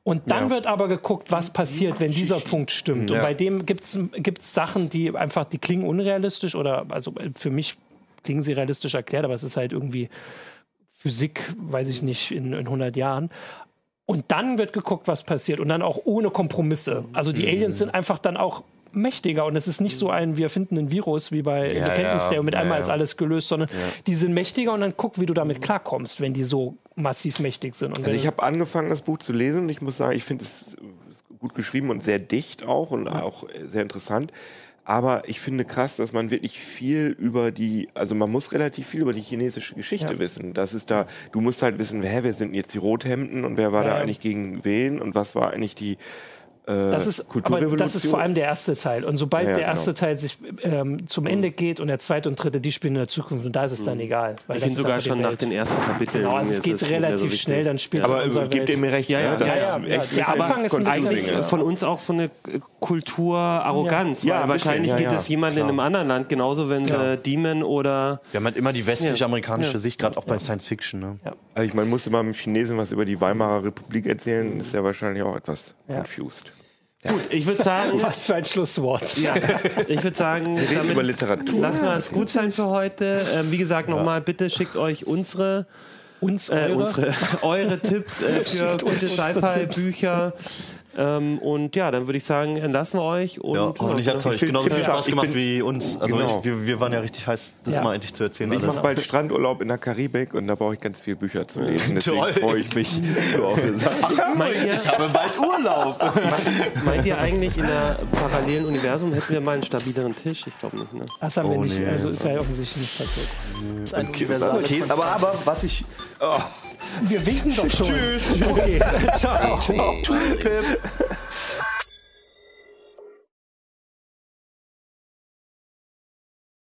Und dann wird aber geguckt, was passiert, wenn dieser Punkt stimmt. Und bei dem gibt es Sachen, die einfach, die klingen unrealistisch oder, also für mich klingen sie realistisch erklärt, aber es ist halt irgendwie Physik, weiß ich nicht, in, in 100 Jahren. Und dann wird geguckt, was passiert. Und dann auch ohne Kompromisse. Also die Aliens sind einfach dann auch mächtiger und es ist nicht so ein, wir finden ein Virus wie bei Ja, Independence ja. Day und mit Ja, einmal ist alles gelöst, sondern die sind mächtiger und dann guck, wie du damit klarkommst, wenn die so massiv mächtig sind. Also ich habe angefangen, das Buch zu lesen und ich muss sagen, ich finde es gut geschrieben und sehr dicht auch und auch sehr interessant. Aber ich finde krass, dass man wirklich viel über die, also man muss relativ viel über die chinesische Geschichte Ja. wissen. Das ist da, du musst halt wissen, wer, wer sind jetzt die Rothemden und wer war da eigentlich gegen wen und was war eigentlich die Das ist, aber Kulturrevolution. das ist vor allem der erste Teil. Und sobald Ja, ja, der erste genau. Teil sich ähm, zum Ende geht und der zweite und dritte, die spielen in der Zukunft und da ist es dann egal. Weil Ich das finde ist sogar schon nach den ersten Kapiteln. Genau, also es ist geht so relativ wichtig. schnell, dann spielt es in aber gebt Welt. ihr mir recht, Ja, ja, ne? Das ja, ist ja, echt ja. Der bisschen Anfang ist Eigentlich ja. von uns auch so eine äh, Kulturarroganz. Ja, weil wahrscheinlich ja, geht ja, es jemandem in einem anderen Land genauso, wenn Ja. sie Demon oder Wir haben halt immer die westlich-amerikanische Ja. Sicht, gerade auch bei Science Fiction. Ne? Also ich meine, musste mal einem Chinesen was über die Weimarer Republik erzählen, ist ja wahrscheinlich auch etwas Ja. Gut, ich würde sagen, Was für ein Schlusswort. ja, ich würde sagen, Wir reden damit über Literatur. lassen wir es gut sein für heute. Ähm, wie gesagt, nochmal, bitte schickt euch unsere, Uns äh, eure. unsere eure Tipps äh, für gute unsere Sci-Fi-Bücher. Ähm, und ja, dann würde ich sagen, entlassen wir euch. Und, Ja, hoffentlich hat es euch Ich find- genauso viel Spaß gemacht wie uns. Also Genau. ich, wir, wir waren ja richtig heiß, das Ja. mal endlich zu erzählen. Ich mache bald Strandurlaub in der Karibik und da brauche ich ganz viele Bücher zu lesen. Deswegen freue ich mich. ihr, Ich habe bald Urlaub. meint ihr eigentlich, in einem parallelen Universum hätten wir mal einen stabileren Tisch? Ich glaube nicht. Ne? Das haben wir Oh, nicht. nee. Also ist ja offensichtlich nicht passiert. Das ist ein universales Okay, aber, aber was ich. Wir winken doch schon. Tschüss. Okay. Ciao. Tschüss. Pip.